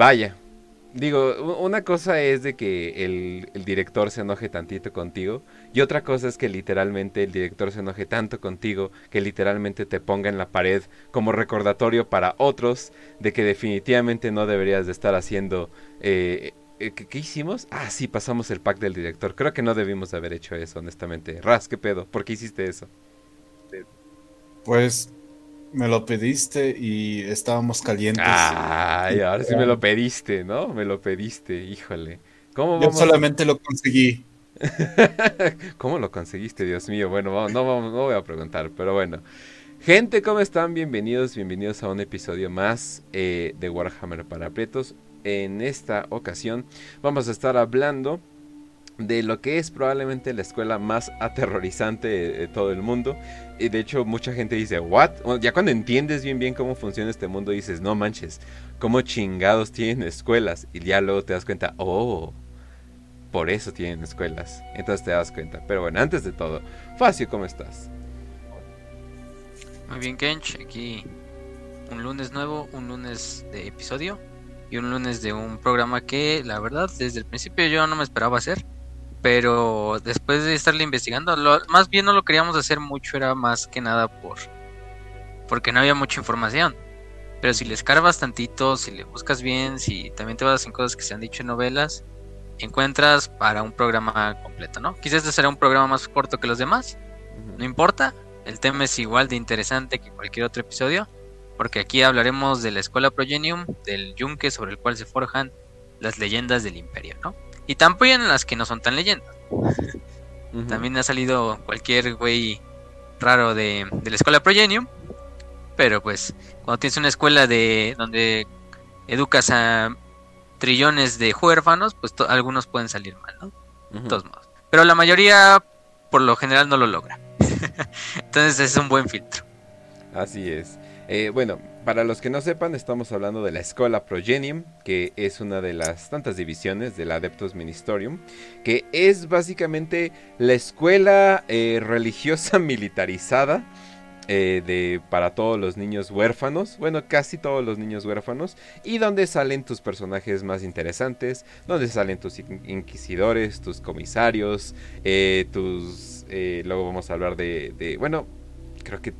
vaya, Digo, una cosa es de que el, director se enoje tantito contigo y otra cosa es que literalmente el director se enoje tanto contigo que literalmente te ponga en la pared como recordatorio para otros de que definitivamente no deberías de estar haciendo... Eh, eh, ¿qué, hicimos? Ah, sí, pasamos el pack del director. Creo que no debimos haber hecho eso, honestamente. Ras, ¿qué pedo? ¿Por qué hiciste eso? Pues me lo pediste y estábamos calientes. Ay, ahora sí me lo pediste, ¿no? Me lo pediste, híjole. ¿Cómo Yo solamente lo conseguí. ¿Cómo lo conseguiste, Dios mío? Bueno, no, no voy a preguntar, pero bueno. Gente, ¿cómo están? Bienvenidos, bienvenidos a un episodio más eh, de Warhammer para Pretos. En esta ocasión vamos a estar hablando de lo que es probablemente la escuela más aterrorizante de, todo el mundo. Y de hecho mucha gente dice, ¿what? ya cuando entiendes bien bien cómo funciona este mundo dices, no manches, ¿cómo chingados tienen escuelas? Y ya luego te das cuenta, oh, por eso tienen escuelas. Entonces te das cuenta. Pero bueno, antes de todo, Facio, ¿cómo estás? Muy bien, Kench, aquí un lunes nuevo, un lunes de episodio y un lunes de un programa que la verdad desde el principio yo no me esperaba hacer pero después de estarle investigando, más bien no lo queríamos hacer mucho, era más que nada por porque no había mucha información. Pero si le escarbas tantito, si le buscas bien, si también te vas en cosas que se han dicho en novelas, encuentras para un programa completo, ¿no? Quizás este será un programa más corto que los demás, no importa, el tema es igual de interesante que cualquier otro episodio, porque aquí hablaremos de la escuela Progenium, del yunque sobre el cual se forjan las leyendas del imperio, ¿no? Y también en las que no son tan leyendas. También ha salido cualquier güey raro de, la escuela Progenium. Pero pues, cuando tienes una escuela de donde educas a trillones de huérfanos, pues algunos pueden salir mal, ¿no? De todos modos. Pero la mayoría, por lo general, no lo logra. Entonces es un buen filtro. Así es. Eh, bueno, para los que no sepan, estamos hablando de la Escuela Progenium, que es una de las tantas divisiones del Adeptus Ministorium, que es básicamente la escuela eh, religiosa militarizada eh, de, para todos los niños huérfanos, bueno, casi todos los niños huérfanos, y donde salen tus personajes más interesantes, donde salen tus inquisidores, tus comisarios, tus... luego vamos a hablar de bueno, creo que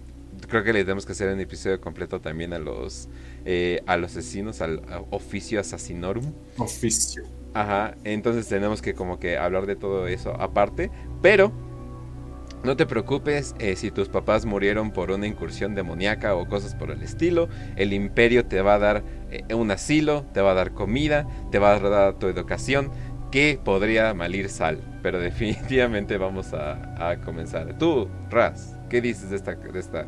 creo que le tenemos que hacer un episodio completo también a los eh, a los asesinos, al oficio asesinorum. Oficio. Ajá, entonces tenemos que como que hablar de todo eso aparte, pero no te preocupes eh, si tus papás murieron por una incursión demoníaca o cosas por el estilo. El imperio te va a dar eh, un asilo, te va a dar comida, te va a dar tu educación, que podría malir sal. Pero definitivamente vamos a, comenzar. Tú, Raz, ¿qué dices de esta, de esta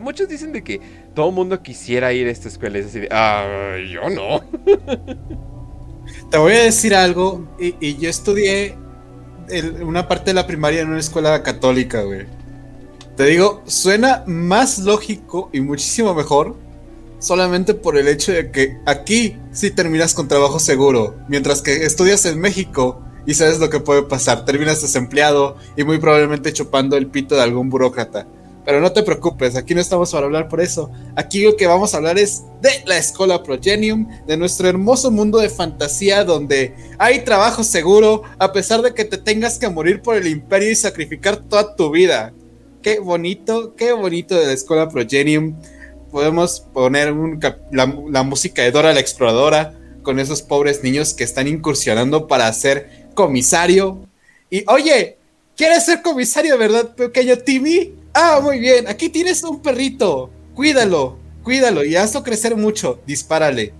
muchos dicen de que todo el mundo quisiera ir a esta escuela. Es de, ah, yo no. Te voy a decir algo. Y, yo estudié una parte de la primaria en una escuela católica, güey. Te digo, suena más lógico y muchísimo mejor solamente por el hecho de que aquí sí terminas con trabajo seguro, mientras que estudias en México y sabes lo que puede pasar, terminas desempleado y muy probablemente chupando el pito de algún burócrata. Pero no te preocupes, aquí no estamos para hablar por eso. Aquí lo que vamos a hablar es de la escuela Progenium, de nuestro hermoso mundo de fantasía donde hay trabajo seguro a pesar de que te tengas que morir por el imperio y sacrificar toda tu vida. Qué bonito, qué bonito de la escuela Progenium. Podemos poner la, la música de Dora la Exploradora con esos pobres niños que están incursionando para ser comisario. Y oye, ¿quieres ser comisario, verdad, pequeño Timmy? Ah, muy bien, aquí tienes un perrito. Cuídalo, cuídalo y hazlo crecer mucho. Dispárale.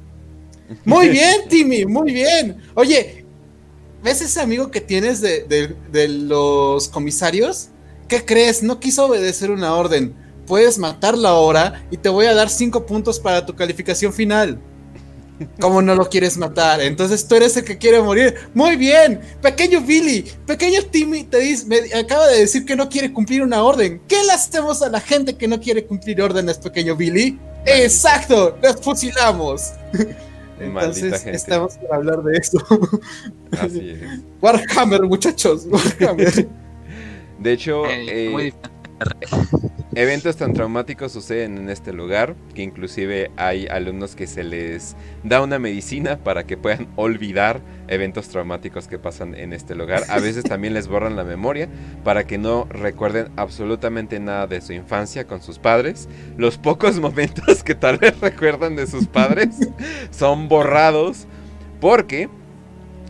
Muy bien, Timmy, muy bien. Oye, ¿ves ese amigo que tienes de, los comisarios? ¿Qué crees? No quiso obedecer una orden. Puedes matarla ahora y te voy a dar cinco puntos para tu calificación final. ¿Cómo no lo quieres matar? Entonces tú eres el que quiere morir. Muy bien, pequeño Billy, pequeño Timmy te dice, me acaba de decir que no quiere cumplir una orden. ¿Qué le hacemos a la gente que no quiere cumplir órdenes, pequeño Billy? Exacto, los fusilamos. Entonces estamos para hablar de eso. Así es. Warhammer, muchachos, Warhammer. De hecho, eh, eventos tan traumáticos suceden en este lugar que inclusive hay alumnos que se les da una medicina para que puedan olvidar eventos traumáticos que pasan en este lugar. A veces también les borran la memoria para que no recuerden absolutamente nada de su infancia con sus padres. Los pocos momentos que tal vez recuerdan de sus padres son borrados porque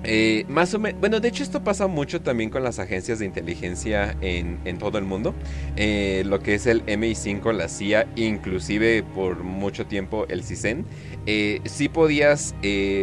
eh, más o menos, bueno, de hecho esto pasa mucho también con las agencias de inteligencia en, todo el mundo. Eh, lo que es el MI5, la CIA, inclusive por mucho tiempo el CISEN. Eh, sí podías,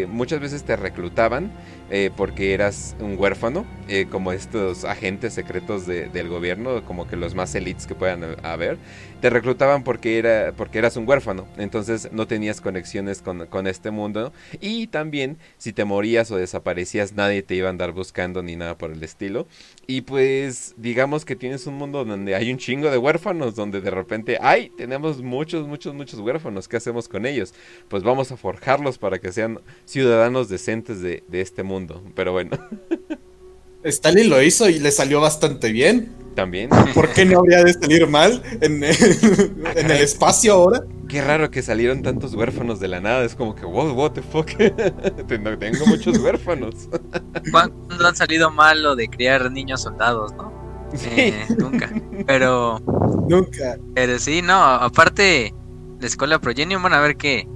muchas veces te reclutaban eh, porque eras un huérfano, eh, como estos agentes secretos del gobierno, como que los más elites que puedan haber, te reclutaban porque, era, porque eras un huérfano, entonces no tenías conexiones con, con, este mundo. Y también si te morías o desaparecías nadie te iba a andar buscando ni nada por el estilo. Y pues digamos que tienes un mundo donde hay un chingo de huérfanos, donde de repente, ay, tenemos muchos, muchos, muchos huérfanos, ¿qué hacemos con ellos? Pues vamos a forjarlos para que sean ciudadanos decentes de, de este mundo pero bueno. Stalin lo hizo y le salió bastante bien. También. ¿Por qué no habría de salir mal en, el espacio ahora? Qué raro que salieron tantos huérfanos de la nada. Es como que, wow, what the fuck. Tengo muchos huérfanos. ¿Cuándo han salido mal lo de criar niños soldados, no? Eh, nunca. Pero. Nunca. Pero sí, no. Aparte, la escuela Progenium, van a ver que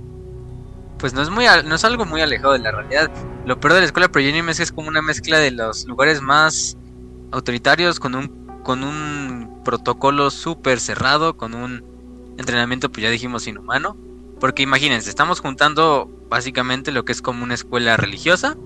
pues no es muy no es algo muy alejado de la realidad. Lo peor de la escuela Progenium es que es como una mezcla de los lugares más autoritarios con un con un protocolo súper cerrado, con un entrenamiento pues ya dijimos inhumano, porque imagínense, estamos juntando básicamente lo que es como una escuela religiosa,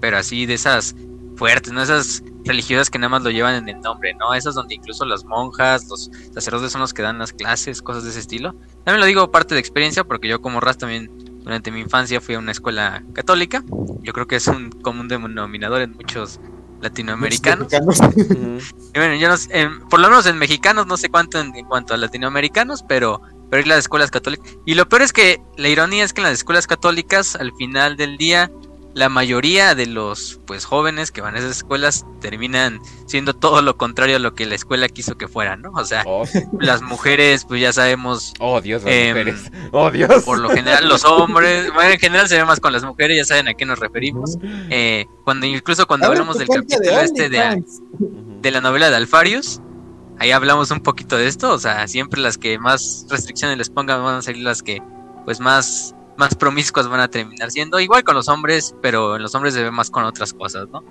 pero así de esas fuertes, no esas religiosas que nada más lo llevan en el nombre, ¿no? Esas donde incluso las monjas, los sacerdotes son los que dan las clases, cosas de ese estilo. También lo digo parte de experiencia porque yo como Ras también durante mi infancia fui a una escuela católica. Yo creo que es un común denominador en muchos latinoamericanos. bueno, yo no por lo menos en mexicanos, no sé cuánto en, cuanto a latinoamericanos, pero, pero las escuelas católicas. Y lo peor es que la ironía es que en las escuelas católicas, al final del día, la mayoría de los pues jóvenes que van a esas escuelas terminan siendo todo lo contrario a lo que la escuela quiso que fueran, ¿no? O sea, oh, las mujeres, pues ya sabemos. Oh, Dios, las em, mujeres. Oh, Dios. Por lo general, los hombres, bueno, en general se ve más con las mujeres, ya saben a qué nos referimos. Eh, cuando incluso cuando hablamos del capítulo este de, de la novela de Alfarius, ahí hablamos un poquito de esto, o sea, siempre las que más restricciones les pongan van a salir las que pues más más promiscuas van a terminar siendo. Igual con los hombres, pero en los hombres se ve más con otras cosas, ¿no?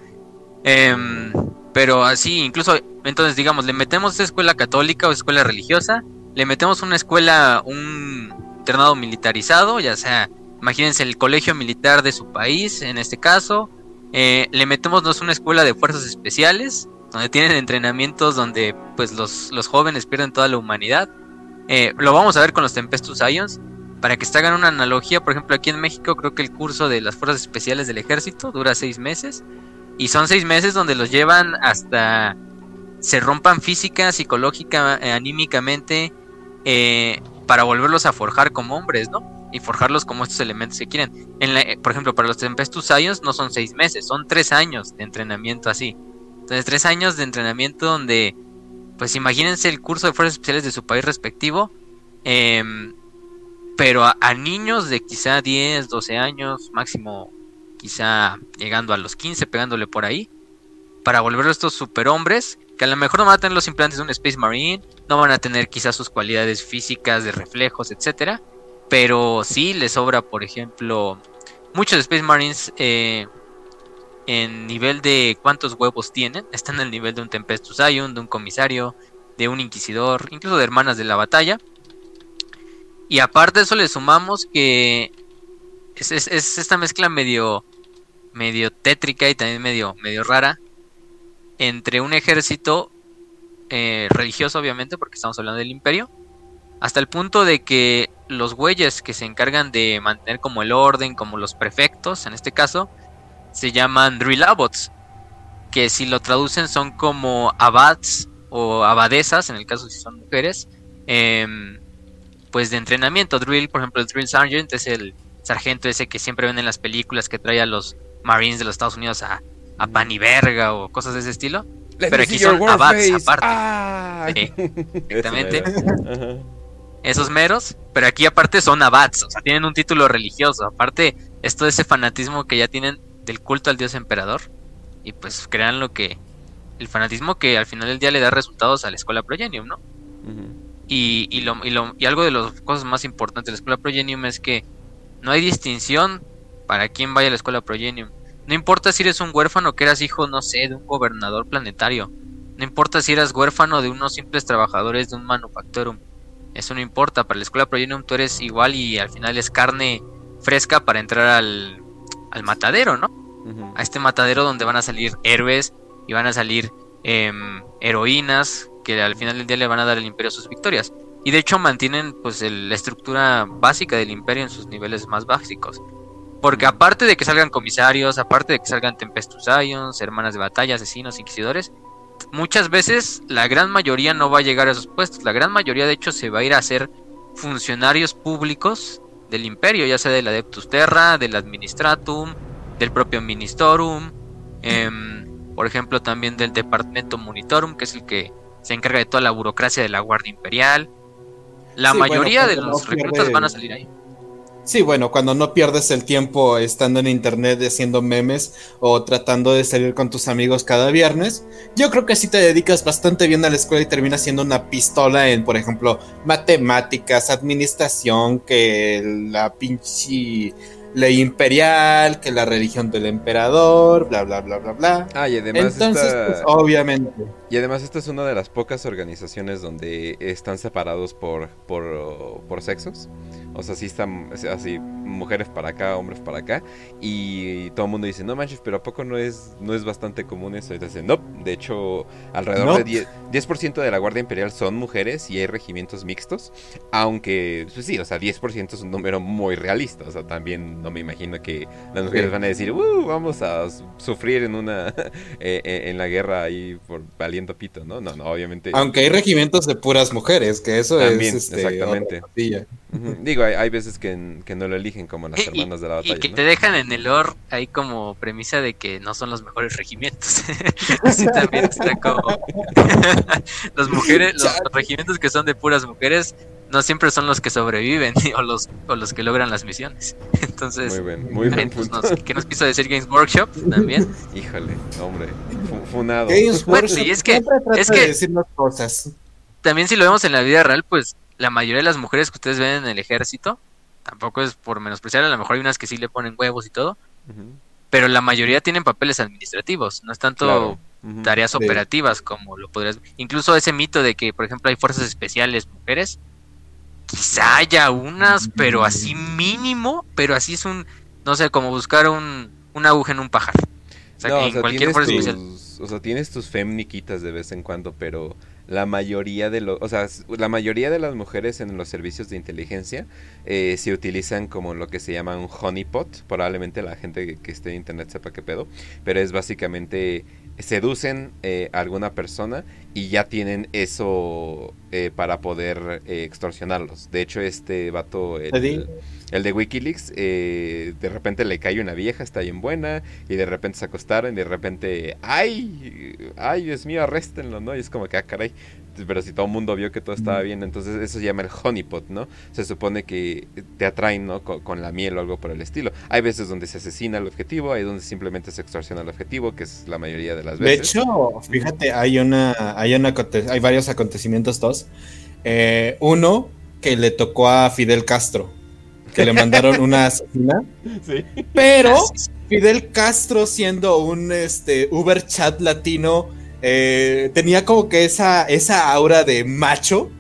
Em, pero así, incluso, entonces digamos, le metemos escuela católica o escuela religiosa, le metemos una escuela, un internado militarizado, ya sea, imagínense el colegio militar de su país, en este caso, eh, le metemos una escuela de fuerzas especiales, donde tienen entrenamientos donde pues los, los jóvenes pierden toda la humanidad. Eh, lo vamos a ver con los Tempestus Ions para que se hagan una analogía, por ejemplo, aquí en México creo que el curso de las Fuerzas Especiales del Ejército dura seis meses. Y son seis meses donde los llevan hasta se rompan física, psicológica, eh, anímicamente, eh, para volverlos a forjar como hombres, ¿no? Y forjarlos como estos elementos que quieren. En por ejemplo, para los Tempestus Ions no son seis meses, son tres años de entrenamiento así. Entonces, tres años de entrenamiento donde, pues imagínense el curso de Fuerzas Especiales de su país respectivo. Eh, pero a, niños de quizá 10, 12 años, máximo quizá llegando a los 15, pegándole por ahí, para volver estos superhombres, que a lo mejor no van a tener los implantes de un Space Marine, no van a tener quizás sus cualidades físicas, de reflejos, etcétera, pero sí les sobra, por ejemplo, muchos Space Marines eh, en nivel de cuántos huevos tienen, están al nivel de un Tempestus Ion, de un comisario, de un inquisidor, incluso de hermanas de la batalla. Y aparte de eso le sumamos que es, esta mezcla medio, medio tétrica y también medio, medio rara entre un ejército eh, religioso, obviamente, porque estamos hablando del imperio, hasta el punto de que los güeyes que se encargan de mantener como el orden, como los prefectos, en este caso, se llaman drill abots, que si lo traducen son como abads o abadesas, en el caso si son mujeres, eh, pues de entrenamiento. Drill, por ejemplo, el Drill Sergeant es el sargento ese que siempre ven en las películas que trae a los Marines de los Estados Unidos a, a pan y verga o cosas de ese estilo. Pero aquí son abats aparte. exactamente. Esos meros, pero aquí aparte son abats, o sea, tienen un título religioso. Aparte, es todo ese fanatismo que ya tienen del culto al dios emperador. Y pues crean lo que. El fanatismo que al final del día le da resultados a la escuela Progenium, ¿no? Y, y, lo, y, lo, y algo de las cosas más importantes de la escuela Progenium es que no hay distinción para quien vaya a la escuela Progenium. No importa si eres un huérfano que eras hijo, no sé, de un gobernador planetario. No importa si eras huérfano de unos simples trabajadores de un manufactorum. Eso no importa. Para la escuela Progenium tú eres igual y al final es carne fresca para entrar al, al matadero, ¿no? A este matadero donde van a salir héroes y van a salir em, heroínas que al final del día le van a dar al imperio sus victorias. Y de hecho mantienen pues la estructura básica del imperio en sus niveles más básicos. Porque aparte de que salgan comisarios, aparte de que salgan Tempestus Ions, hermanas de batalla, asesinos, inquisidores, muchas veces la gran mayoría no va a llegar a esos puestos. La gran mayoría de hecho se va a ir a ser funcionarios públicos del imperio, ya sea del Adeptus Terra, del Administratum, del propio Ministorum, em, por ejemplo también del Departamento Monitorum, que es el que se encarga de toda la burocracia de la Guardia Imperial. La mayoría de los reclutas van a salir ahí. Sí, bueno, cuando no pierdes el tiempo estando en internet haciendo memes o tratando de salir con tus amigos cada viernes, yo creo que si te dedicas bastante bien a la escuela y terminas siendo una pistola en, por ejemplo, matemáticas, administración, que la pinche ley imperial, que la religión del emperador, bla, bla, bla, bla, bla. Ah, y además Entonces, pues, obviamente. Y además esta es una de las pocas organizaciones donde están separados por, por, por sexos. O sea, sí están así, mujeres para acá, hombres para acá. Y todo el mundo dice, no manches, pero ¿a poco no es, no es bastante común eso? Y dicen, no, de hecho, alrededor de 10%, de la Guardia Imperial son mujeres y hay regimientos mixtos. Aunque, pues sí, o sea, 10% es un número muy realista. O sea, también no me imagino que las mujeres van a decir, uh, vamos a sufrir en una, eh, eh, en la guerra ahí por valiendo pito, ¿no? No, no, obviamente. Aunque hay regimientos de puras mujeres, que eso es... Este, exactamente. Digo, hay, veces que, no lo eligen como las hermanas de la batalla. Y que te dejan en el or ahí como premisa de que no son los mejores regimientos. Así también está como. las mujeres, los, regimientos que son de puras mujeres no siempre son los que sobreviven o los, o los que logran las misiones. Entonces, muy bien, muy bien. Pues ¿Qué nos quiso decir Games Workshop también? Híjole, hombre, funado. Games Workshop y es que, es que cosas. También si lo vemos en la vida real, pues la mayoría de las mujeres que ustedes ven en el ejército, tampoco es por menospreciar, a lo mejor hay unas que sí le ponen huevos y todo, pero la mayoría tienen papeles administrativos, no es tanto tareas operativas como lo podrías... Incluso ese mito de que, por ejemplo, hay fuerzas especiales mujeres, quizá haya unas, pero así mínimo, pero así es un, no sé, como buscar un, un aguja en un pajar. O sea, en cualquier fuerza especial. O sea, tienes tus femniquitas de vez en cuando, pero la mayoría de los, o sea, la mayoría de las mujeres en los servicios de inteligencia eh, se utilizan como lo que se llama un honeypot. Probablemente la gente que, esté en internet sepa qué pedo, pero es básicamente seducen eh, a alguna persona y ya tienen eso eh, para poder extorsionarlos. De hecho, este vato, el, el de Wikileaks, eh, de repente le cae una vieja, está bien buena, y de repente se acostaron, y de repente, ¡ay! ¡ay, Dios mío, arréstenlo! ¿no? Y es como que, ah, caray. Pero si todo el mundo vio que todo estaba bien, entonces eso se llama el honeypot, ¿no? Se supone que te atraen, ¿no? Con, la miel o algo por el estilo. Hay veces donde se asesina el objetivo, hay donde simplemente se extorsiona el objetivo, que es la mayoría de las veces. De hecho, fíjate, hay una, hay una, hay varios acontecimientos, dos. Eh, uno que le tocó a Fidel Castro que le mandaron una asesina. Pero Fidel Castro, siendo un este, Uber chat latino, eh, tenía como que esa, esa aura de macho.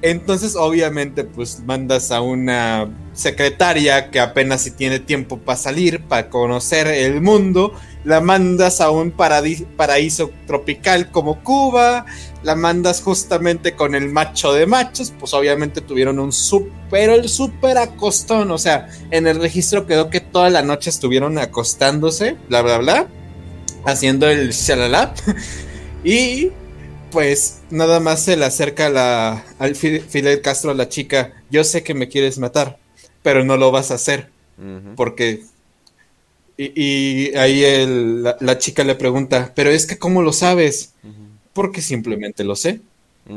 Entonces, obviamente, pues mandas a una secretaria que apenas si tiene tiempo para salir, para conocer el mundo, la mandas a un paraíso tropical como Cuba, la mandas justamente con el macho de machos, pues obviamente tuvieron un super, el super acostón, o sea, en el registro quedó que toda la noche estuvieron acostándose, bla, bla, bla, haciendo el shalala, y pues nada más se le acerca la, al Fidel Castro a la chica, yo sé que me quieres matar, pero no lo vas a hacer, porque Y, y ahí el- la, la chica le pregunta, pero es que ¿cómo lo sabes? Porque simplemente lo sé.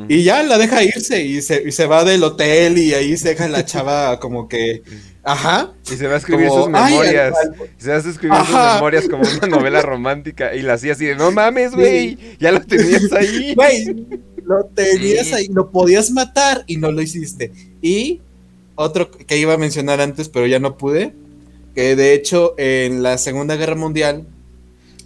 Y ya la deja irse y se, y se va del hotel y ahí se deja la chava como que, ajá. Y se va a escribir Como, sus "Ay, memorias. Se va a escribir sus memorias como una novela romántica. Y la hacía así de, no mames, güey. Ya lo tenías ahí. Güey, lo tenías Sí. ahí, lo podías matar y no lo hiciste. Y otro que iba a mencionar antes, pero ya no pude, que de hecho en la Segunda Guerra Mundial,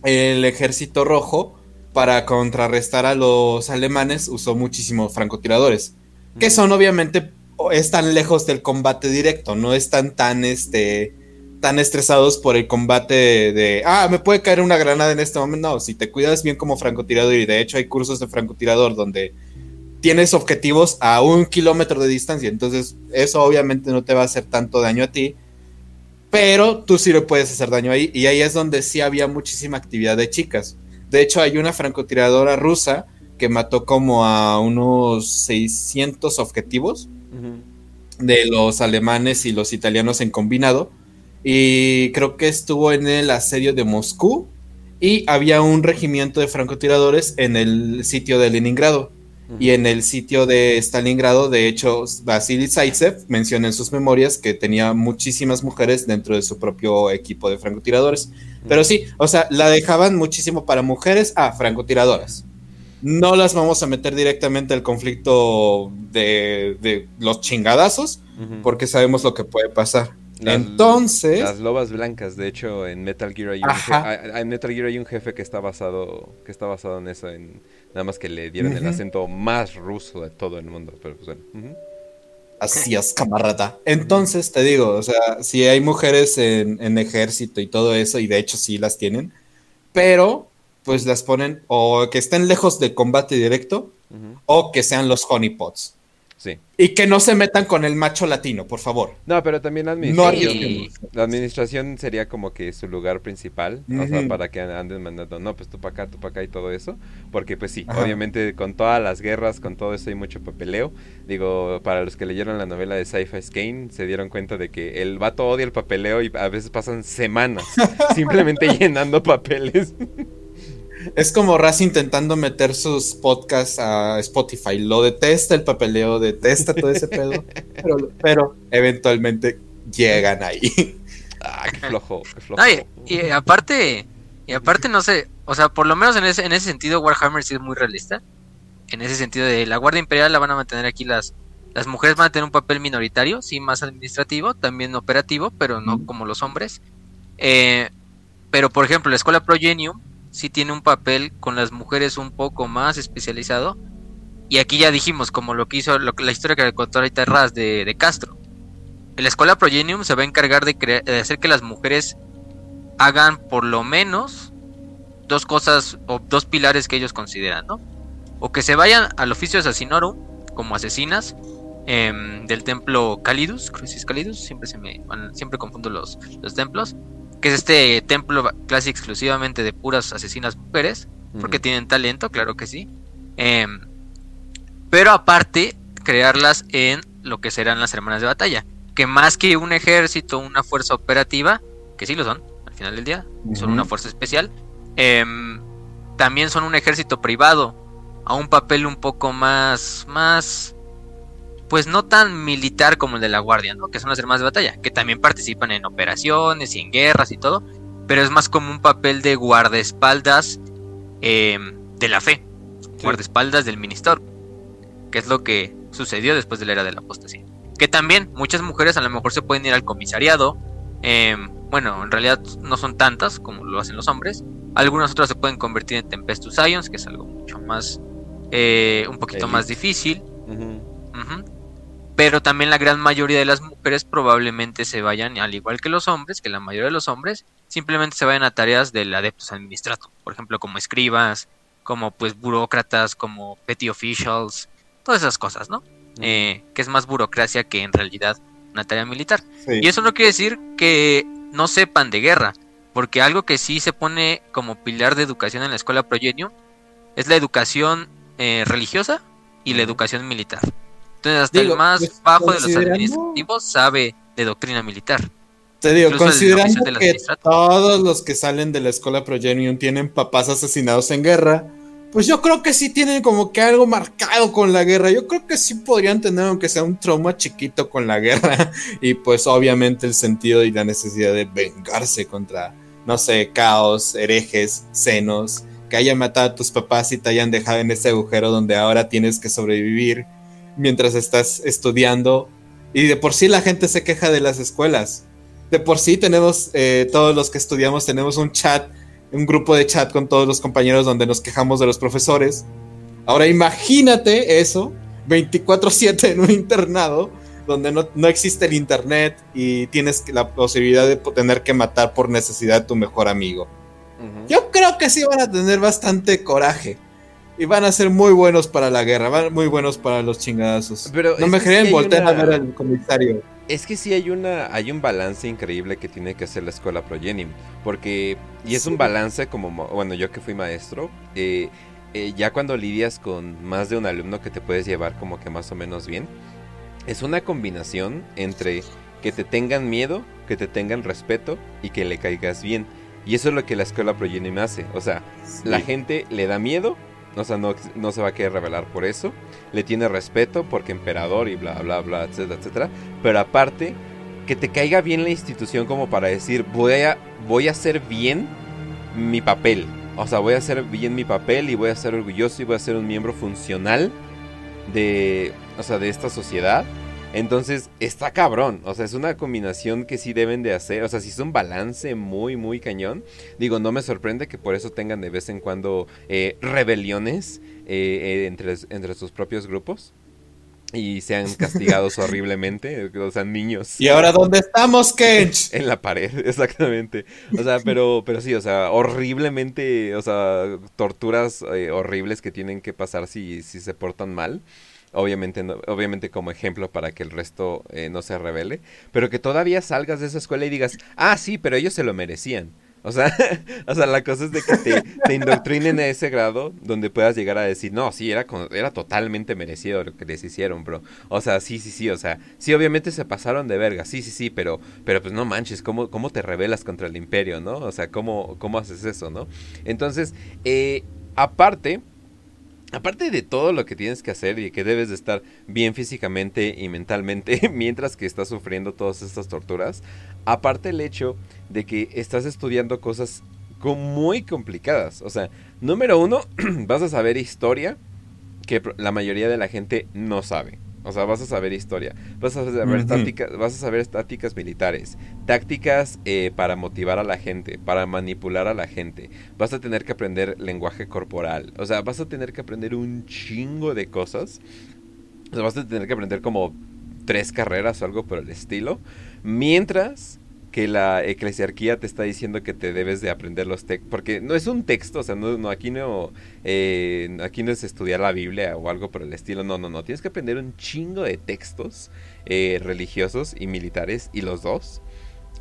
el ejército rojo, para contrarrestar a los alemanes, usó muchísimos francotiradores, que son obviamente, están lejos del combate directo, no están tan, este, tan estresados por el combate de, de, ah, me puede caer una granada en este momento. No, si te cuidas bien como francotirador, y de hecho hay cursos de francotirador donde tienes objetivos a un kilómetro de distancia, entonces eso obviamente no te va a hacer tanto daño a ti, pero tú sí le puedes hacer daño ahí, y ahí es donde sí había muchísima actividad de chicas. De hecho, hay una francotiradora rusa que mató como a unos 600 objetivos de los alemanes y los italianos en combinado. Y creo que estuvo en el asedio de Moscú. Y había un regimiento de francotiradores en el sitio de Leningrado. Y en el sitio de Stalingrado, de hecho, Vasily Zaitsev menciona en sus memorias que tenía muchísimas mujeres dentro de su propio equipo de francotiradores. Pero sí, o sea, la dejaban muchísimo para mujeres a francotiradoras. No las vamos a meter directamente al conflicto de, de los chingadazos, porque sabemos lo que puede pasar. Las- Entonces, Las lobas blancas, de hecho, en Metal Gear hay un, Ajá. je- hay- en Metal Gear hay un jefe que está basado que está basado en eso, en nada más que le dieron el acento más ruso de todo el mundo, pero pues bueno. así es, camarada. Entonces, te digo, o sea, si hay mujeres en, en ejército y todo eso, y de hecho sí las tienen, pero pues las ponen o que estén lejos de combate directo o que sean los honeypots. Sí. Y que no se metan con el macho latino, por favor. No, pero también la administración. La administración sería como que su lugar principal, o sea, para que anden mandando, no, pues tú para acá, tú para acá y todo eso, porque pues sí, Ajá. obviamente con todas las guerras, con todo eso hay mucho papeleo. Digo, para los que leyeron la novela de Sci-Fi Kane, se dieron cuenta de que el vato odia el papeleo y a veces pasan semanas simplemente llenando papeles. Es como Raz intentando meter sus podcasts a Spotify. Lo detesta el papeleo, detesta todo ese pedo. Pero, pero eventualmente llegan ahí. ah, qué flojo, qué flojo. No, y, aparte, y aparte no sé, o sea, por lo menos en ese, en ese sentido Warhammer sí es muy realista. En ese sentido de la Guardia Imperial la van a mantener aquí las las mujeres van a tener un papel minoritario, sí más administrativo, también operativo, pero no como los hombres. Eh, pero por ejemplo, la escuela Progenium sí tiene un papel con las mujeres un poco más especializado. Y aquí ya dijimos, como lo que hizo la historia que contó ahorita Raz de, de Castro. La escuela Progenium se va a encargar de, de hacer que las mujeres hagan por lo menos dos cosas o dos pilares que ellos consideran, ¿no? O que se vayan al oficio asesinorum como asesinas em, del templo Calidus, Crucis Calidus, siempre se me siempre confundo los templos, que es este templo casi exclusivamente de puras asesinas mujeres, porque tienen talento, claro que sí. Em, pero aparte, crearlas en lo que serán las hermanas de batalla. Que más que un ejército, una fuerza operativa, que sí lo son, al final del día, son una fuerza especial, em, también son un ejército privado, a un papel un poco más, más, pues no tan militar como el de la guardia, ¿no? Que son las hermanas de batalla, que también participan en operaciones y en guerras y todo, pero es más como un papel de guardaespaldas em, de la fe, Sí. guardaespaldas del ministerio, que es lo que sucedió después de la era de la apostasía. Que también muchas mujeres a lo mejor se pueden ir al comisariado, em, bueno, en realidad no son tantas como lo hacen los hombres, algunas otras se pueden convertir en Tempestus Ions, que es algo mucho más, eh, un poquito Elite. más difícil. Ujú. Pero también la gran mayoría de las mujeres probablemente se vayan, al igual que los hombres, que la mayoría de los hombres, simplemente se vayan a tareas del adeptus administratum, por ejemplo, como escribas, como pues burócratas, como petty officials, todas esas cosas, ¿no? Eh, que es más burocracia que en realidad una tarea militar. Sí. Y eso no quiere decir que no sepan de guerra, porque algo que sí se pone como pilar de educación en la escuela Progenium es la educación eh, religiosa y la educación militar. Entonces, hasta Digo, el más pues, bajo de los administrativos sabe de doctrina militar. Te digo, Incluso considerando que todos los que salen de la escuela Progenium tienen papás asesinados en guerra, pues yo creo que sí tienen como que algo marcado con la guerra. Yo creo que sí podrían tener, aunque sea un trauma chiquito con la guerra. Y pues obviamente el sentido y la necesidad de vengarse contra, no sé, caos, herejes, senos, que hayan matado a tus papás y te hayan dejado en ese agujero donde ahora tienes que sobrevivir mientras estás estudiando. Y de por sí la gente se queja de las escuelas. De por sí tenemos, eh, todos los que estudiamos, tenemos un chat, un grupo de chat con todos los compañeros donde nos quejamos de los profesores. Ahora imagínate eso, 24/7 en un internado, donde no, no existe el internet y tienes la posibilidad de tener que matar por necesidad a tu mejor amigo. Yo creo que sí van a tener bastante coraje. Y van a ser muy buenos para la guerra, van muy buenos para los chingadazos. Pero no me sí creen voltear una- a ver al comisario. Es que sí hay una hay un balance increíble que tiene que hacer la escuela Progenium, porque y es Sí. un balance como mo- bueno, yo que fui maestro, eh, eh, ya cuando lidias con más de un alumno que te puedes llevar como que más o menos bien, es una combinación entre que te tengan miedo, que te tengan respeto y que le caigas bien. Y eso es lo que la escuela Progenium hace, o sea, la gente le da miedo, o sea, no, no se va a querer revelar por eso. Le tiene respeto porque emperador y bla, bla, bla, etcétera, etcétera. Pero aparte, que te caiga bien la institución como para decir, voy a, voy a hacer bien mi papel. O sea, voy a hacer bien mi papel y voy a ser orgulloso y voy a ser un miembro funcional de, o sea, de esta sociedad. Entonces, está cabrón. O sea, es una combinación que sí deben de hacer. O sea, sí es un balance muy, muy cañón. Digo, no me sorprende que por eso tengan de vez en cuando eh, rebeliones eh, eh, entre, entre sus propios grupos. Y sean castigados horriblemente. O sea, niños. ¿Y ahora dónde estamos, Kench? En la pared, exactamente. O sea, pero, pero sí, o sea, horriblemente, o sea, torturas eh, horribles que tienen que pasar si, si se portan mal. Obviamente, no- obviamente como ejemplo para que el resto eh, no se revele. Pero que todavía salgas de esa escuela y digas, ah, sí, pero ellos se lo merecían. O sea, o sea, la cosa es de que te, te indoctrinen a ese grado donde puedas llegar a decir, no, sí, era, era totalmente merecido lo que les hicieron, bro. O sea, sí, sí, sí, o sea, sí, obviamente se pasaron de verga, sí, sí, sí, pero, pero pues no manches, ¿cómo, cómo te rebelas contra el imperio, no? O sea, ¿cómo, cómo haces eso, no? Entonces, eh, aparte, aparte de todo lo que tienes que hacer y que debes de estar bien físicamente y mentalmente mientras que estás sufriendo todas estas torturas, aparte el hecho de que estás estudiando cosas co- muy complicadas. O sea, número uno, vas a saber historia que la mayoría de la gente no sabe. O sea, vas a saber historia, vas a saber, tácticas, vas a saber tácticas militares, tácticas eh, para motivar a la gente, para manipular a la gente. Vas a tener que aprender lenguaje corporal. O sea, vas a tener que aprender un chingo de cosas. O sea, vas a tener que aprender como tres carreras o algo por el estilo. Mientras que la eclesiarquía te está diciendo que te debes de aprender los textos. Porque no es un texto, o sea, no, aquí, no, eh, aquí no es estudiar la Biblia o algo por el estilo. No, no, no. Tienes que aprender un chingo de textos eh, religiosos y militares y los dos.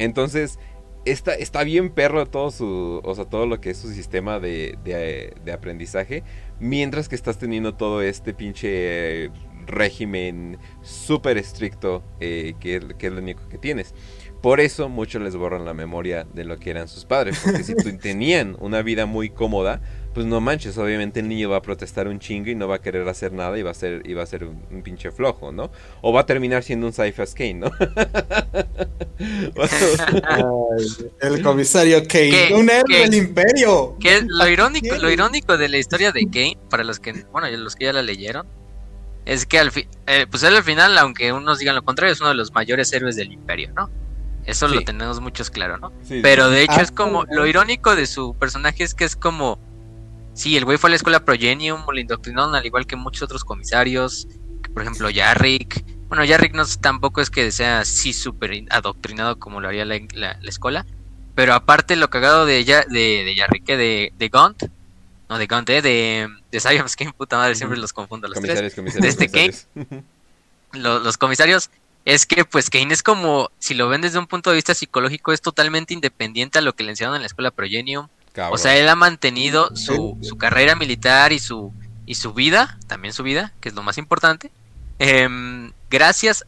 Entonces, está, está bien perro todo su, o sea, todo lo que es su sistema de, de, aprendizaje, mientras que estás teniendo todo este pinche régimen súper estricto eh, que, que es lo único que tienes. Por eso muchos les borran la memoria de lo que eran sus padres, porque si tu- tenían una vida muy cómoda, pues no manches, obviamente el niño va a protestar un chingo y no va a querer hacer nada y va a ser, y va a ser un, un pinche flojo, ¿no? O va a terminar siendo un Cypher Kane, ¿no? Ay, el comisario Kane, ¿Qué? un héroe ¿Qué? del imperio. Que lo irónico, lo irónico de la historia de Kane, para los que, bueno, los que ya la leyeron, es que al fin, eh, pues él al final, aunque unos digan lo contrario, es uno de los mayores héroes del imperio, ¿no? Eso Sí. lo tenemos muchos claro, ¿no? Sí, Pero de hecho Ah, es como, lo irónico de su personaje es que es como, sí, el güey fue a la escuela Progenium, lo indoctrinaron al igual que muchos otros comisarios, que por ejemplo Yarrick, bueno, Yarrick no tampoco es que sea así súper adoctrinado como lo haría la, la- la escuela, pero aparte lo cagado de, Ya- de, de Yarrick, de, de Gaunt, no de Gaunt, eh, de, de Sion Skin, puta madre, siempre los confundo los tres comisarios, comisarios, Desde que- comisarios. lo- los comisarios es que pues Kane es como, si lo ven desde un punto de vista psicológico, es totalmente independiente a lo que le enseñaron en la escuela Progenium. Cabrón. O sea, él ha mantenido su, su carrera militar y su, y su vida, también su vida, que es lo más importante, em, gracias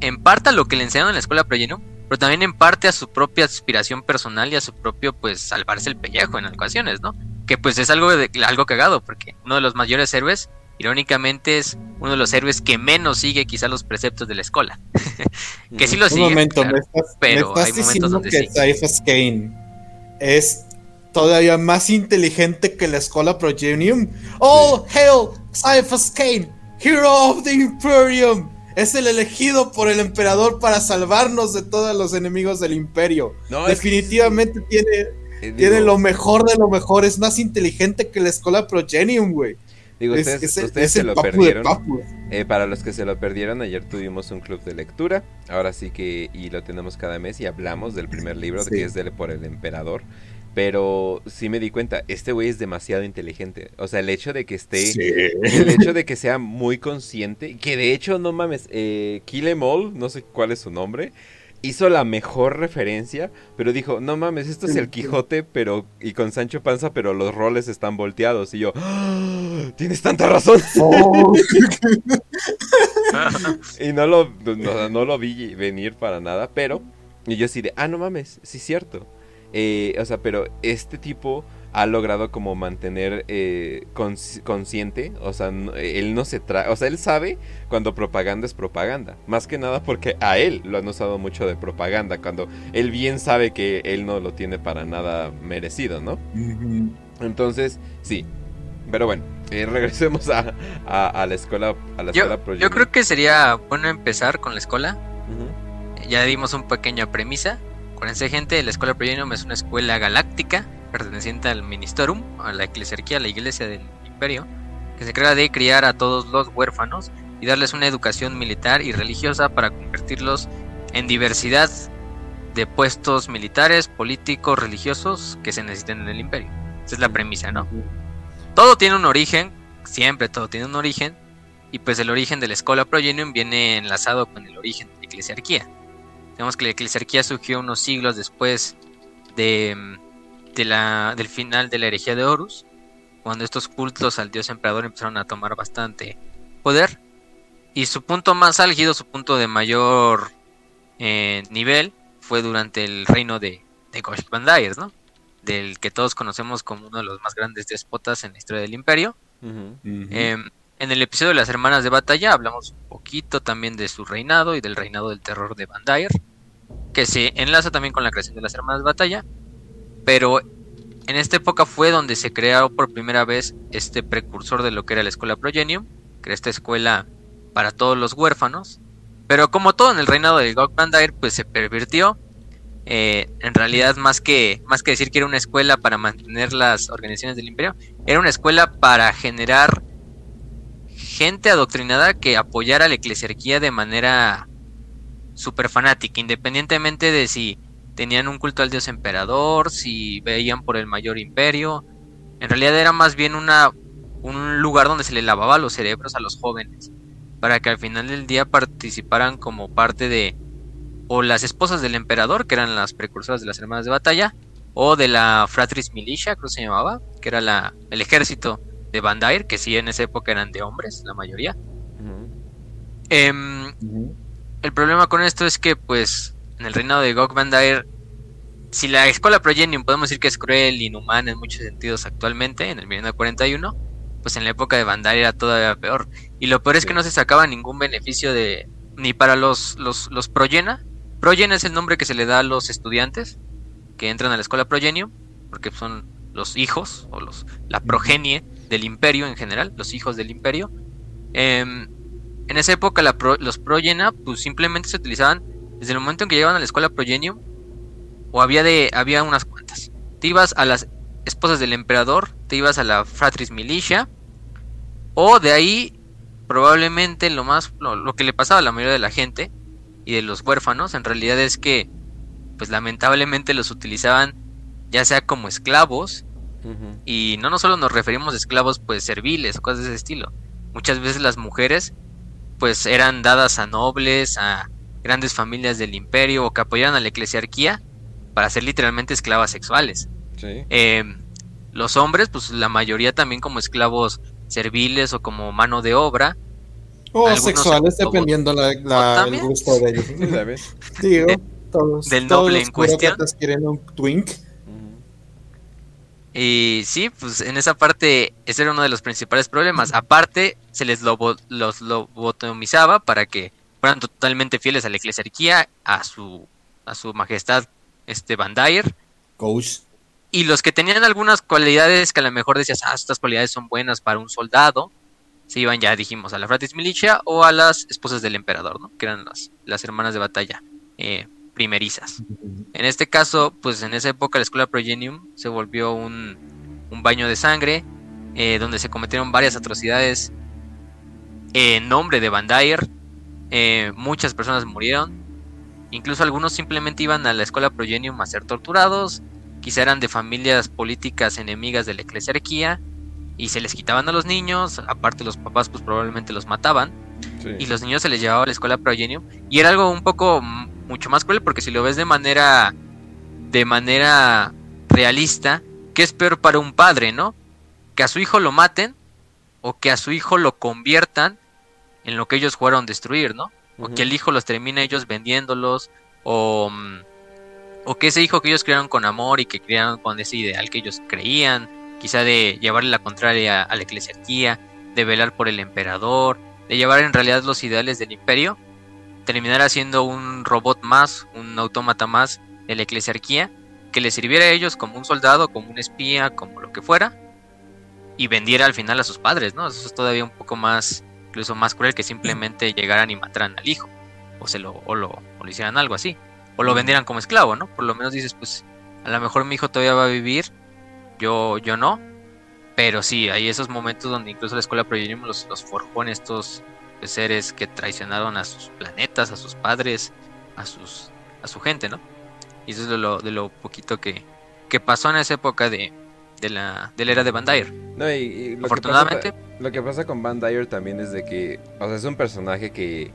en parte a lo que le enseñaron en la escuela Progenium, pero también en parte a su propia aspiración personal y a su propio, pues, salvarse el pellejo en ocasiones, ¿no? Que pues es algo, de, algo cagado, porque uno de los mayores héroes, irónicamente, es uno de los héroes que menos sigue quizá los preceptos de la escuela. que sí lo sigue, Un momento, claro, me estás, pero me estás hay momentos diciendo donde que sí. Cyphus Kane es todavía más inteligente que la escuela Progenium. ¡Oh, hail! Cyphus Kane, Hero of the Imperium. Es el elegido por el emperador para salvarnos de todos los enemigos del imperio. No, es que Definitivamente tiene, Eh, tiene digo- lo mejor de lo mejor. Es más inteligente que la escuela Progenium, güey. Digo, Es, ustedes, es el- ustedes es se lo perdieron. Eh, para los que se lo perdieron, ayer tuvimos un club de lectura. Ahora sí que, y lo tenemos cada mes y hablamos del primer libro Sí. que es de, por el emperador. Pero sí me di cuenta, este güey es demasiado inteligente. O sea, el hecho de que esté, Sí. el hecho de que sea muy consciente, que de hecho, no mames, eh, Kill Em All, no sé cuál es su nombre, hizo la mejor referencia, pero dijo, no mames, esto es el Quijote, pero, y con Sancho Panza, pero los roles están volteados. Y yo, "Ah, tienes tanta razón. Oh. Y no lo, no, no lo vi venir para nada, pero y yo sí de, ah, no mames, sí es cierto. Eh, o sea, pero este tipo ha logrado como mantener eh, cons- consciente, o sea, no- él no se trae, o sea, él sabe cuando propaganda es propaganda, más que nada porque a él lo han usado mucho de propaganda, cuando él bien sabe que él no lo tiene para nada merecido, ¿no? Entonces, sí. Pero bueno, eh, regresemos a, a, a la escuela, a la Yo, escuela yo creo que sería bueno empezar con la escuela. Ya dimos una pequeña premisa. Acuérdense, gente, la escuela Progenium es una escuela galáctica perteneciente al Ministerium, a la eclesiarquía, a la iglesia del imperio, que se encarga de criar a todos los huérfanos y darles una educación militar y religiosa para convertirlos en diversidad de puestos militares, políticos, religiosos que se necesiten en el imperio. Esa es la premisa, ¿no? Todo tiene un origen, siempre todo tiene un origen, y pues el origen de la escuela Progenium viene enlazado con el origen de la eclesiarquía. Digamos que la eclesiarquía surgió unos siglos después de, de la, del final de la herejía de Horus, cuando estos cultos al dios emperador empezaron a tomar bastante poder. Y su punto más álgido, su punto de mayor eh, nivel, fue durante el reino de, de Gosh ¿no? Del que todos conocemos como uno de los más grandes déspotas en la historia del imperio. Eh, en el episodio de las hermanas de batalla hablamos un poquito también de su reinado y del reinado del terror de Bandair, que se enlaza también con la creación de las hermanas de batalla, pero en esta época fue donde se creó por primera vez este precursor de lo que era la escuela Progenium, que era esta escuela para todos los huérfanos, pero como todo en el reinado de Gog Bandair, pues se pervirtió. Eh, en realidad, más que, más que decir que era una escuela para mantener las organizaciones del imperio, era una escuela para generar gente adoctrinada que apoyara la eclesiarquía de manera super fanática, independientemente de si tenían un culto al dios emperador, si veían por el mayor imperio. En realidad era más bien una, un lugar donde se le lavaba los cerebros a los jóvenes, para que al final del día participaran como parte de o las esposas del emperador, que eran las precursoras de las hermanas de batalla, o de la Fratris Militia, creo que se llamaba, que era la, el ejército de Bandair, que sí en esa época eran de hombres, la mayoría. Em, el problema con esto es que, pues, en el reinado de Bandair, si la escuela Progenium podemos decir que es cruel, inhumana en muchos sentidos actualmente, en el 1941, pues en la época de Bandair era todavía peor. Y lo peor es que no se sacaba ningún beneficio de ni para los, los, los Progena. Progena es el nombre que se le da a los estudiantes que entran a la escuela Progenium, porque son los hijos o los la progenie del imperio en general, los hijos del imperio. Em, en esa época la pro- los Progena pues simplemente se utilizaban desde el momento en que llegaban a la escuela Progenium o había de había unas cuantas. Te ibas a las esposas del emperador, te ibas a la Fratris Militia o de ahí probablemente lo más lo, lo que le pasaba a la mayoría de la gente y de los huérfanos en realidad es que pues lamentablemente los utilizaban ya sea como esclavos y no, no solo nos referimos a esclavos pues serviles o cosas de ese estilo. Muchas veces las mujeres pues eran dadas a nobles, a grandes familias del imperio o que apoyaran a la eclesiarquía para ser literalmente esclavas sexuales. Sí. Eh, los hombres pues la mayoría también como esclavos serviles o como mano de obra. O Algunos sexuales, se- dependiendo la, la- ¿O el gusto de ellos. Digo, Todos, Del todos noble los en cuestión. quieren un twink. Y sí, pues en esa parte ese era uno de los principales problemas. Aparte, se les lobo- los lobotomizaba para que fueran totalmente fieles a la eclesiarquía, a su, a su majestad este. Coach. Y los que tenían algunas cualidades que a lo mejor decías, ah, estas cualidades son buenas para un soldado, se iban ya, dijimos, a la Fratis Milicia o a las esposas del emperador, ¿no? Que eran las, las hermanas de batalla eh, primerizas. En este caso, pues en esa época la escuela Progenium se volvió un, un baño de sangre, eh, donde se cometieron varias atrocidades en nombre de Bandair. Eh, muchas personas murieron. Incluso algunos simplemente iban a la escuela Progenium a ser torturados. Quizá eran de familias políticas enemigas de la eclesiarquía. Y se les quitaban a los niños. Aparte los papás pues probablemente los mataban Sí. y los niños se les llevaba a la escuela Progenium y era algo un poco mucho más cruel porque si lo ves de manera de manera realista, ¿qué es peor para un padre, no? Que a su hijo lo maten o que a su hijo lo conviertan en lo que ellos jugaron destruir, ¿no? O que el hijo los termine ellos vendiéndolos o mm, o que ese hijo que ellos crearon con amor y que crearon con ese ideal que ellos creían, quizá de llevarle la contraria a la eclesiarquía, de velar por el emperador, de llevar en realidad los ideales del imperio, terminara siendo un robot más, un autómata más de la eclesiarquía, que le sirviera a ellos como un soldado, como un espía, como lo que fuera, y vendiera al final a sus padres, ¿no? Eso es todavía un poco más, incluso más cruel que simplemente llegaran y mataran al hijo, o se lo, o lo, o lo hicieran algo así, o lo vendieran como esclavo, ¿no? Por lo menos dices, pues, a lo mejor mi hijo todavía va a vivir, yo, yo no, pero sí, hay esos momentos donde incluso la escuela Progenium los, los forjó en estos pues, seres que traicionaron a sus planetas, a sus padres, a sus a su gente, ¿no? Y eso es de lo, de lo poquito que, que pasó en esa época de, de la, de la era de Bandair. No, y, y lo, que Afortunadamente, pasa, lo que pasa con Van Dyer también es de que, o sea, es un personaje que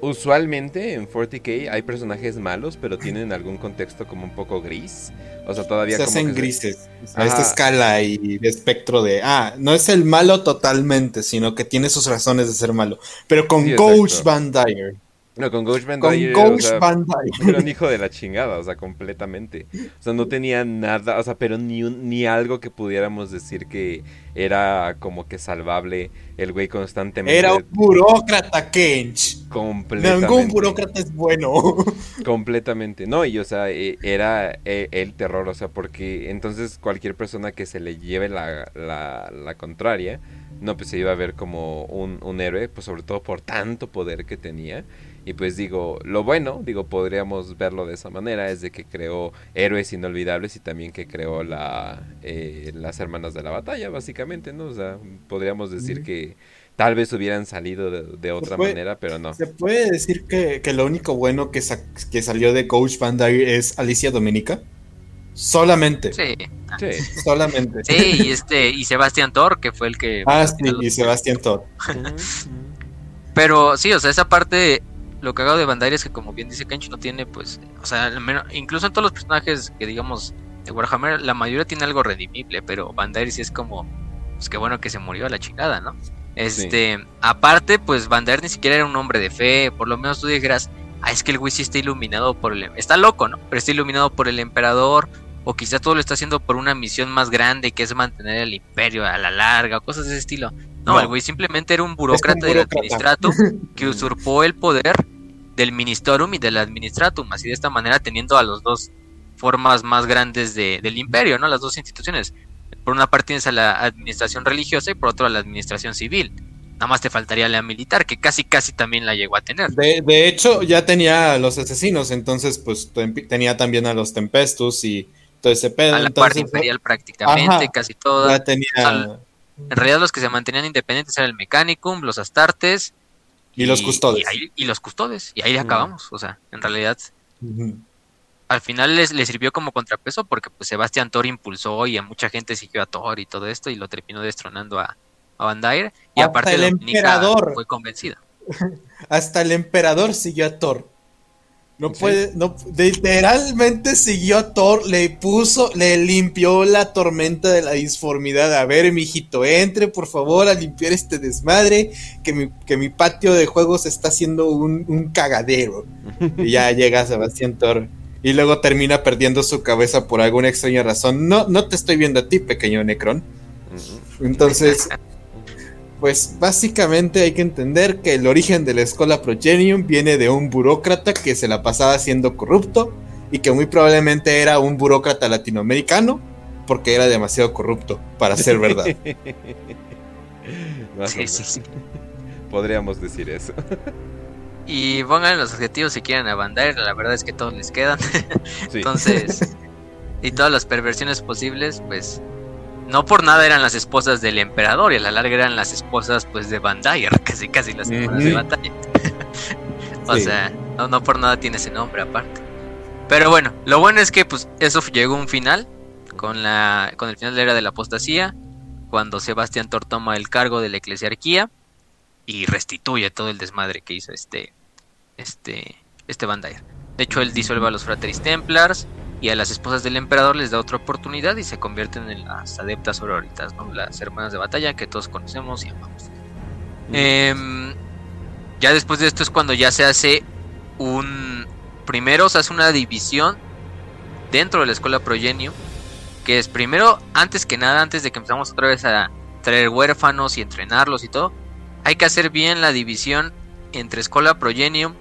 usualmente en 40k hay personajes malos, pero tienen algún contexto como un poco gris. O sea, todavía Se como hacen que se- grises. A esta escala y de espectro de, ah, no es el malo totalmente, sino que tiene sus razones de ser malo. Pero con Sí, Coach. Van Dyer. No, con Ghost Van Con Dyer, Coach o sea, Van Dyer. Era un hijo de la chingada, o sea, completamente. O sea, no tenía nada, o sea, pero ni, un- ni algo que pudiéramos decir que era como que salvable el güey constantemente. Era un burócrata, Kench. completamente. Ningún burócrata es bueno. Completamente, no, y o sea, e- era e- el terror, o sea, porque entonces cualquier persona que se le lleve la, la, la contraria, no, pues se iba a ver como un, un héroe, pues sobre todo por tanto poder que tenía. Y pues digo, lo bueno, digo, podríamos verlo de esa manera, es de que creó héroes inolvidables y también que creó la, eh, las hermanas de la batalla, básicamente, ¿no? O sea, podríamos decir que tal vez hubieran salido de, de otra puede- manera, pero no. Se puede decir que, que lo único bueno que, sa- que salió de Coach Van Dyer es Alicia Dominica. Solamente. sí. Sí. Solamente. Sí, y este, y Sebastián Thor, que fue el que Ah, sí, y Sebastián Todd. Pero sí, o sea, esa parte, lo que hago de Bandai es que como bien dice Kench, no tiene pues, o sea, al menos- incluso en todos los personajes que digamos de Warhammer, la mayoría tiene algo redimible, pero Bandai sí es como, pues qué bueno que se murió a la chingada, ¿no? Este, aparte, pues Bandai ni siquiera era un hombre de fe, por lo menos tú dijeras, ah, es que el güey sí está iluminado por el, está loco, ¿no? Pero está iluminado por el emperador, o quizá todo lo está haciendo por una misión más grande que es mantener el imperio a la larga, o cosas de ese estilo. No, No. el güey simplemente era un burócrata del burócrata. administratum que usurpó el poder del ministerium y del administratum, así de esta manera teniendo a los dos formas más grandes de- del imperio, ¿no? Las dos instituciones. Por una parte tienes a la administración religiosa y por otra a la administración civil. Nada más te faltaría la militar, que casi casi también la llegó a tener. De, de hecho, ya tenía a los asesinos, entonces pues tenía también a los Tempestus y todo ese pedo. A la parte imperial prácticamente, Ajá. casi toda. ya tenía En realidad los que se mantenían independientes eran el Mechanicum, los Astartes y los custodes. Y, ahí- y los custodes. Y ahí Mm. acabamos. O sea, en realidad al final les, les sirvió como contrapeso porque pues Sebastián Thor impulsó y a mucha gente siguió a Thor y todo esto y lo terminó destronando a, a Van Dyer. Y Hasta aparte el Dominica emperador. fue convencida. Hasta el emperador siguió a Thor. No puede, no, literalmente siguió a Thor, le puso, le limpió la tormenta de la disformidad. A ver, mijito, entre por favor a limpiar este desmadre, que mi, que mi patio de juegos está haciendo un, un cagadero. y ya llega Sebastián Thor. Y luego termina perdiendo su cabeza por alguna extraña razón. No, no te estoy viendo a ti, pequeño Necron. Entonces, pues básicamente hay que entender que el origen de la escuela Progenium viene de un burócrata que se la pasaba siendo corrupto y que muy probablemente era un burócrata latinoamericano porque era demasiado corrupto para ser verdad. Sí, sí, sí. Podríamos decir eso. Y pongan los objetivos si quieren a Bandai, la verdad es que todos les quedan. Sí. Entonces, y todas las perversiones posibles, pues no por nada eran las esposas del emperador y a la larga eran las esposas pues de Bandai, casi casi las esposas de. Bandai. o Sí. sea, no, no por nada tiene ese nombre aparte. Pero bueno, lo bueno es que pues eso llegó a un final con la con el final de la era de la apostasía, cuando Sebastián Thor toma el cargo de la eclesiarquía y restituye todo el desmadre que hizo este este este Bandai. De hecho, él disuelve a los Frateris Templars y a las esposas del emperador les da otra oportunidad y se convierten en las adeptas sororitas, ¿no? Las hermanas de batalla que todos conocemos y amamos. Em, ya después de esto es cuando ya se hace un... Primero se hace una división dentro de la escuela Progenium, que es primero, antes que nada, antes de que empezamos otra vez a traer huérfanos y entrenarlos y todo, hay que hacer bien la división entre escuela Progenium,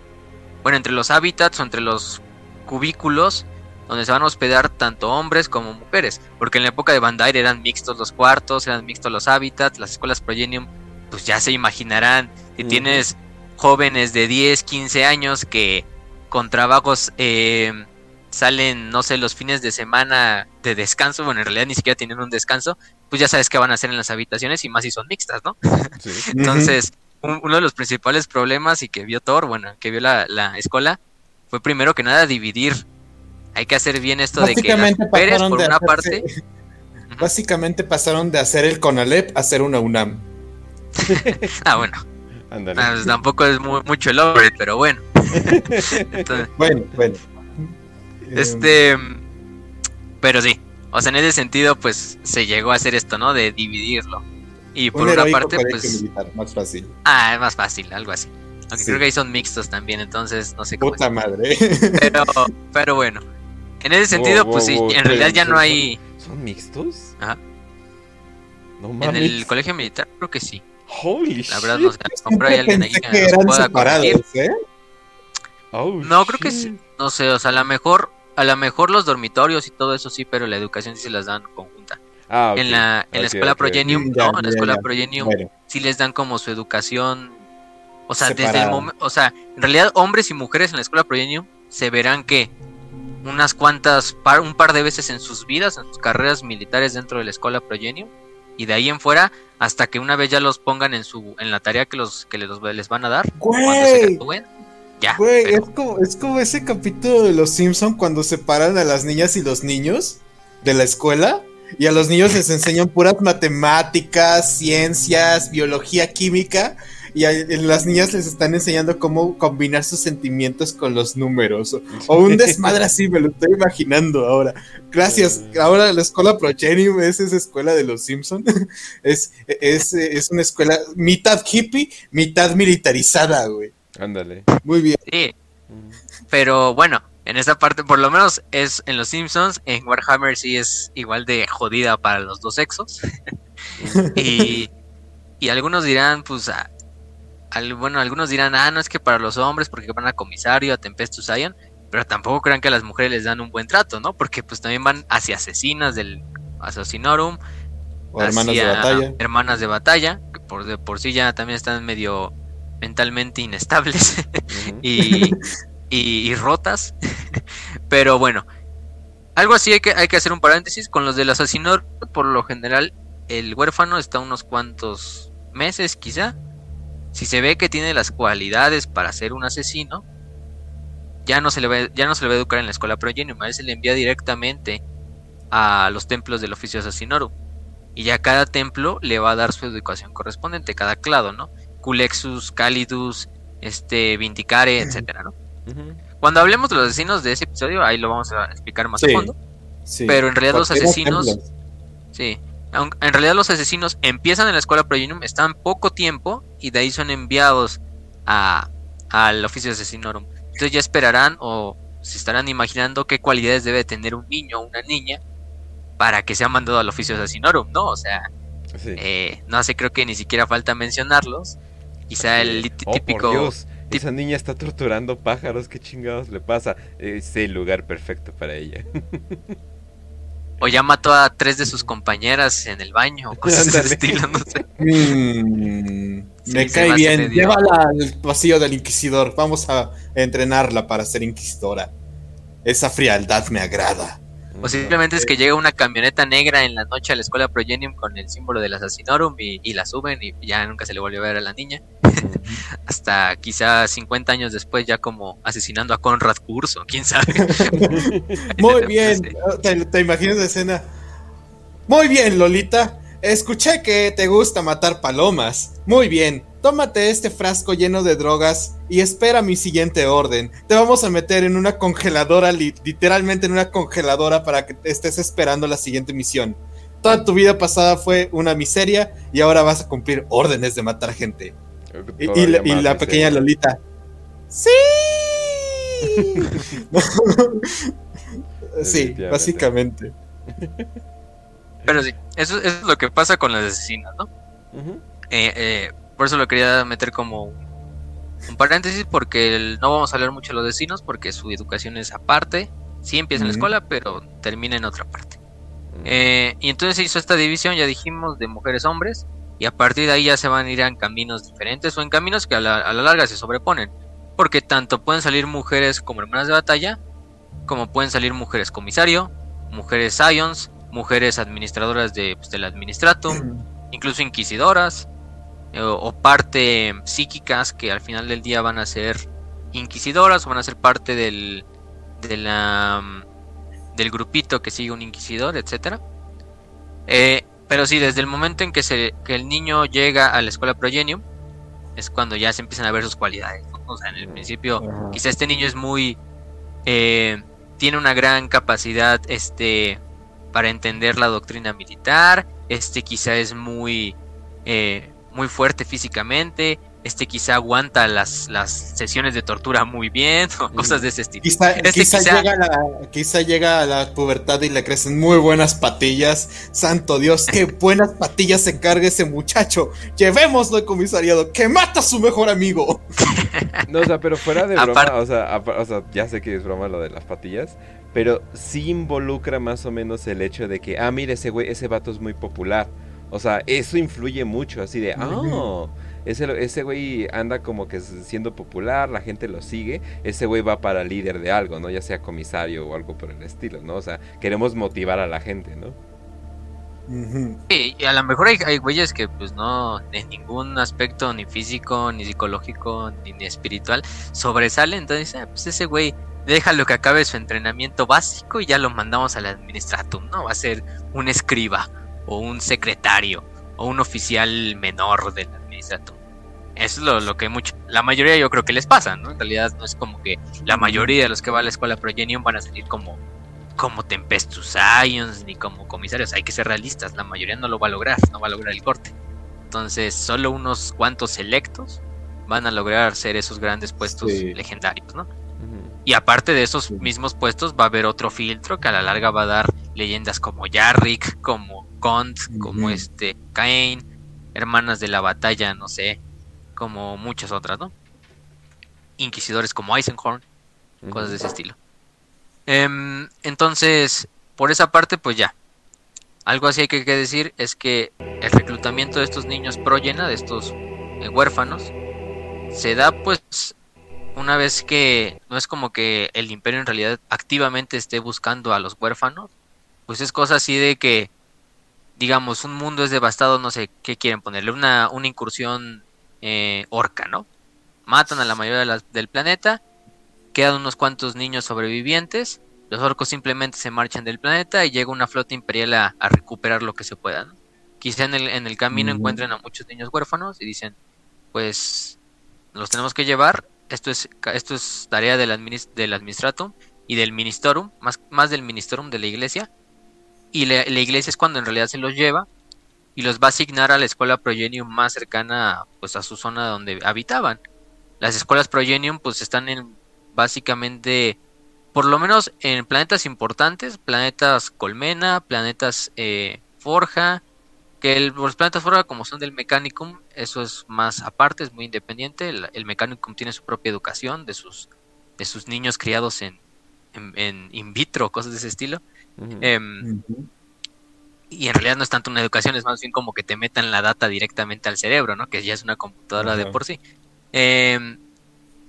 bueno, entre los hábitats o entre los cubículos donde se van a hospedar tanto hombres como mujeres, porque en la época de Bandai eran mixtos los cuartos, eran mixtos los hábitats, las escuelas Progenium, pues ya se imaginarán, si tienes jóvenes de 10, 15 años que con trabajos eh, salen, no sé, los fines de semana de descanso, bueno, en realidad ni siquiera tienen un descanso, pues ya sabes qué van a hacer en las habitaciones y más si son mixtas, ¿no? Sí. Entonces, un- uno de los principales problemas y que vio Thor, bueno, que vio la, la escuela, fue primero que nada dividir. Hay que hacer bien esto de que las Básicamente mujeres, pasaron por de una hacerse- parte. Básicamente pasaron de hacer el Conalep a hacer una UNAM. ah, bueno, ah, pues tampoco es mu- mucho el over, pero bueno. Entonces, Bueno, bueno. Este, pero sí, o sea, en ese sentido, pues se llegó a hacer esto, ¿no? De dividirlo. Y por un una parte, pues, militar, más fácil. ah, es más fácil, algo así. Aunque Sí. creo que ahí son mixtos también, entonces no sé cómo. Puta madre. Pero, pero bueno. En ese sentido, Wow, pues wow, sí, wow, en realidad ya no hay. ¿Son mixtos? Ajá. No En mames. el colegio militar, creo que sí. Holy La verdad, shit. no sé. a lo mejor hay alguien ahí que que nos eran pueda corregir. ¿eh? Oh, No, creo que sí. No sé, o sea, a lo mejor. A lo mejor los dormitorios y todo eso sí, pero la educación sí se las dan conjunta. Ah, ok. En la, en la escuela ok. Progenium, Ya, no, en la escuela ya. Progenium Bueno, sí les dan como su educación. O sea, desde el momento. O sea, en realidad, hombres y mujeres en la escuela Progenium se verán que unas cuantas, par, un par de veces en sus vidas, en sus carreras militares dentro de la escuela Progenium. Y de ahí en fuera, hasta que una vez ya los pongan en su en la tarea que los que les, les van a dar, cuando se gradúen, ya. Güey, pero- es como, es como ese capítulo de Los Simpson cuando separan a las niñas y los niños de la escuela y a los niños les enseñan puras matemáticas, ciencias, biología, química y a, a las niñas les están enseñando cómo combinar sus sentimientos con los números o, o un desmadre así, me lo estoy imaginando ahora. Gracias. Ahora la escuela Progenium es esa escuela de Los Simpson. es, es, es una escuela mitad hippie, mitad militarizada, güey. Ándale. Muy bien. Sí, pero bueno, en esa parte, por lo menos es en los Simpsons, en Warhammer sí es igual de jodida para los dos sexos. y, y algunos dirán, pues, al- bueno, algunos dirán, ah, no es que para los hombres, porque van a comisario, a Tempestus Ion, pero tampoco crean que a las mujeres les dan un buen trato, ¿no? Porque pues también van hacia asesinas del Assassinorum, O hermanos de batalla. hermanas de batalla, que por, de por sí ya también están medio mentalmente inestables y, y- y rotas. Pero bueno, algo así hay que, hay que hacer un paréntesis. Con los del asesinor, por lo general, el huérfano está unos cuantos meses quizá. Si se ve que tiene las cualidades para ser un asesino, ya no se le va, ya no se le va a educar en la escuela Progenium, a él se le envía directamente a los templos del oficio asesinorum. Y ya cada templo le va a dar su educación correspondiente, cada clado, ¿no? Culexus, Calidus, este, Vindicare, etcétera, ¿no? Cuando hablemos de los asesinos de ese episodio, ahí lo vamos a explicar más a fondo. Pero en realidad los asesinos... Sí. En realidad los asesinos empiezan en la escuela Progenium, están poco tiempo y de ahí son enviados a, al oficio de asesinorum. Entonces ya esperarán o se estarán imaginando qué cualidades debe tener un niño o una niña para que sea mandado al oficio de asesinorum, ¿no? O sea, eh, no sé, creo que ni siquiera falta mencionarlos. Quizá el oh, típico... Dios. Esa niña está torturando pájaros, ¿qué chingados le pasa? Es el lugar perfecto para ella. O ya mató a tres de sus compañeras en el baño, o cosas de estilo, no sé. Mm, me cae bien. Llévala al pasillo del inquisidor. Vamos a entrenarla para ser inquisidora. Esa frialdad me agrada. O simplemente es que llega una camioneta negra en la noche a la escuela Progenium con el símbolo del Assassinorum y, la suben y ya nunca se le volvió a ver a la niña. Hasta quizá 50 años después ya como asesinando a Conrad Curso, quién sabe. Muy bien, ¿Te, te imaginas la escena. Muy bien, Lolita. Escuché que te gusta matar palomas. Muy bien, tómate este frasco lleno de drogas y espera mi siguiente orden. Te vamos a meter en una congeladora, literalmente en una congeladora para que estés esperando la siguiente misión. Toda tu vida pasada fue una miseria y ahora vas a cumplir órdenes de matar gente. Y, la, pequeña Lolita. ¡Sí! sí, básicamente. Pero sí, eso, es lo que pasa con las asesinas, ¿no? eh, eh, por eso lo quería meter como un paréntesis, porque no vamos a hablar mucho de los vecinos, porque su educación es aparte. Sí empieza en la escuela, pero termina en otra parte. Eh, y entonces se hizo esta división, ya dijimos, de mujeres-hombres, y a partir de ahí ya se van a ir en caminos diferentes o en caminos que a la, larga se sobreponen. Porque tanto pueden salir mujeres como hermanas de batalla, como pueden salir mujeres comisario, mujeres Ions, mujeres administradoras de, pues, del administratum, incluso inquisidoras, eh, o, parte psíquicas que al final del día van a ser inquisidoras o van a ser parte del, de la, del grupito que sigue un inquisidor, etcétera. Eh, pero sí, desde el momento en que, se, que el niño llega a la escuela Progenium, es cuando ya se empiezan a ver sus cualidades. O sea, en el principio, quizá este niño es muy. Eh, tiene una gran capacidad este, para entender la doctrina militar. Este quizá es muy muy fuerte físicamente, este quizá aguanta las, las sesiones de tortura muy bien, o cosas de ese estilo. Quizá, este Llega a la, quizá, llega a la, pubertad y le crecen muy buenas patillas. Santo Dios, qué buenas patillas se carga ese muchacho. Llevémoslo al comisariado, que mata a su mejor amigo. No, o sea, pero fuera de broma, o sea, o sea, ya sé que es broma lo de las patillas, pero sí involucra más o menos el hecho de que, ah, mire, ese güey, ese vato es muy popular. O sea, eso influye mucho, así de, ah, ese, ese güey anda como que siendo popular, la gente lo sigue, ese güey va para líder de algo, ¿no? Ya sea comisario o algo por el estilo, ¿no? O sea, queremos motivar a la gente, ¿no? y a lo mejor hay, hay, güeyes que pues no, en ningún aspecto, ni físico, ni psicológico, ni, espiritual, sobresale, entonces, ah, pues ese güey déjalo que acabe su entrenamiento básico y ya lo mandamos al administratum, ¿no? Va a ser un escriba o un secretario o un oficial menor del administrato. Eso es lo, que mucho, la mayoría yo creo que les pasa, ¿no? En realidad no es como que la mayoría de los que van a la escuela Progenium van a salir como, como Tempestus Science ni como comisarios. Hay que ser realistas, la mayoría no lo va a lograr, no va a lograr el corte. Entonces, solo unos cuantos selectos van a lograr ser esos grandes puestos legendarios, ¿no? Y aparte de esos mismos puestos va a haber otro filtro que a la larga va a dar leyendas como Yarrick, como como este Cain, Hermanas de la Batalla, no sé, como muchas otras, ¿no? Inquisidores como Eisenhorn, cosas de ese estilo. Em, entonces, por esa parte, pues ya. Algo así hay que decir es que el reclutamiento de estos niños progena, de estos eh, huérfanos, se da pues una vez que no es como que el imperio en realidad activamente esté buscando a los huérfanos, pues es cosa así de que digamos, un mundo es devastado, no sé, ¿qué quieren ponerle? Una, una incursión eh, orca, ¿no? Matan a la mayoría del planeta, quedan unos cuantos niños sobrevivientes, los orcos simplemente se marchan del planeta y llega una flota imperial a, recuperar lo que se pueda, ¿no? Quizá en el, en el camino encuentren a muchos niños huérfanos y dicen, pues los tenemos que llevar esto es, esto es tarea del, del administratum y del ministerum, más, más del ministerum de la iglesia. Y la, iglesia es cuando en realidad se los lleva y los va a asignar a la escuela Progenium más cercana pues a su zona donde habitaban. Las escuelas Progenium pues están en básicamente por lo menos en planetas importantes, planetas Colmena, planetas eh, Forja, que los planetas Forja como son del Mechanicum, eso es más aparte, es muy independiente, el, Mechanicum tiene su propia educación de sus, de sus niños criados en, en, in vitro, cosas de ese estilo. Em, y en realidad no es tanto una educación, es más bien como que te metan la data directamente al cerebro, ¿no? Que ya es una computadora de por sí. Eh,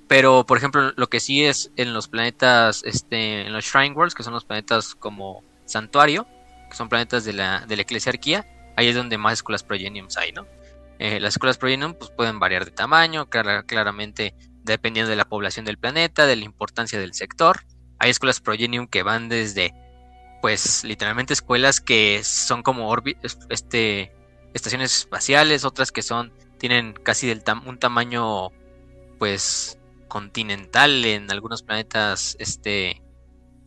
pero, por ejemplo, lo que sí es en los planetas, este, en los Shrine Worlds, que son los planetas como Santuario, que son planetas de la, de la Eclesiarquía, ahí es donde más escuelas Progeniums hay, ¿no? Eh, las escuelas Progenium pues, pueden variar de tamaño, claramente dependiendo de la población del planeta, de la importancia del sector. Hay escuelas Progenium que van desde, pues, literalmente escuelas que son como este, estaciones espaciales, otras que son, tienen casi del un tamaño, pues, continental en algunos planetas este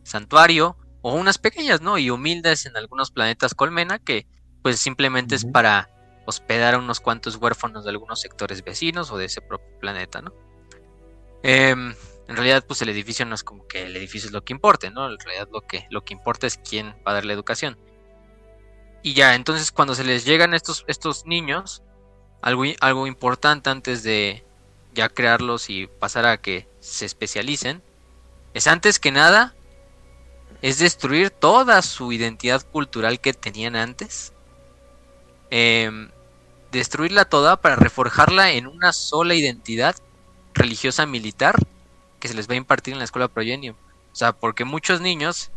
santuario o unas pequeñas, ¿no? Y humildes en algunos planetas colmena que pues simplemente es para hospedar a unos cuantos huérfanos de algunos sectores vecinos o de ese propio planeta, ¿no? Em, en realidad pues el edificio no es como que el edificio es lo que importe, ¿no? En realidad lo que, lo que importa es quién va a dar la educación. Y ya, entonces cuando se les llegan estos, estos niños, algo, algo importante antes de, ya crearlos y pasar a que se especialicen, es antes que nada, es destruir toda su identidad cultural que tenían antes, em, destruirla toda para reforjarla en una sola identidad religiosa militar que se les va a impartir en la escuela Progenium. O sea, porque muchos niños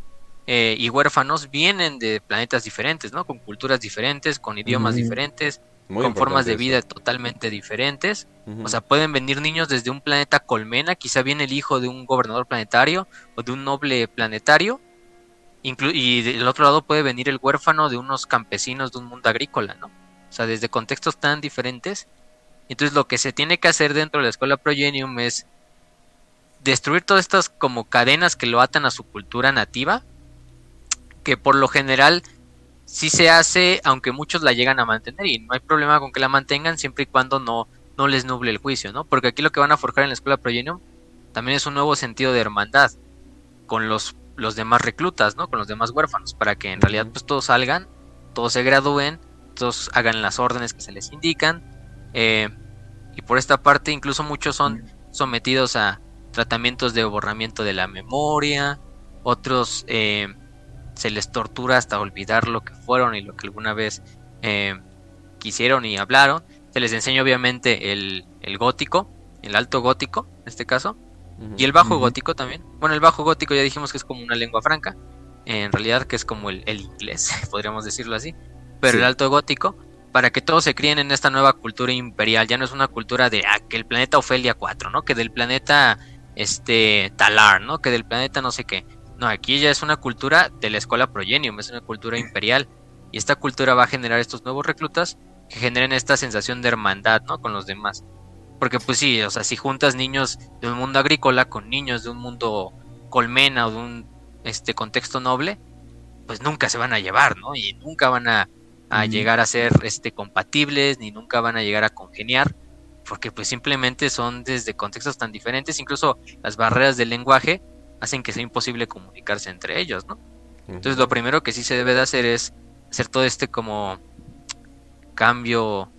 eh, y huérfanos vienen de planetas diferentes, ¿no? Con culturas diferentes, con idiomas diferentes, con formas de vida totalmente diferentes. O sea, pueden venir niños desde un planeta colmena, quizá viene el hijo de un gobernador planetario o de un noble planetario. Y del otro lado puede venir el huérfano de unos campesinos de un mundo agrícola, ¿no? O sea, desde contextos tan diferentes. Entonces lo que se tiene que hacer dentro de la escuela Progenium es destruir todas estas como cadenas que lo atan a su cultura nativa, que por lo general sí se hace, aunque muchos la llegan a mantener y no hay problema con que la mantengan siempre y cuando no, no les nuble el juicio, ¿no? Porque aquí lo que van a forjar en la escuela Progenium también es un nuevo sentido de hermandad con los, los demás reclutas, ¿no? Con los demás huérfanos, para que en realidad pues todos salgan, todos se gradúen, todos hagan las órdenes que se les indican. Eh, y por esta parte incluso muchos son sometidos a tratamientos de borramiento de la memoria, otros eh, se les tortura hasta olvidar lo que fueron y lo que alguna vez eh, quisieron y hablaron. Se les enseña obviamente el, gótico, el alto gótico en este caso, y el bajo gótico también. Bueno, el bajo gótico ya dijimos que es como una lengua franca, en realidad que es como el, inglés, podríamos decirlo así, pero el alto gótico, para que todos se críen en esta nueva cultura imperial, ya no es una cultura de ah, que el planeta Ofelia 4, ¿no? Que del planeta este Talar, ¿no? Que del planeta no sé qué. No, aquí ya es una cultura de la escuela Progenium, es una cultura imperial. Y esta cultura va a generar estos nuevos reclutas que generen esta sensación de hermandad, ¿no? Con los demás. Porque pues sí, o sea, si juntas niños de un mundo agrícola con niños de un mundo colmena o de un este contexto noble, pues nunca se van a llevar, ¿no? Y nunca van a, llegar a ser este compatibles, ni nunca van a llegar a congeniar, porque pues simplemente son desde contextos tan diferentes, incluso las barreras del lenguaje hacen que sea imposible comunicarse entre ellos, ¿no? Entonces lo primero que sí se debe de hacer es hacer todo este como cambio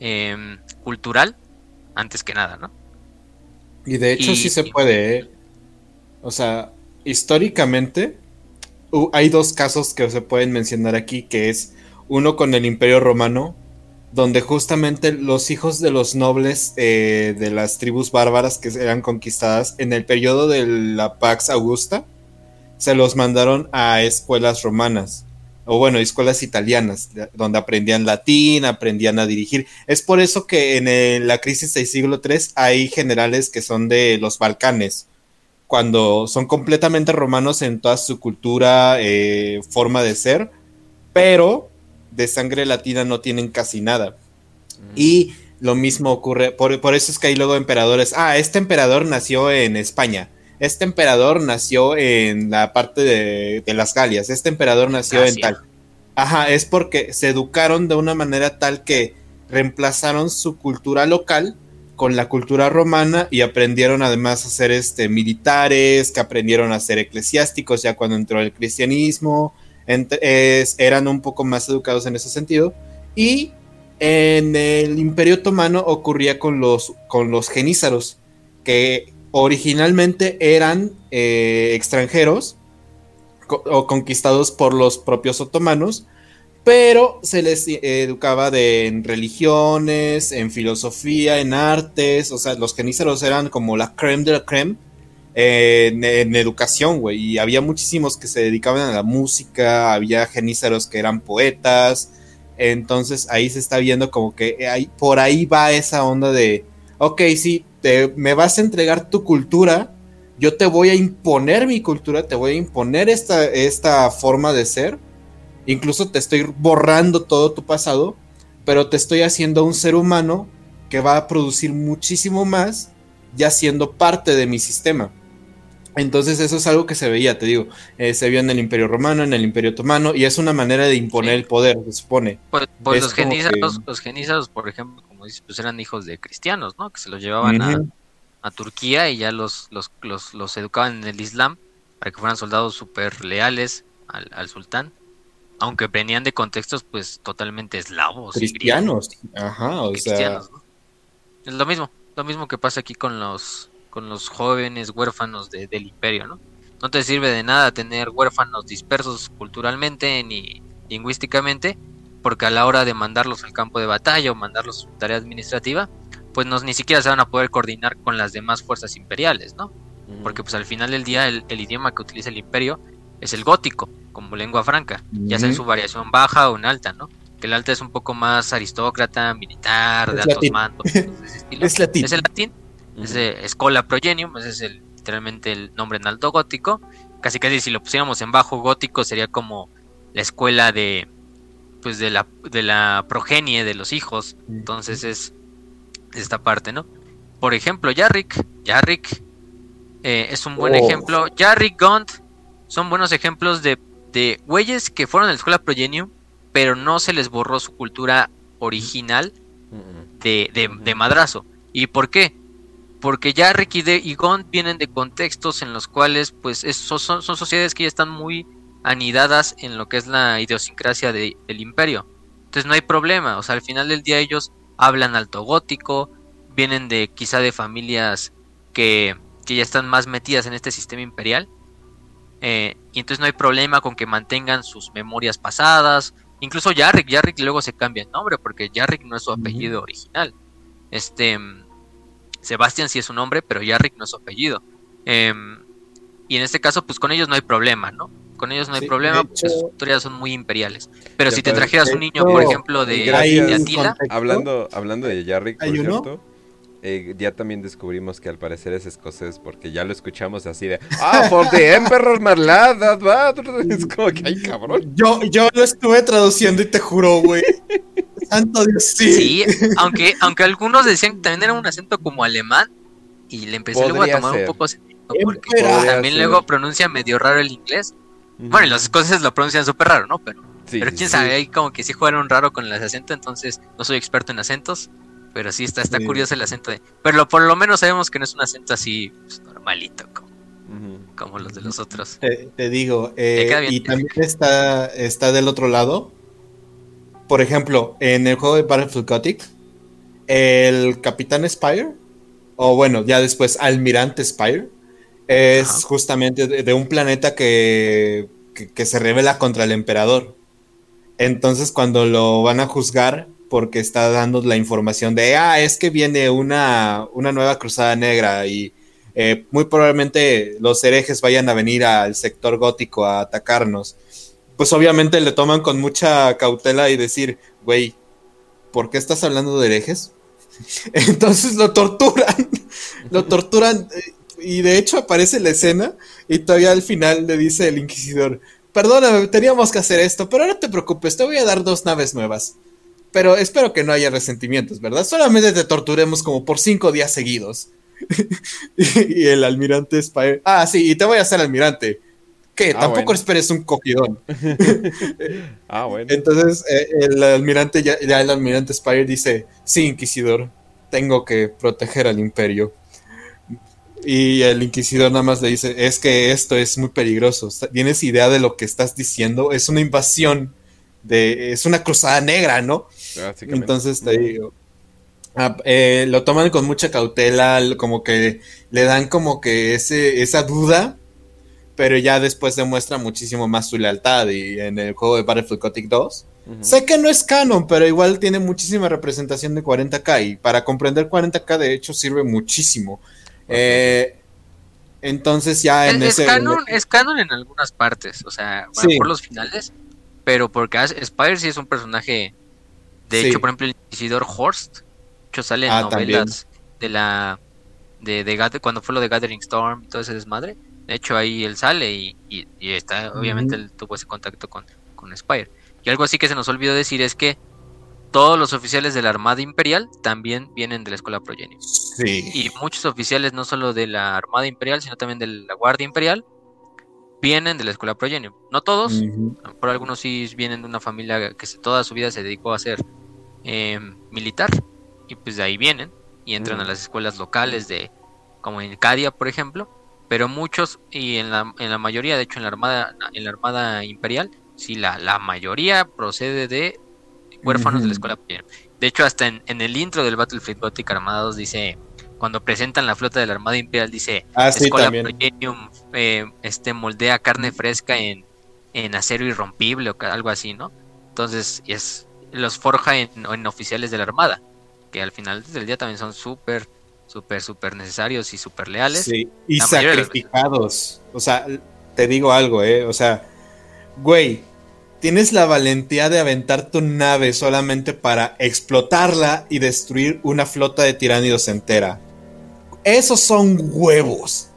em, cultural antes que nada, ¿no? Y de hecho sí se puede, ¿eh? O sea, históricamente hay dos casos que se pueden mencionar aquí, que es uno con el Imperio Romano, donde justamente los hijos de los nobles eh, de las tribus bárbaras que eran conquistadas en el periodo de la Pax Augusta, se los mandaron a escuelas romanas, o bueno, escuelas italianas, donde aprendían latín, aprendían a dirigir. Es por eso que en la crisis del siglo III hay generales que son de los Balcanes, cuando son completamente romanos en toda su cultura, eh, forma de ser, pero de sangre latina no tienen casi nada. Mm. Y lo mismo ocurre, por, por eso es que hay luego emperadores. Ah, este emperador nació en España. Este emperador nació en la parte de, de las Galias. Este emperador nació en tal. Ajá, es porque se educaron de una manera tal que reemplazaron su cultura local con la cultura romana y aprendieron además a ser este, militares, que aprendieron a ser eclesiásticos ya cuando entró el cristianismo, eran un poco más educados en ese sentido. Y en el Imperio Otomano ocurría con los, con los genízaros, que originalmente eran eh, extranjeros o conquistados por los propios otomanos, pero se les eh, educaba en religiones, en filosofía, en artes, o sea, los genízaros eran como la creme de la creme en, educación, güey, y había muchísimos que se dedicaban a la música, había genízaros que eran poetas, entonces ahí se está viendo como que hay, por ahí va esa onda de, ok, sí, te, me vas a entregar tu cultura, yo te voy a imponer mi cultura, te voy a imponer esta, esta forma de ser, incluso te estoy borrando todo tu pasado, pero te estoy haciendo un ser humano que va a producir muchísimo más ya siendo parte de mi sistema. Entonces eso es algo que se veía, te digo, eh, se vio en el Imperio Romano, en el Imperio Otomano, y es una manera de imponer el poder, se supone. Pues, pues los, genízaros, los genízaros, por ejemplo, como dices, pues eran hijos de cristianos, ¿no? Que se los llevaban a, a Turquía y ya los, los, los, los, educaban en el Islam para que fueran soldados súper leales al, al, sultán, aunque venían de contextos pues totalmente eslavos. Cristianos, ajá, o sea... Es lo mismo, lo mismo que pasa aquí con los, con los jóvenes huérfanos de, del imperio, ¿no? No te sirve de nada tener huérfanos dispersos culturalmente ni lingüísticamente, porque a la hora de mandarlos al campo de batalla o mandarlos a su tarea administrativa, pues no, ni siquiera se van a poder coordinar con las demás fuerzas imperiales, ¿no? Porque pues al final del día el, idioma que utiliza el imperio es el gótico, como lengua franca, ya sea en su variación baja o en alta, ¿no? Que el alta es un poco más aristócrata, militar, de altos mandos. es latín. Es el latín. Es Escola Progenium, ese es el, literalmente el nombre en alto gótico. Casi casi si lo pusiéramos en bajo gótico sería como la escuela de pues de la de la progenie de los hijos. Entonces es esta parte, ¿no? Por ejemplo, Yarrick, Yarrick eh, es un buen oh. ejemplo. Yarrick Gaunt son buenos ejemplos de, de güeyes que fueron a la escuela Progenium, pero no se les borró su cultura original de, de, de madrazo. ¿Y por qué? Porque Yarrick y, de, y Gaunt vienen de contextos en los cuales, pues, son, son, sociedades que ya están muy anidadas en lo que es la idiosincrasia del imperio. Entonces no hay problema, o sea, al final del día ellos hablan alto gótico, vienen de quizá de familias que, que ya están más metidas en este sistema imperial. Eh, y entonces no hay problema con que mantengan sus memorias pasadas. Incluso Yarrick, Yarrick luego se cambia el nombre porque Yarrick no es su apellido original. Este Sebastián sí es su nombre, pero Yarrick no es su apellido. Em, y en este caso, pues con ellos no hay problema, ¿no? Con ellos no hay problema, porque sus historias son muy imperiales. Pero si te trajeras un niño, por ejemplo, de, Atila. Hablando, hablando de Yarrick, por cierto. Eh, ya también descubrimos que al parecer es escocés porque ya lo escuchamos así de ah for the emperor marlad es como que ay cabrón yo yo lo estuve traduciendo y te juro güey santo Dios sí sí aunque aunque algunos decían que también era un acento como alemán y le empecé luego a tomar un poco sentido porque también luego pronuncia medio raro el inglés bueno, y los escoceses lo pronuncian súper raro, ¿no? Pero, pero quién sabe, ahí como que sí jugaron raro con el acento, entonces no soy experto en acentos, pero sí está, está curioso el acento de... Pero por lo menos sabemos que no es un acento así pues, normalito, como, como, los de los otros. Te, digo, eh, y también está, está del otro lado. Por ejemplo, en el juego de Battlefield Gothic, el Capitán Spire, o bueno, ya después Almirante Spire, es justamente de, un planeta que, que, se revela contra el emperador. Entonces cuando lo van a juzgar porque está dando la información de, ah, es que viene una, una nueva cruzada negra y eh, muy probablemente los herejes vayan a venir al sector gótico a atacarnos. Pues obviamente le toman con mucha cautela y decir, güey, ¿por qué estás hablando de herejes? Entonces lo torturan, lo torturan eh, y de hecho aparece la escena y todavía al final le dice el inquisidor, perdóname, teníamos que hacer esto, pero no te preocupes, te voy a dar dos naves nuevas. pero espero que no haya resentimientos, ¿verdad? Solamente te torturemos como por cinco días seguidos. y el almirante Spire. Ah, sí, y te voy a hacer almirante. ¿Qué? Ah, Tampoco bueno. esperes un cogidón. Ah, bueno. Entonces, eh, el almirante, ya, ya el almirante Spire dice: Sí, inquisidor, tengo que proteger al imperio. Y el inquisidor nada más le dice: Es que esto es muy peligroso. ¿Tienes idea de lo que estás diciendo? Es una invasión. De, es una cruzada negra, ¿no? Entonces te digo, ah, eh, lo toman con mucha cautela, como que le dan como que ese, esa duda, pero ya después demuestra muchísimo más su lealtad y en el juego de Battlefield Gothic 2. Ujú. Sé que no es canon, pero igual tiene muchísima representación de 40k y para comprender 40k de hecho sirve muchísimo. Eh, entonces ya en es ese... canon, es canon en algunas partes, o sea, Sí. por los finales, pero porque Spire sí es un personaje, de Sí. hecho, por ejemplo, el Inquisidor Horst, de hecho sale en Ah, novelas de la, de, de cuando fue lo de Gathering Storm y todo ese desmadre, de hecho ahí él sale y, y- y está, obviamente él tuvo ese contacto con, con Spire. Y algo así que se nos olvidó decir es que todos los oficiales de la Armada Imperial también vienen de la Escuela Progenium. Sí. Y muchos oficiales, no solo de la Armada Imperial, sino también de la Guardia Imperial, vienen de la Escuela Progenium. No todos, Ujú. por algunos sí vienen de una familia que toda su vida se dedicó a ser eh, militar, y pues de ahí vienen y entran a las escuelas locales de, como en Cadia, por ejemplo, pero muchos, y en la, en la mayoría, de hecho en la Armada, en la Armada Imperial, sí, la, la mayoría procede de huérfanos de la. Escuela. De hecho, hasta en, en el intro del Battlefield Gothic Armados dice, cuando presentan la flota de la Armada Imperial, dice, Ah, sí, Escuela. Progenium eh, este, moldea carne fresca en, en acero irrompible o algo así, ¿no? Entonces, es, los forja en, en oficiales de la Armada, que al final del día también son súper, súper, súper necesarios y súper leales. Sí, y sacrificados. O sea, te digo algo, ¿eh? O sea, güey, tienes la valentía de aventar tu nave solamente para explotarla y destruir una flota de tiránidos entera. Esos son huevos.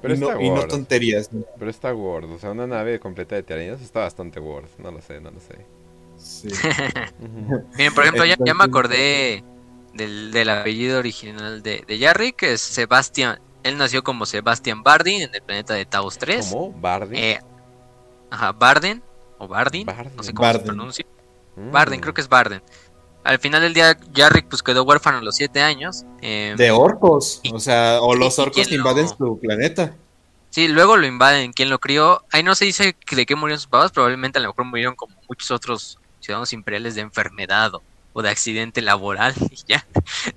Pero y, no, está y no tonterías. Pero está Word. O sea, una nave completa de tiranidos está bastante Word. No lo sé, no lo sé. Sí. Miren, por ejemplo, ya, ya me acordé del, del apellido original de, de Jarry, que es Sebastian. Él nació como Sebastian Bardin en el planeta de Taos 3. ¿Cómo? ¿Bardi? Eh, ajá, Barden o Bardin, Bardin. no sé cómo se Barden. pronuncia. Mm. Barden, creo que es Barden. Al final del día, Jarrick pues quedó huérfano a los 7 años. eh, De orcos. Y- O sea, o los orcos quién invaden lo- su planeta. Sí, luego lo invaden. ¿Quién lo crió? Ahí no se dice que- de qué murieron sus papás. Probablemente a lo mejor murieron como muchos otros ciudadanos imperiales de enfermedad o, o de accidente laboral. Y ya.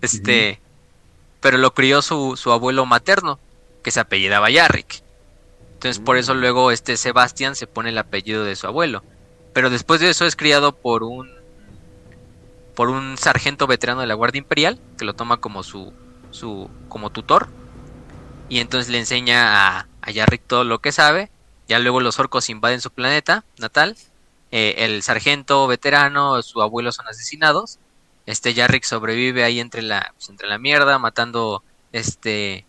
Este. Pero lo crió su, su abuelo materno, que se apellidaba Yarrick. Entonces, por eso Mm. luego este Sebastián se pone el apellido de su abuelo. Pero después de eso es criado por un. por un sargento veterano de la Guardia Imperial, que lo toma como su. su. como tutor y entonces le enseña a, a Yarrick todo lo que sabe. Ya luego los orcos invaden su planeta natal. Eh, el sargento veterano, su abuelo son asesinados. Este Yarrick sobrevive ahí entre la, pues, entre la mierda, matando este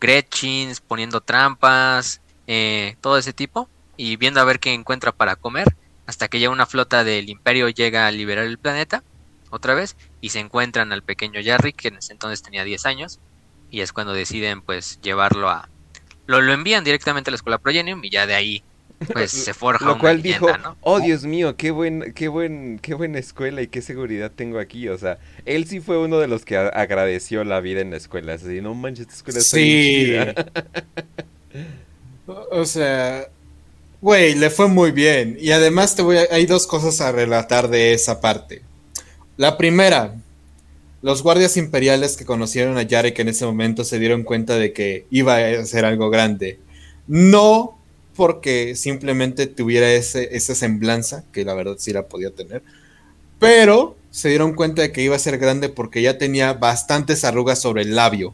Gretchins, poniendo trampas, eh, todo ese tipo. Y viendo a ver qué encuentra para comer. Hasta que ya una flota del imperio llega a liberar el planeta. Otra vez. Y se encuentran al pequeño Yarrick, que en ese entonces tenía 10 años y es cuando deciden pues llevarlo a lo, lo envían directamente a la escuela Progenium y ya de ahí pues se forja Lo una cual leyenda, dijo, ¿no? oh Dios mío, qué buen, qué buen, qué buena escuela y qué seguridad tengo aquí. O sea, él sí fue uno de los que agradeció la vida en la escuela. Así, no manches, esta escuela está Sí. bien chida". O sea, güey, le fue muy bien. Y además te voy a, hay dos cosas a relatar de esa parte. La primera, los guardias imperiales que conocieron a Yarek en ese momento se dieron cuenta de que iba a ser algo grande. No porque simplemente tuviera ese, esa semblanza, que la verdad sí la podía tener, pero se dieron cuenta de que iba a ser grande porque ya tenía bastantes arrugas sobre el labio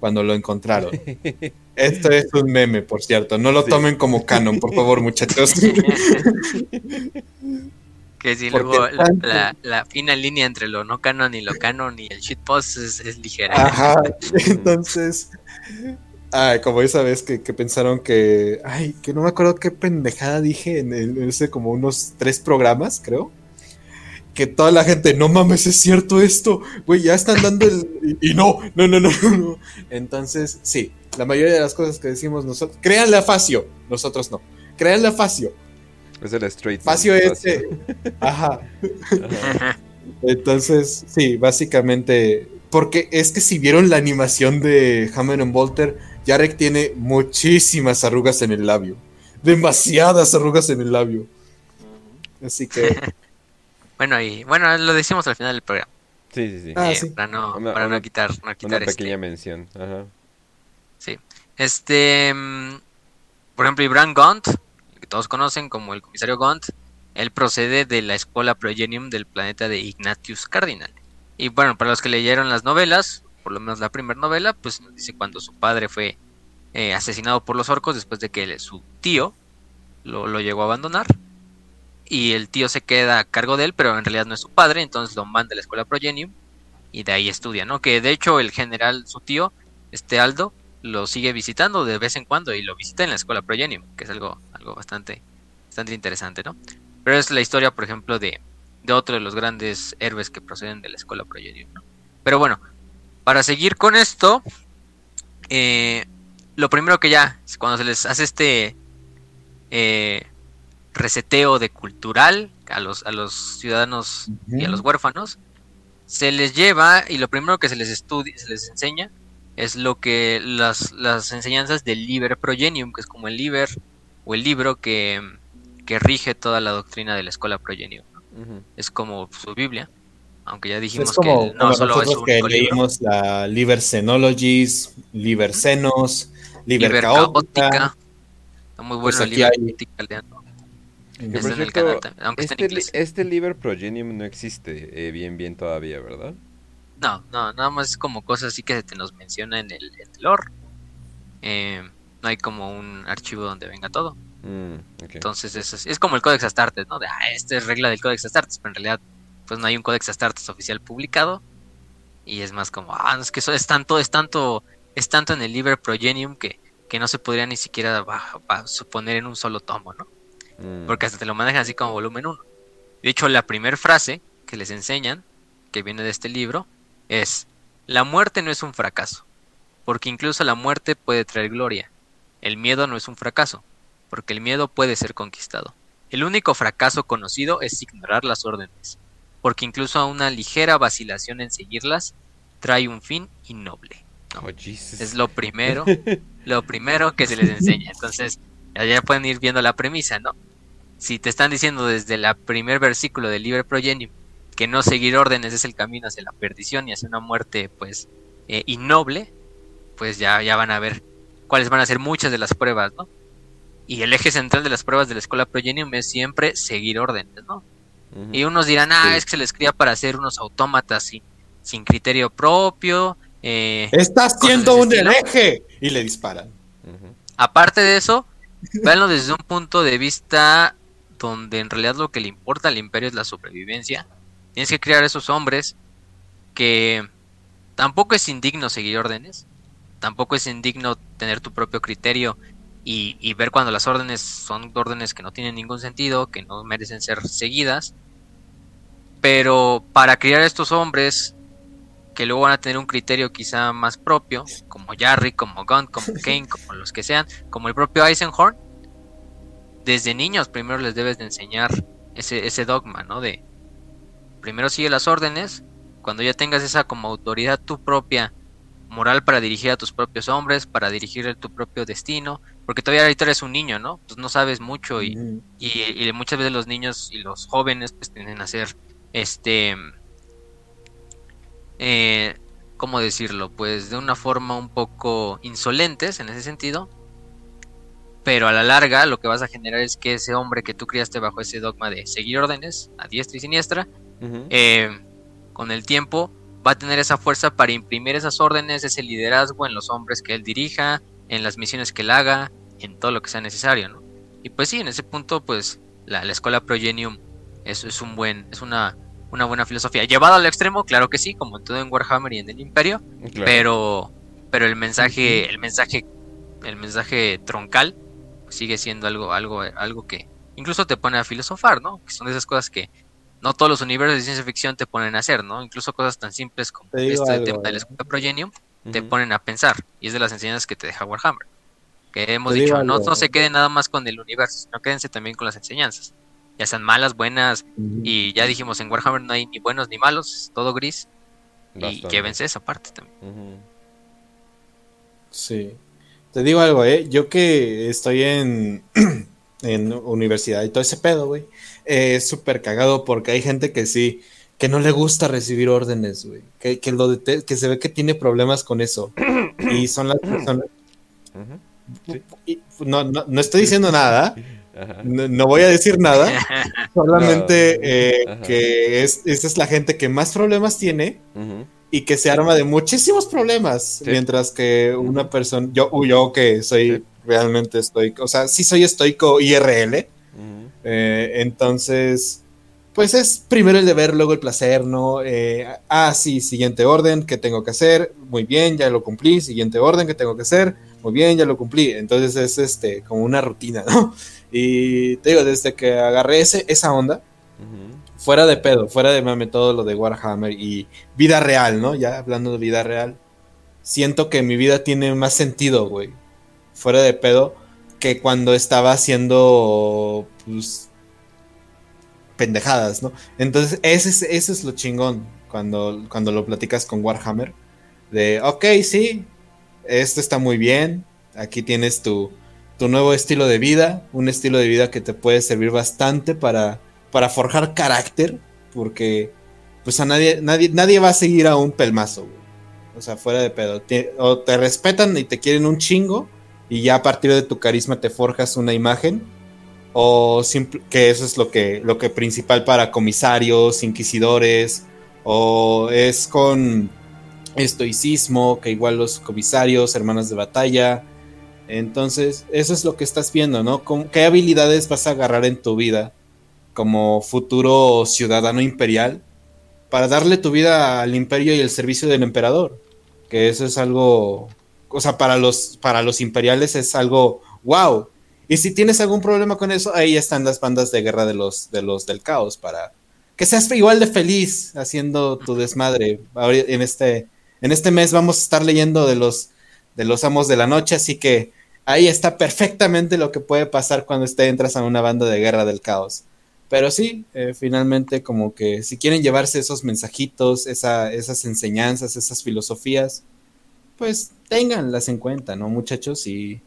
cuando lo encontraron. Esto es un meme, por cierto. No lo Sí. tomen como canon, por favor, muchachos. que si porque luego la, la- la fina línea entre lo no canon y lo canon y el shitpost es, es ligera. Ajá. Entonces, ay, como esa vez que, que pensaron que, ay, que no me acuerdo qué pendejada dije en, el- en ese como unos tres programas, creo. Que toda la gente, no mames, es cierto esto, güey, ya están dando el... Y, y no, no, no, no, no. Entonces, sí, la mayoría de las cosas que decimos nosotros, créanle a Facio, nosotros no, créanle a Facio. Es el straight. Facio man, este, ajá. Ajá. Entonces, sí, básicamente, porque es que si vieron la animación de Hammer and Bolter, Jarek tiene muchísimas arrugas en el labio, demasiadas arrugas en el labio. Así que, Bueno, y bueno, lo decimos al final del programa. Sí, sí, sí. Ah, eh, sí. Para no, Una- para una- no quitar, no Una quitar este- pequeña mención. Ajá. Sí. Este, mm, por ejemplo, Ibran Gaunt, que todos conocen como el comisario Gaunt, él procede de la escuela Progenium del planeta de Ignatius Cardinal. Y bueno, para los que leyeron las novelas, por lo menos la primera novela, pues nos dice cuando su padre fue eh, asesinado por los orcos después de que él- su tío lo, lo llegó a abandonar. Y el tío se queda a cargo de él, pero en realidad no es su padre, entonces lo manda a la escuela Progenium y de ahí estudia, ¿no? Que de hecho el general, su tío, este Aldo, lo sigue visitando de vez en cuando y lo visita en la escuela Progenium, que es algo, algo bastante, bastante interesante, ¿no? Pero es la historia, por ejemplo, de, de otro de los grandes héroes que proceden de la escuela Progenium, ¿no? Pero bueno, para seguir con esto, eh, lo primero que ya, cuando se les hace este eh, reseteo de cultural a los, a los ciudadanos y a los huérfanos, se les lleva y lo primero que se les estudia, se les enseña es lo que las, las enseñanzas del Liber Progenium, que es como el Liber o el libro que, que rige toda la doctrina de la escuela Progenium. Es como su Biblia, aunque ya dijimos es como, que no como solo es un que libro. leímos la Liber Xenologies, Liber Xenos, Liber, Liber Caótica. Caótica. Está muy Pues bueno aquí Liber hay- Caótica, leanlo. En el canal aunque está en Este, este Liber Progenium no existe eh, bien, bien todavía, ¿verdad? No, no, nada más es como cosas así que se te nos menciona en el, en el lore. Eh, no hay como un archivo donde venga todo. Mm. Entonces es, así- es como el Codex Astartes, ¿no? De, ah, esta es regla del Codex Astartes, pero en realidad pues no hay un Codex Astartes oficial publicado. Y es más como, ah, es que eso es tanto, es tanto, es tanto en el Liber Progenium que, que no se podría ni siquiera ba- ba- suponer en un solo tomo, ¿no? Mm, Porque hasta te lo manejan así como volumen 1. De hecho, la primera frase que les enseñan, que viene de este libro, es, la muerte no es un fracaso, porque incluso la muerte puede traer gloria. El miedo no es un fracaso, porque el miedo puede ser conquistado. El único fracaso conocido es ignorar las órdenes, porque incluso una ligera vacilación en seguirlas trae un fin innoble. Oh. Es lo primero, lo primero que se les enseña. Entonces, ya pueden ir viendo la premisa, ¿no? Si te están diciendo desde el primer versículo del Libre Progenium que no seguir órdenes es el camino hacia la perdición y hacia una muerte, pues, eh, innoble, pues ya, ya van a ver cuáles van a ser muchas de las pruebas, ¿no? Y el eje central de las pruebas de la escuela Progenium es siempre seguir órdenes, ¿no? Y unos dirán, ah, Sí. es que se les cría para ser unos autómatas sin, sin criterio propio, eh, Estás siendo un hereje. Y le disparan. Aparte de eso, véanlo desde un punto de vista donde en realidad lo que le importa al imperio es la sobrevivencia. Tienes que crear esos hombres que tampoco es indigno seguir órdenes, tampoco es indigno tener tu propio criterio y, y ver cuando las órdenes son órdenes que no tienen ningún sentido, que no merecen ser seguidas. Pero para criar estos hombres que luego van a tener un criterio quizá más propio, como Jarry, como Gunn, como Kane, como los que sean, como el propio Eisenhorn, desde niños primero les debes de enseñar ese, ese dogma, ¿no? De primero sigue las órdenes, cuando ya tengas esa como autoridad tu propia moral para dirigir a tus propios hombres, para dirigir tu propio destino, porque todavía ahorita eres un niño, ¿no? Pues no sabes mucho y, y muchas veces los niños y los jóvenes pues tienden a ser este eh, cómo decirlo pues de una forma un poco insolentes en ese sentido pero a la larga lo que vas a generar es que ese hombre que tú criaste bajo ese dogma de seguir órdenes a diestra y siniestra eh, con el tiempo va a tener esa fuerza para imprimir esas órdenes, ese liderazgo en los hombres que él dirija, en las misiones que él haga, en todo lo que sea necesario, ¿no? Y pues sí, en ese punto, pues la, la escuela Progenium es, es un buen, es una, una buena filosofía. Llevado al extremo, claro que sí, como en todo en Warhammer y en el Imperio, Claro. pero, pero el mensaje, el mensaje, el mensaje troncal sigue siendo algo, algo, algo que incluso te pone a filosofar, ¿no? Que son de esas cosas que no todos los universos de ciencia ficción te ponen a hacer, ¿no? Incluso cosas tan simples como Te este algo, tema de la eh. escuela Progenium te ponen a pensar. Y es de las enseñanzas que te deja Warhammer. Que hemos Te dicho, no, algo. no se queden nada más con el universo, sino quédense también con las enseñanzas. Ya sean malas, buenas, y ya dijimos, en Warhammer no hay ni buenos ni malos, es todo gris. Y llévense esa parte también. Sí. Te digo algo, ¿eh? Yo que estoy en, en universidad y todo ese pedo, güey. eh, Es súper cagado porque hay gente que sí, que no le gusta recibir órdenes, güey. Que, que, lo que se ve que tiene problemas con eso. Y son las personas... Y no, no, no estoy diciendo nada, no, no voy a decir nada, solamente eh, que es, esa es la gente que más problemas tiene Ujú. Y que se arma de muchísimos problemas, Sí. mientras que una persona, yo, uh, yo que soy Sí. realmente estoico, o sea, sí soy estoico IRL, Ujú. eh, entonces, pues es primero el deber, luego el placer, ¿no? Eh, ah, sí, siguiente orden, ¿qué tengo que hacer? Muy bien, ya lo cumplí, siguiente orden, ¿qué tengo que hacer? Muy bien, ya lo cumplí, entonces es este, como una rutina, ¿no? Y te digo, desde que agarré ese, esa onda, Ujú. Fuera de pedo, fuera de mame todo lo de Warhammer y vida real, ¿no? Ya hablando de vida real, siento que mi vida tiene más sentido, güey. Fuera de pedo que cuando estaba haciendo, pues, pendejadas, ¿no? Entonces, ese es, ese es lo chingón cuando, cuando lo platicas con Warhammer. De, ok, sí, esto está muy bien, aquí tienes tu, tu nuevo estilo de vida, un estilo de vida que te puede servir bastante para, para forjar carácter, porque pues a nadie, nadie, nadie va a seguir a un pelmazo. O sea, fuera de pedo. Te- o te respetan y te quieren un chingo, y ya a partir de tu carisma te forjas una imagen, o simple- que eso es lo que, lo que principal para comisarios, inquisidores, o es con estoicismo, que igual los comisarios, hermanas de batalla. Entonces, eso es lo que estás viendo, ¿no? ¿Con ¿Qué habilidades vas a agarrar en tu vida como futuro ciudadano imperial para darle tu vida al imperio y el servicio del emperador? Que eso es algo, o sea, para los, para los imperiales es algo wow. Y si tienes algún problema con eso, ahí están las bandas de guerra de los, de los del caos para que seas igual de feliz haciendo tu desmadre. Ahori- En este, en este mes vamos a estar leyendo de los, de los amos de la noche, así que ahí está perfectamente lo que puede pasar cuando te entras a una banda de guerra del caos. Pero sí, eh, finalmente como que si quieren llevarse esos mensajitos, esa, esas enseñanzas, esas filosofías, pues ténganlas en cuenta, ¿no, muchachos? Y,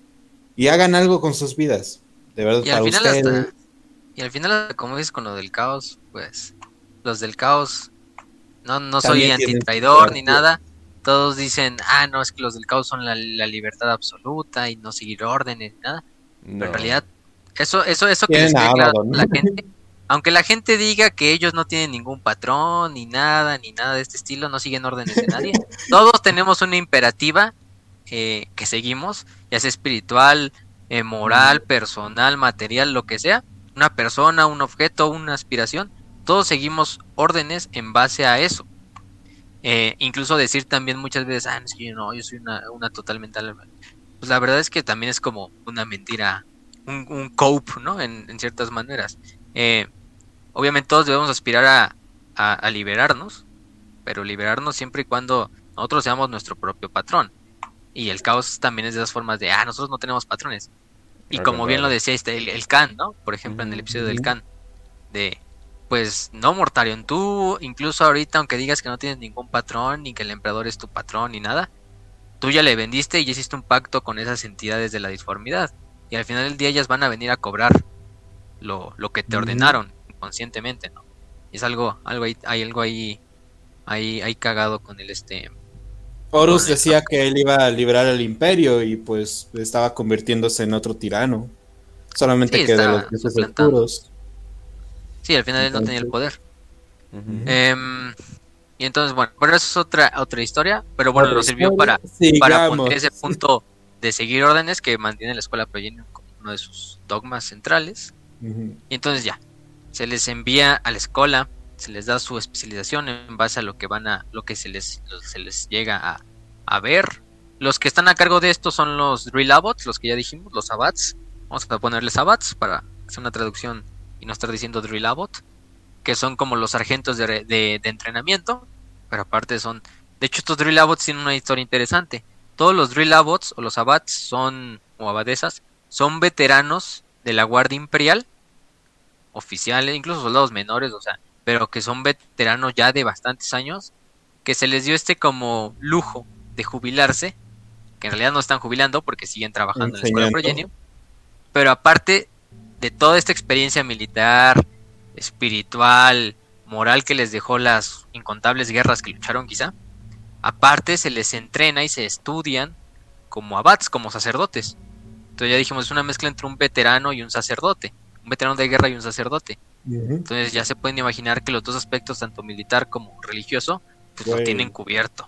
y hagan algo con sus vidas. De verdad, Y al para final ustedes. hasta, y al final hasta, como dices con lo del caos, pues los del caos no, no soy También antitraidor ni nada. Todos dicen, ah, no, es que los del caos son la, la libertad absoluta y no seguir órdenes nada. Pero en realidad, eso, eso, eso que les la gente, aunque la gente diga que ellos no tienen ningún patrón, ni nada, ni nada de este estilo, no siguen órdenes de nadie, todos tenemos una imperativa eh, que seguimos, ya sea espiritual, eh, moral, personal, material, lo que sea, una persona, un objeto, una aspiración, todos seguimos órdenes en base a eso. Eh, incluso decir también muchas veces, ah, no, yo soy una, una total mental. Pues la verdad es que también es como una mentira, un, un cope, ¿no? En, en ciertas maneras. Eh, obviamente todos debemos aspirar a, a, a liberarnos, pero liberarnos siempre y cuando nosotros seamos nuestro propio patrón. Y el caos también es de esas formas de, ah, nosotros no tenemos patrones. Y como bien lo decía este, el, el Khan, ¿no? Por ejemplo, en el episodio del. Khan, de, pues, no, Mortarion, tú, incluso ahorita, aunque digas que no tienes ningún patrón, ni que el emperador es tu patrón, ni nada, tú ya le vendiste y ya hiciste un pacto con esas entidades de la disformidad. Y al final del día ellas van a venir a cobrar lo, lo que te ordenaron inconscientemente, ¿no? Y es algo, algo ahí, hay algo ahí, ahí, ahí cagado con el este. Horus decía que él iba a liberar al imperio y pues estaba convirtiéndose en otro tirano. Solamente Sí, que de los dioses oscuros. Sí, al final él no tenía el poder. Em, y entonces, bueno, pero eso es otra, otra historia, pero bueno, nos sirvió para, para poner ese punto de seguir órdenes que mantiene la escuela Progenium como uno de sus dogmas centrales. Y entonces ya, se les envía a la escuela, se les da su especialización en base a lo que van a, lo que se les, se les llega a, a ver. Los que están a cargo de esto son los Drill Abots, los que ya dijimos, los Abats. Vamos a ponerles Abats para hacer una traducción y no estar diciendo Drill Abot. que son como los sargentos de, de, de entrenamiento, pero aparte son... De hecho, estos drill abots tienen una historia interesante. Todos los drill abots o los abats son, o abadesas, son veteranos de la Guardia Imperial, oficiales, incluso soldados menores, o sea, pero que son veteranos ya de bastantes años, que se les dio este como lujo de jubilarse, que en realidad no están jubilando porque siguen trabajando en la escuela Progenium, pero aparte de toda esta experiencia militar, espiritual, moral que les dejó las incontables guerras que lucharon quizá, aparte se les entrena y se estudian como abats, como sacerdotes. Entonces ya dijimos, es una mezcla entre un veterano y un sacerdote, un veterano de guerra y un sacerdote. Entonces ya se pueden imaginar que los dos aspectos, tanto militar como religioso, pues lo tienen cubierto.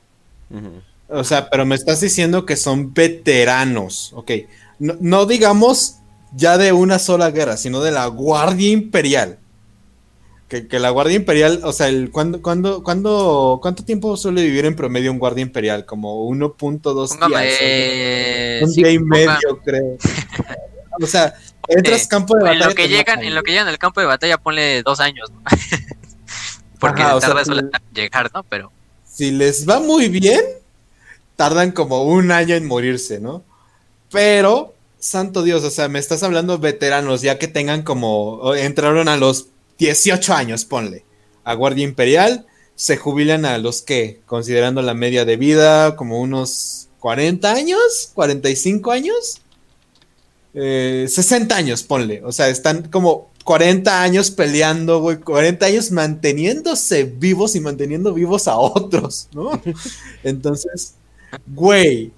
O sea, pero me estás diciendo que son veteranos, ok. No, no, digamos ya de una sola guerra, sino de la Guardia Imperial. Que, que la Guardia Imperial, o sea, el, ¿cuándo, cuándo, cuándo, ¿cuánto tiempo suele vivir en promedio un Guardia Imperial? Como 1.2 días. Eh, un sí, día y ponga- medio, creo. o sea, entras Eh, campo de en batalla. lo que llegan, matan. en lo que llegan al campo de batalla ponle dos años, ¿no? Porque Ajá, o sea, tarda en llegar, ¿no? Pero si les va muy bien, tardan como un año en morirse, ¿no? Pero, santo Dios, o sea, me estás hablando veteranos, ya que tengan como, o entraron a los 18 años, ponle, a Guardia Imperial, se jubilan a los que, considerando la media de vida, como unos 40 años, 45 años, eh, 60 años, ponle, o sea, están como 40 años peleando, güey, 40 años manteniéndose vivos y manteniendo vivos a otros, ¿no? Entonces, güey,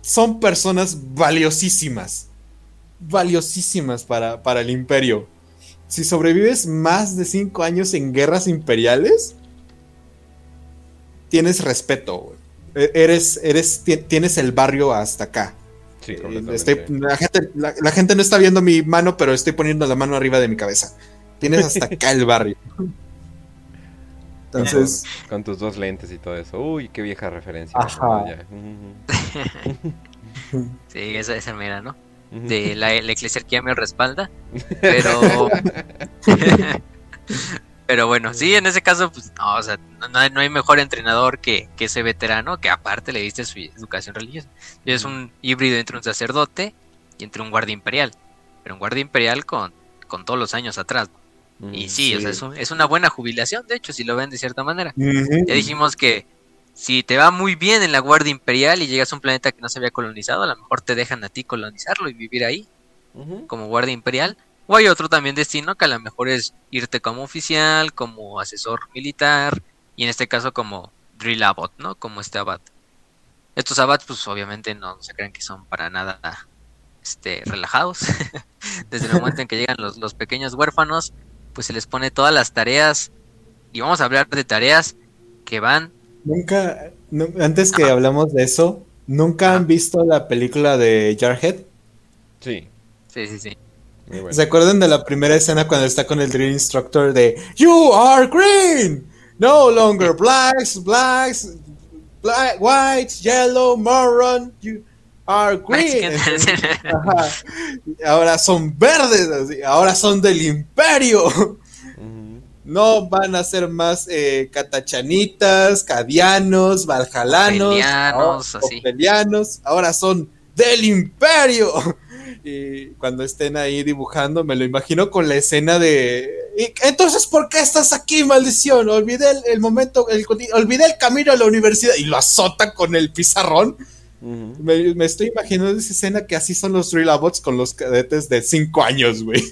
son personas valiosísimas, valiosísimas para, para el imperio. Si sobrevives más de 5 años en guerras imperiales, tienes respeto, güey. E- Eres, eres, ti- tienes el barrio hasta acá. Sí, Eh, estoy- la, gente, la- la gente no está viendo mi mano, pero estoy poniendo la mano arriba de mi cabeza. Tienes hasta acá el barrio. Entonces, Con, con tus dos lentes y todo eso. Uy, qué vieja referencia. Ajá. Sí, esa, esa mera, ¿no? De la, la eclesiarquía me respalda. Pero. Pero bueno, sí, en ese caso, pues no, o sea, no hay, no hay mejor entrenador que, que ese veterano que aparte le diste su educación religiosa. Y es un híbrido entre un sacerdote y entre un guardia imperial. Pero un guardia imperial con, con todos los años atrás. ¿no? Y sí, o sea, es, un- es una buena jubilación, de hecho, si lo ven de cierta manera. Ya dijimos que si te va muy bien en la Guardia Imperial y llegas a un planeta que no se había colonizado, a lo mejor te dejan a ti colonizarlo y vivir ahí como Guardia Imperial. O hay otro también destino que a lo mejor es irte como oficial, como asesor militar y en este caso como Drill Abbot, ¿no? Como este Abbot. Estos Abbots pues obviamente no se crean que son para nada este, relajados. Desde el momento en que llegan los, los pequeños huérfanos, pues se les pone todas las tareas y vamos a hablar de tareas que van Nunca, nu- antes que hablamos de eso, ¿nunca han visto la película de Jarhead? Sí, Sí, sí, sí. Bueno. ¿Se acuerdan de la primera escena cuando está con el drill instructor de You are green, no longer blacks, blacks, black, whites, yellow, maroon, you are green. Mexican. Ajá. Ahora son verdes, así, ahora son del imperio. No van a ser más eh, catachanitas, cadianos, valjalanos, así. ahora son del imperio. Y cuando estén ahí dibujando, me lo imagino con la escena de... "¿Y Entonces, ¿por qué estás aquí, maldición? Olvidé el, el momento, el- olvidé el camino a la universidad y lo azota con el pizarrón. Me, me estoy imaginando esa escena que así son los Drill Abots con los cadetes de 5 años, güey.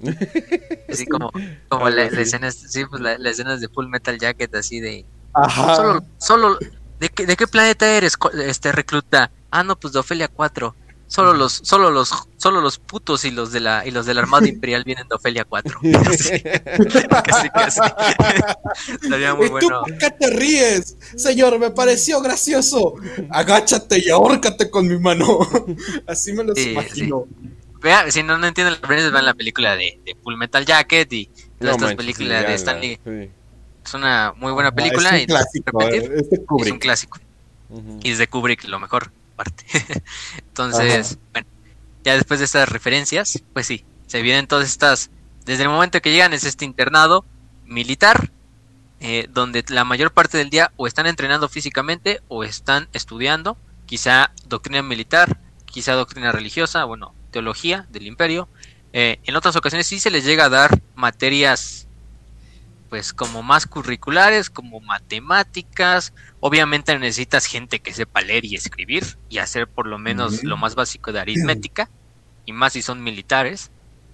Así como, como la, la escena, sí, pues la, la escena de Full Metal Jacket, así de. Ajá. Solo, solo, ¿de qué, ¿de qué planeta eres, este recluta? Ah, no, pues de Ofelia 4. Solo los, solo los, solo los putos y los de la, y los de la Armada Imperial vienen de Ofelia 4. Así, casi, casi. Estaría muy ¿Y tú por qué te ríes? Señor, me pareció gracioso. Agáchate y ahórcate con mi mano. Así me los Sí, imagino. Vea, si no, no entienden la referencia, vean la película de, de Full Metal Jacket y todas No estas manches, películas sí, de Stanley. sí. Es una muy buena Ah, película es y un clásico. de repente eh, Es de es un clásico. Y es de Kubrick lo mejor parte. Entonces, bueno, ya después de estas referencias, pues sí, se vienen todas estas, desde el momento que llegan es este internado, militar, eh, donde la mayor parte del día o están entrenando físicamente o están estudiando, quizá doctrina militar, quizá doctrina religiosa, bueno, teología del imperio. Eh, en otras ocasiones sí se les llega a dar materias pues como más curriculares, como matemáticas. Obviamente necesitas gente que sepa leer y escribir y hacer por lo menos lo más básico de aritmética, y más si son militares.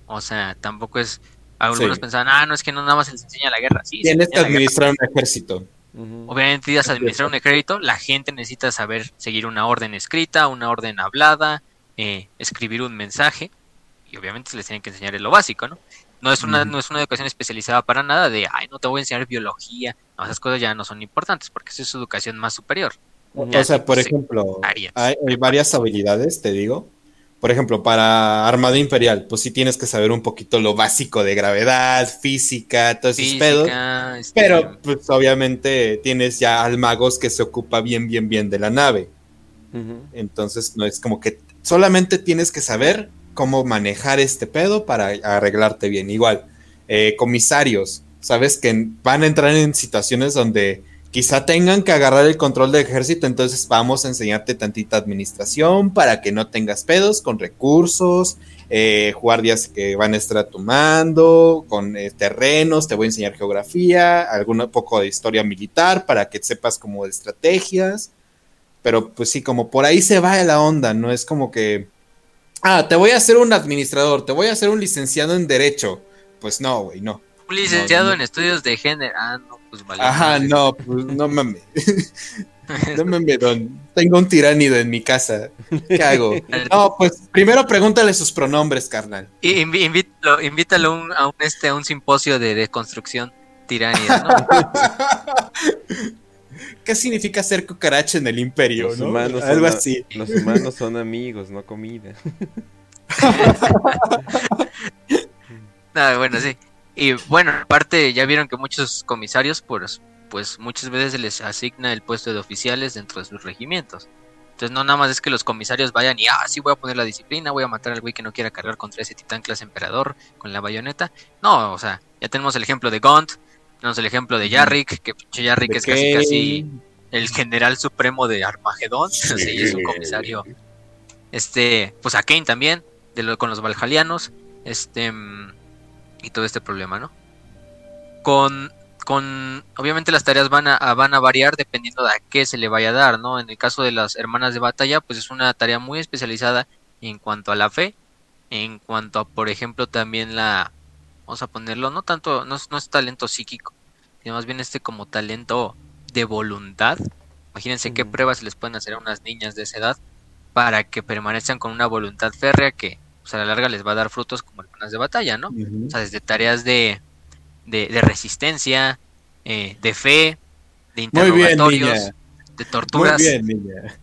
O sea, tampoco es... Algunos pensaban, ah, no es que no nada más se les enseña la guerra. Sí, Tienes que administrar un ejército. Obviamente necesitas administrar un ejército, la gente necesita saber seguir una orden escrita, una orden hablada, eh, escribir un mensaje, y obviamente se les tiene que enseñar lo básico, ¿no? No es una, no es una educación especializada para nada de, ay, no te voy a enseñar biología. No, esas cosas ya no son importantes porque esa es su educación más superior. O sea, por ejemplo, hay, varias habilidades, te digo. Por ejemplo, para Armada Imperial, pues sí tienes que saber un poquito lo básico de gravedad, física, todos esos pedos. Este, Pero, pues obviamente tienes ya al magos que se ocupa bien, bien, bien de la nave. Entonces, no es como que solamente tienes que saber cómo manejar este pedo para arreglarte bien. Igual, eh, comisarios, sabes que van a entrar en situaciones donde quizá tengan que agarrar el control del ejército, entonces vamos a enseñarte tantita administración para que no tengas pedos con recursos, eh, guardias que van a estar a tu mando, con eh, terrenos, te voy a enseñar geografía, algún poco de historia militar para que sepas como de estrategias, pero pues sí, como por ahí se va la onda, no es como que ah, te voy a hacer un administrador, te voy a hacer un licenciado en Derecho. Pues no, güey, no. Un licenciado en estudios de género. Ah, no, pues vale. Ajá, no, pues no mames. no mames, don. Tengo un tiránido en mi casa. ¿Qué hago? No, pues primero pregúntale sus pronombres, carnal. Y invítalo, invítalo a, un, este, a un simposio de deconstrucción tiránido, ¿no? ¿Qué significa ser cucaracha en el imperio? Los humanos Algo así. Los humanos son amigos, no comida. bueno, sí. Y bueno, aparte ya vieron que muchos comisarios, pues, pues muchas veces se les asigna el puesto de oficiales dentro de sus regimientos. Entonces no nada más es que los comisarios vayan y, ah, sí voy a poner la disciplina, voy a matar al güey que no quiera cargar contra ese titán clase emperador con la bayoneta. No, o sea, ya tenemos el ejemplo de Gaunt, tenemos el ejemplo de Yarrick, que Yarrick es casi casi el general supremo de Armagedón, sí. es un comisario. Este, pues a Kane también, de lo, con los Valhalianos, este, mm, y todo este problema, ¿no? Con, con, obviamente las tareas van a, van a variar dependiendo de a qué se le vaya a dar, ¿no? En el caso de las hermanas de batalla, pues es una tarea muy especializada en cuanto a la fe, en cuanto a, por ejemplo, también la, vamos a ponerlo, no tanto, no, es talento psíquico, sino más bien este como talento de voluntad. Imagínense qué pruebas les pueden hacer a unas niñas de esa edad para que permanezcan con una voluntad férrea que pues, a la larga les va a dar frutos como hermanas de batalla, ¿no? O sea, desde tareas de, de, resistencia, eh, de fe, de interrogatorios, de torturas. Muy bien, niña.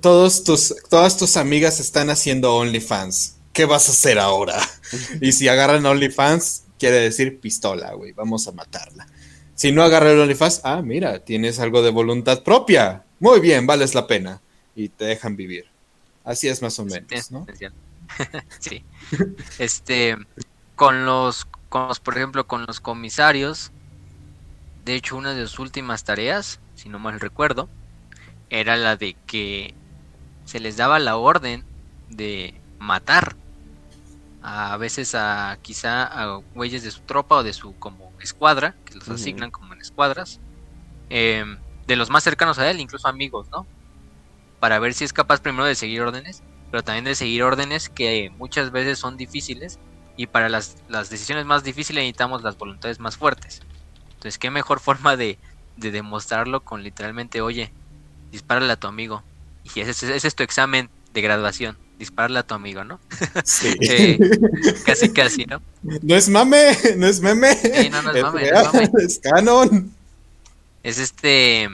Todos tus, todas tus amigas están haciendo OnlyFans. ¿Qué vas a hacer ahora? y si agarran OnlyFans, quiere decir pistola, güey, vamos a matarla. Si no agarra el OnlyFans, ah, mira, tienes algo de voluntad propia. Muy bien, vales la pena. Y te dejan vivir. Así es más o menos, ¿no? sí. Este, con los, con los, por ejemplo, con los comisarios, de hecho, una de sus últimas tareas, si no mal recuerdo, era la de que se les daba la orden de matar a veces a quizá a güeyes de su tropa o de su como escuadra, que los asignan como en escuadras, em, de los más cercanos a él, incluso amigos, ¿no? Para ver si es capaz primero de seguir órdenes, pero también de seguir órdenes que muchas veces son difíciles y para las, las decisiones más difíciles necesitamos las voluntades más fuertes. Entonces, ¿qué mejor forma de, de demostrarlo con literalmente, oye, dispárale a tu amigo? Y ese, ese es tu examen de graduación dispararle a tu amigo, ¿no? Sí. Eh, casi, casi, ¿no? No es mame, no es meme. Sí, no, no es, mame, es, canon. Es este.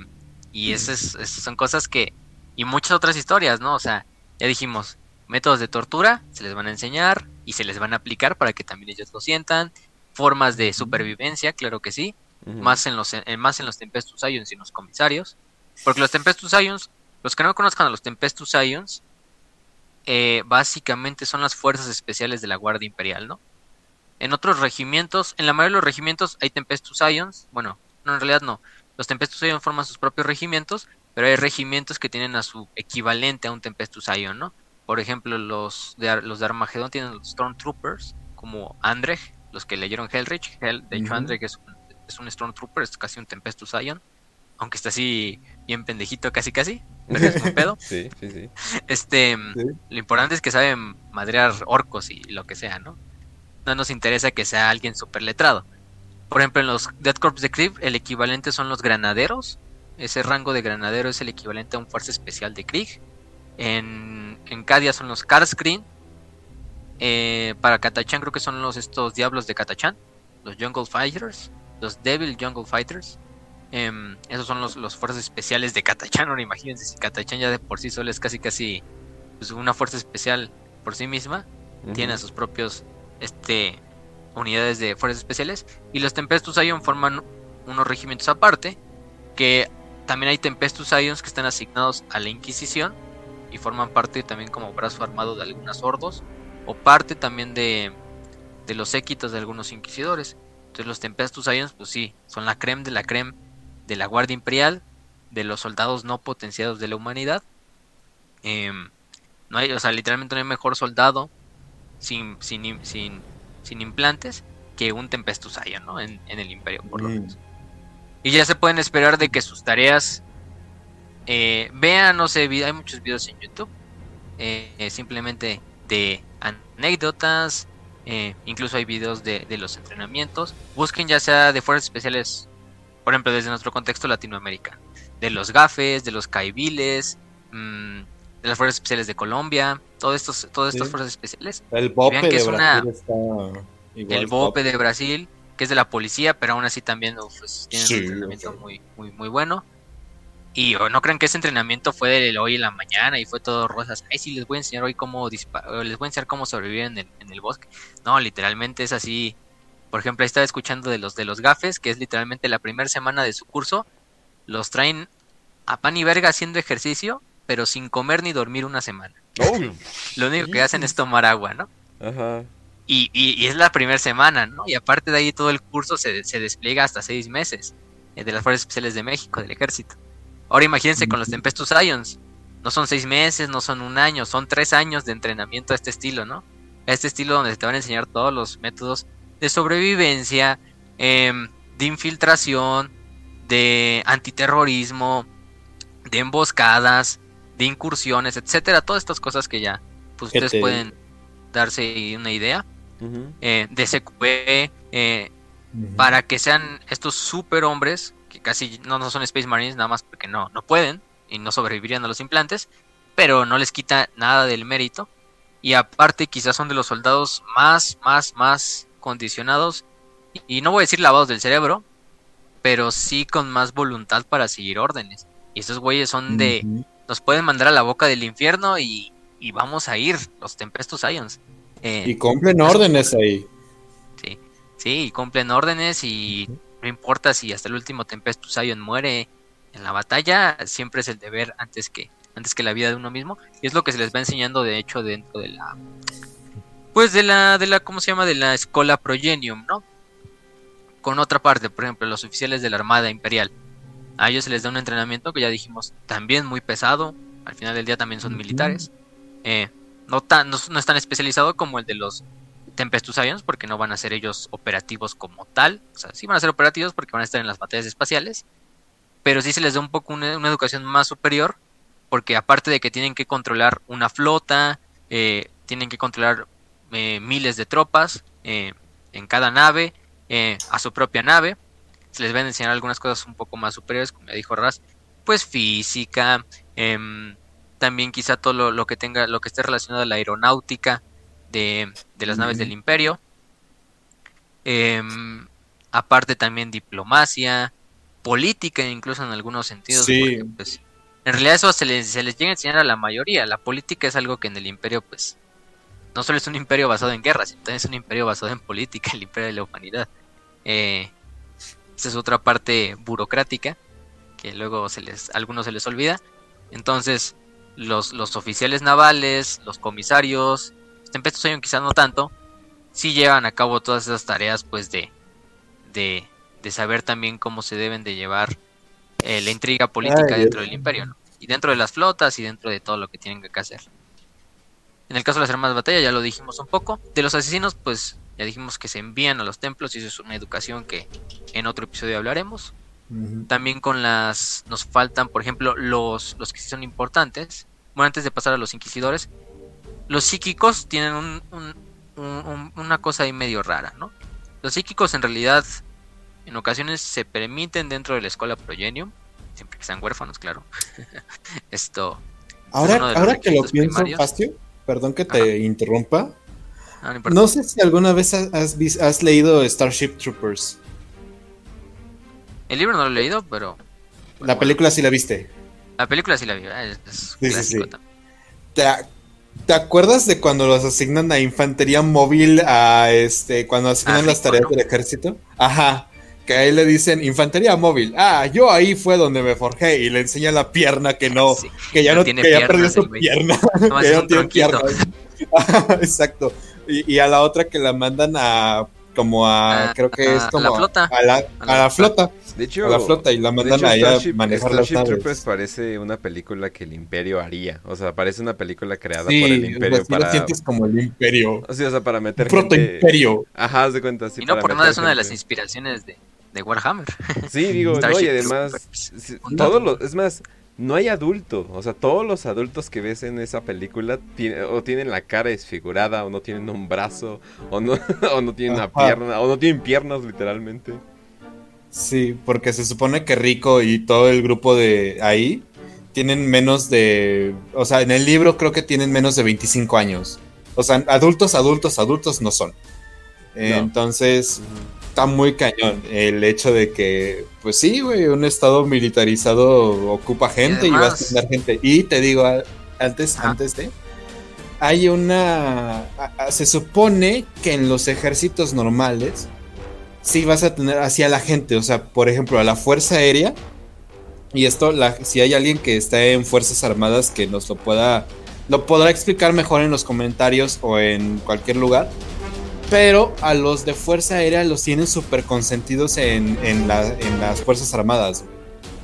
Y esas, son cosas que. Y muchas otras historias, ¿no? O sea, ya dijimos, métodos de tortura se les van a enseñar y se les van a aplicar para que también ellos lo sientan. Formas de supervivencia, claro que sí. Más en los más en los Tempestus Ions y en los comisarios. Porque los Tempestus Ions, los que no conozcan a los Tempestus Ions, eh, básicamente son las fuerzas especiales de la Guardia Imperial, ¿no? En otros regimientos, en la mayoría de los regimientos hay Tempestus Ions. Bueno, no, en realidad no. Los Tempestus Ions forman sus propios regimientos, pero hay regimientos que tienen a su equivalente a un Tempestus Ion, ¿no? Por ejemplo, los de, los de Armagedón tienen los Stormtroopers, como Andrej, los que leyeron Hellrich. Hell, de hecho, Andrej es un, es un Stormtrooper, es casi un Tempestus Ion. Aunque está así bien pendejito, casi casi. Pero es un pedo. sí, sí, sí. Este, lo importante es que saben madrear orcos y lo que sea, ¿no? No nos interesa que sea alguien súper letrado. Por ejemplo, en los Death Corps de Krieg, el equivalente son los granaderos. Ese rango de granadero es el equivalente a un fuerza especial de Krieg. En, en Cadia son los Karscreen. Eh, para Katachan creo que son los estos diablos de Katachan. Los Jungle Fighters. Los Devil Jungle Fighters. Em, esos son los, los fuerzas especiales de Katachan. Ahora imagínense si Katachan ya de por sí solo es casi casi pues, una fuerza especial por sí misma. Tiene a sus propios este, unidades de fuerzas especiales. Y los Tempestus Ion forman unos regimientos aparte. Que también hay Tempestus Ions que están asignados a la Inquisición. Y forman parte también como brazo armado de algunos hordos. O parte también de, de los séquitos de algunos inquisidores. Entonces los Tempestus Ions, pues sí, son la creme de la creme de la Guardia Imperial, de los soldados no potenciados de la humanidad. Eh, no hay, o sea, literalmente no hay mejor soldado sin, sin, sin, sin implantes que un Tempestus Ion, ¿no? En, en el Imperio, por lo Mm. menos. Y ya se pueden esperar de que sus tareas eh, vean, no sé, hay muchos videos en YouTube, eh, eh, simplemente de anécdotas, eh, incluso hay videos de, de los entrenamientos. Busquen ya sea de fuerzas especiales, por ejemplo, desde nuestro contexto Latinoamérica, de los gafes, de los caibiles, mm, de las fuerzas especiales de Colombia, todos estos, todas estas Sí. fuerzas especiales. El bope que de es una- Brasil está igual el BOPE de Brasil, que es de la policía, pero aún así también pues, tiene Sí, un entrenamiento muy, muy, muy bueno. Y no crean que ese entrenamiento fue de hoy en la mañana y fue todo rosas. Ay, sí, les voy a enseñar hoy cómo disparar, les voy a enseñar cómo sobrevivir en el, en el bosque. No, literalmente es así. Por ejemplo, ahí estaba escuchando de los de los gafes, que es literalmente la primera semana de su curso. Los traen a pan y verga haciendo ejercicio, pero sin comer ni dormir una semana. Oh, Lo único que hacen es tomar agua, ¿no? ajá. Y, y- y es la primera semana, ¿no? Y aparte de ahí todo el curso se, se despliega hasta seis meses eh, de las Fuerzas Especiales de México, del Ejército. Ahora imagínense con los Tempestus Ions. No son seis meses, no son un año, son tres años de entrenamiento a este estilo, ¿no? A este estilo donde te van a enseñar todos los métodos de sobrevivencia, em, de infiltración, de antiterrorismo, de emboscadas, de incursiones, etcétera. Todas estas cosas que ya pues, ustedes te- pueden darse una idea eh, de SQB, eh, para que sean estos superhombres, que casi no, no son Space Marines, nada más porque no, no pueden y no sobrevivirían a los implantes, pero no les quita nada del mérito. Y aparte quizás son de los soldados más, más, más condicionados, y, no voy a decir lavados del cerebro, pero sí con más voluntad para seguir órdenes. Y estos güeyes son de, nos pueden mandar a la boca del infierno y, y vamos a ir, los Tempestus Ions. Eh, Y cumplen órdenes ahí. Sí, sí, y cumplen órdenes y no importa si hasta el último Tempestus Ion muere en la batalla, siempre es el deber antes que antes que la vida de uno mismo y es lo que se les va enseñando de hecho dentro de la pues de la de la ¿cómo se llama? de la escuela Progenium, ¿no? Con otra parte, por ejemplo, los oficiales de la Armada Imperial. A ellos se les da un entrenamiento que ya dijimos también muy pesado, al final del día también son militares. Eh, no, tan, no, no es tan especializado como el de los Tempestus Ions, porque no van a ser ellos operativos como tal. O sea, sí van a ser operativos porque van a estar en las batallas espaciales. Pero sí se les da un poco una, una educación más superior, porque aparte de que tienen que controlar una flota, eh, tienen que controlar eh, miles de tropas eh, en cada nave, eh, a su propia nave. Se les van a enseñar algunas cosas un poco más superiores, como ya dijo Raz, pues física, em, también quizá todo lo, lo que tenga, lo que esté relacionado a la aeronáutica de, de las naves del imperio. Em, aparte también diplomacia, política incluso en algunos sentidos. Sí. porque, pues, en realidad eso se les, se les llega a enseñar a la mayoría. La política es algo que en el imperio pues no solo es un imperio basado en guerras, sino también es un imperio basado en política, el imperio de la humanidad. Eh, esa es otra parte burocrática que luego se les, a algunos se les olvida. Entonces, los, los oficiales navales, los comisarios, Tempestus Ion quizás no tanto, sí llevan a cabo todas esas tareas pues de, de, de saber también cómo se deben de llevar eh, la intriga política Ay, dentro del imperio, ¿no? Y dentro de las flotas y dentro de todo lo que tienen que hacer. En el caso de las armas de batalla ya lo dijimos un poco. De los asesinos, pues ya dijimos que se envían a los templos y eso es una educación que en otro episodio hablaremos. También con las nos faltan, por ejemplo, los, los que sí son importantes. Bueno, antes de pasar a los inquisidores, los psíquicos tienen un- un- un- un- una cosa ahí medio rara, ¿no? Los psíquicos en realidad en ocasiones se permiten dentro de la escuela Progenium, siempre que sean huérfanos, claro. Esto, Ahora, los ahora que lo pienso, primarios. Pastio, perdón que te Ajá. interrumpa. ah, no sé si alguna vez has, has leído Starship Troopers. El libro no lo he leído, pero La película sí la viste. la película sí la vi, es, es sí, sí. ¿Te, ¿Te acuerdas de cuando los asignan a infantería móvil a este cuando asignan Ah, las tareas del ejército? Ajá. Que ahí le dicen infantería móvil. Ah, yo ahí fue donde me forjé y le enseña la pierna que no, Sí. que ya No no, tiene que ya piernas perdió su güey. pierna, que es ya un no tiene. Ajá, Exacto. Y, y a la otra que la mandan a como a A- creo que a- es a como la flota. a la, A a la la flota, De hecho, a la flota y la mandan hecho, allá a Starship, manejar Starship las Troopers parece una película que el Imperio haría. O sea, parece una película creada Sí, por el o sea, Imperio sí lo para. sientes como el imperio. O sea, o sea, para meter gente. protoimperio. Ajá, haz de cuenta. Sí, y no por nada meter es una de las gente. inspiraciones de, de Warhammer. Sí, digo, no, y además, sí, todos los, es más, no hay adulto, o sea, todos los adultos que ves en esa película tiene- o tienen la cara desfigurada, o no tienen un brazo, o no, o no tienen una pierna, o no tienen piernas literalmente. Sí, porque se supone que Rico y todo el grupo de ahí tienen menos de, o sea, en el libro creo que tienen menos de 25 años. O sea, adultos, adultos, adultos no son. Entonces, está muy cañón el hecho de que, pues sí, güey, un estado militarizado ocupa gente y, vas a además- tener gente. Y te digo, a- antes, antes de, hay una, a- a- se supone que en los ejércitos normales, sí vas a tener hacia la gente, o sea, por ejemplo, a la Fuerza Aérea, y esto, la, si hay alguien que está en Fuerzas Armadas que nos lo pueda, lo podrá explicar mejor en los comentarios o en cualquier lugar. Pero a los de Fuerza Aérea los tienen súper consentidos en, en, en las Fuerzas Armadas.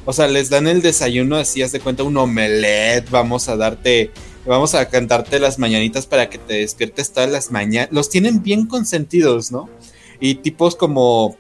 O sea, les dan el desayuno así, haz de cuenta, un omelette, vamos a darte, vamos a cantarte las mañanitas para que te despiertes todas las mañanas. Los tienen bien consentidos, ¿no? Y tipos como,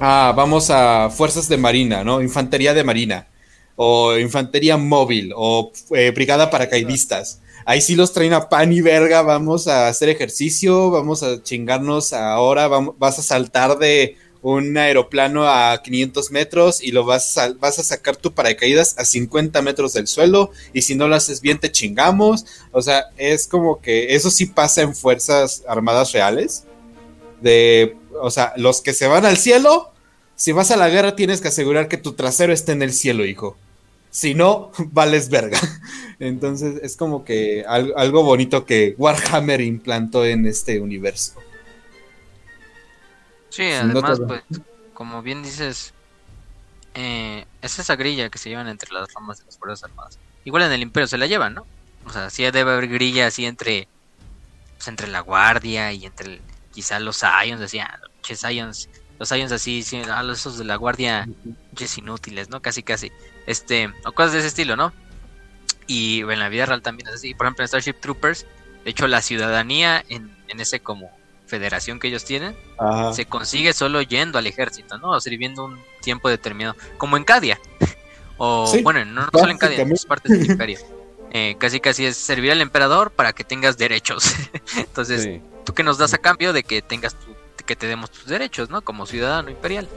ah, vamos a Fuerzas de Marina, ¿no? Infantería de Marina, o Infantería Móvil, o eh, Brigada Paracaidistas. Ahí sí los traen a pan y verga, vamos a hacer ejercicio, vamos a chingarnos ahora, vas a saltar de un aeroplano a 500 metros y lo vas a, vas a sacar tu paracaídas a 50 metros del suelo y si no lo haces bien te chingamos. O sea, es como que eso sí pasa en fuerzas armadas reales. De, o sea, los que se van al cielo, si vas a la guerra tienes que asegurar que tu trasero esté en el cielo, hijo. Si no, vales verga. Entonces es como que al- algo bonito que Warhammer implantó en este universo. Sí, además, pues, como bien dices, eh, es esa grilla que se llevan entre las ramas de las Fuerzas Armadas. Igual en el Imperio se la llevan, ¿no? O sea, sí debe haber grilla así entre, pues, entre la Guardia y entre el- quizá los Ions, así, ah, pinches Ions, los Ions así, sí, ah, los esos de la Guardia, pinches inútiles, ¿no? Casi, casi. Este, o cosas de ese estilo, ¿no? Y en la vida real también es así. Por ejemplo, en Starship Troopers, de hecho, la ciudadanía en, en ese como federación que ellos tienen, Ajá. se consigue solo yendo al ejército, ¿no? O sirviendo un tiempo determinado, como en Cadia. O Sí, bueno, no, no solo en Cadia, en muchas partes del imperio. Eh, casi casi es servir al emperador para que tengas derechos. Entonces, Sí. ¿tú qué nos das a cambio de que tengas tu- que te demos tus derechos, ¿no? Como ciudadano imperial.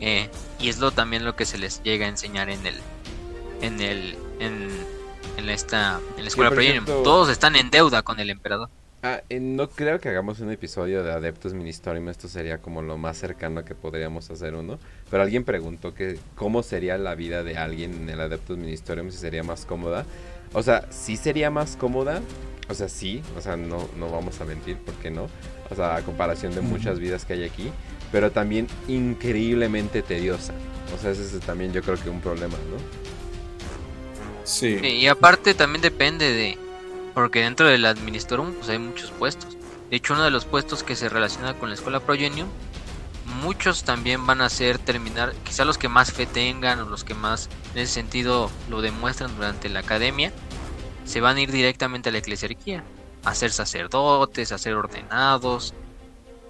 Eh, y es lo también lo que se les llega a enseñar en el en el en, en esta en la escuela Progenium. cierto- Todos están en deuda con el emperador. Ah, eh, no creo que hagamos un episodio de Adeptus Ministorium, esto sería como lo más cercano que podríamos hacer uno. Pero alguien preguntó que cómo sería la vida de alguien en el Adeptus Ministorium, si sería más cómoda. O sea, sí sería más cómoda, o sea, sí, o sea, no, no vamos a mentir, ¿por qué no? O sea, a comparación de muchas vidas que hay aquí, pero también increíblemente tediosa. O sea, ese es también yo creo que un problema, ¿no? Sí. Sí, y aparte también depende de. Porque dentro del Administorum pues hay muchos puestos. De hecho, uno de los puestos que se relaciona con la escuela Progenium, muchos también van a ser terminar, quizá los que más fe tengan o los que más en ese sentido lo demuestran durante la academia, se van a ir directamente a la eclesiarquía, a ser sacerdotes, a ser ordenados,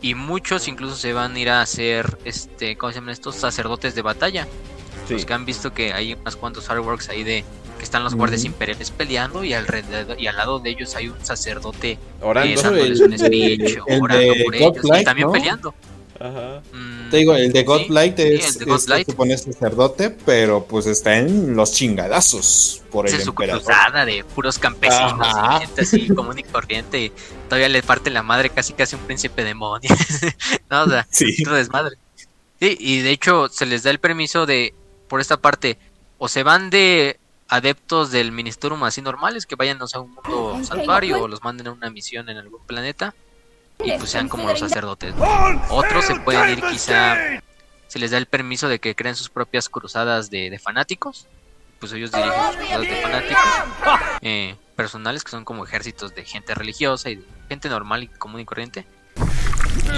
y muchos incluso se van a ir a ser, este, ¿cómo se llaman estos? Sacerdotes de batalla. Los que han visto que hay unos cuantos artworks ahí de que están los guardias imperiales peleando y alrededor y al lado de ellos hay un sacerdote Orando. eh, dándoles un speech, El orando de por ellos y también ¿no? peleando. Ajá. Mm, Te digo, el de Godlight sí, es, el se supone sacerdote, pero pues está en los chingadazos por el es su emperador. cruzada de puros campesinos gente así común y corriente y todavía le parte la madre casi casi un príncipe demonio. no, o sea, Sí. Desmadre. Sí, y de hecho se les da el permiso de, por esta parte, o se van de adeptos del Ministerium así normales, que vayan a un mundo santuario o los manden a una misión en algún planeta y pues sean como los sacerdotes. ¿no? Otros se pueden ir quizá, se les da el permiso de que creen sus propias cruzadas de, de fanáticos, pues ellos dirigen sus cruzadas de fanáticos eh, personales que son como ejércitos de gente religiosa y de gente normal y común y corriente.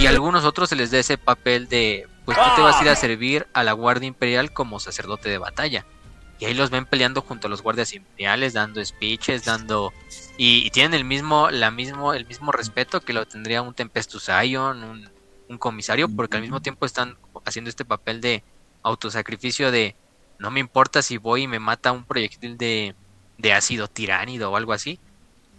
Y a algunos otros se les da ese papel de, pues tú te vas a ir a servir a la Guardia Imperial como sacerdote de batalla. Y ahí los ven peleando junto a los guardias imperiales, dando speeches, dando... Y, y tienen el mismo, la mismo, el mismo respeto que lo tendría un Tempestus Ion, un, un comisario, porque al mismo tiempo están haciendo este papel de autosacrificio de no me importa si voy y me mata un proyectil de, de ácido tiránido o algo así,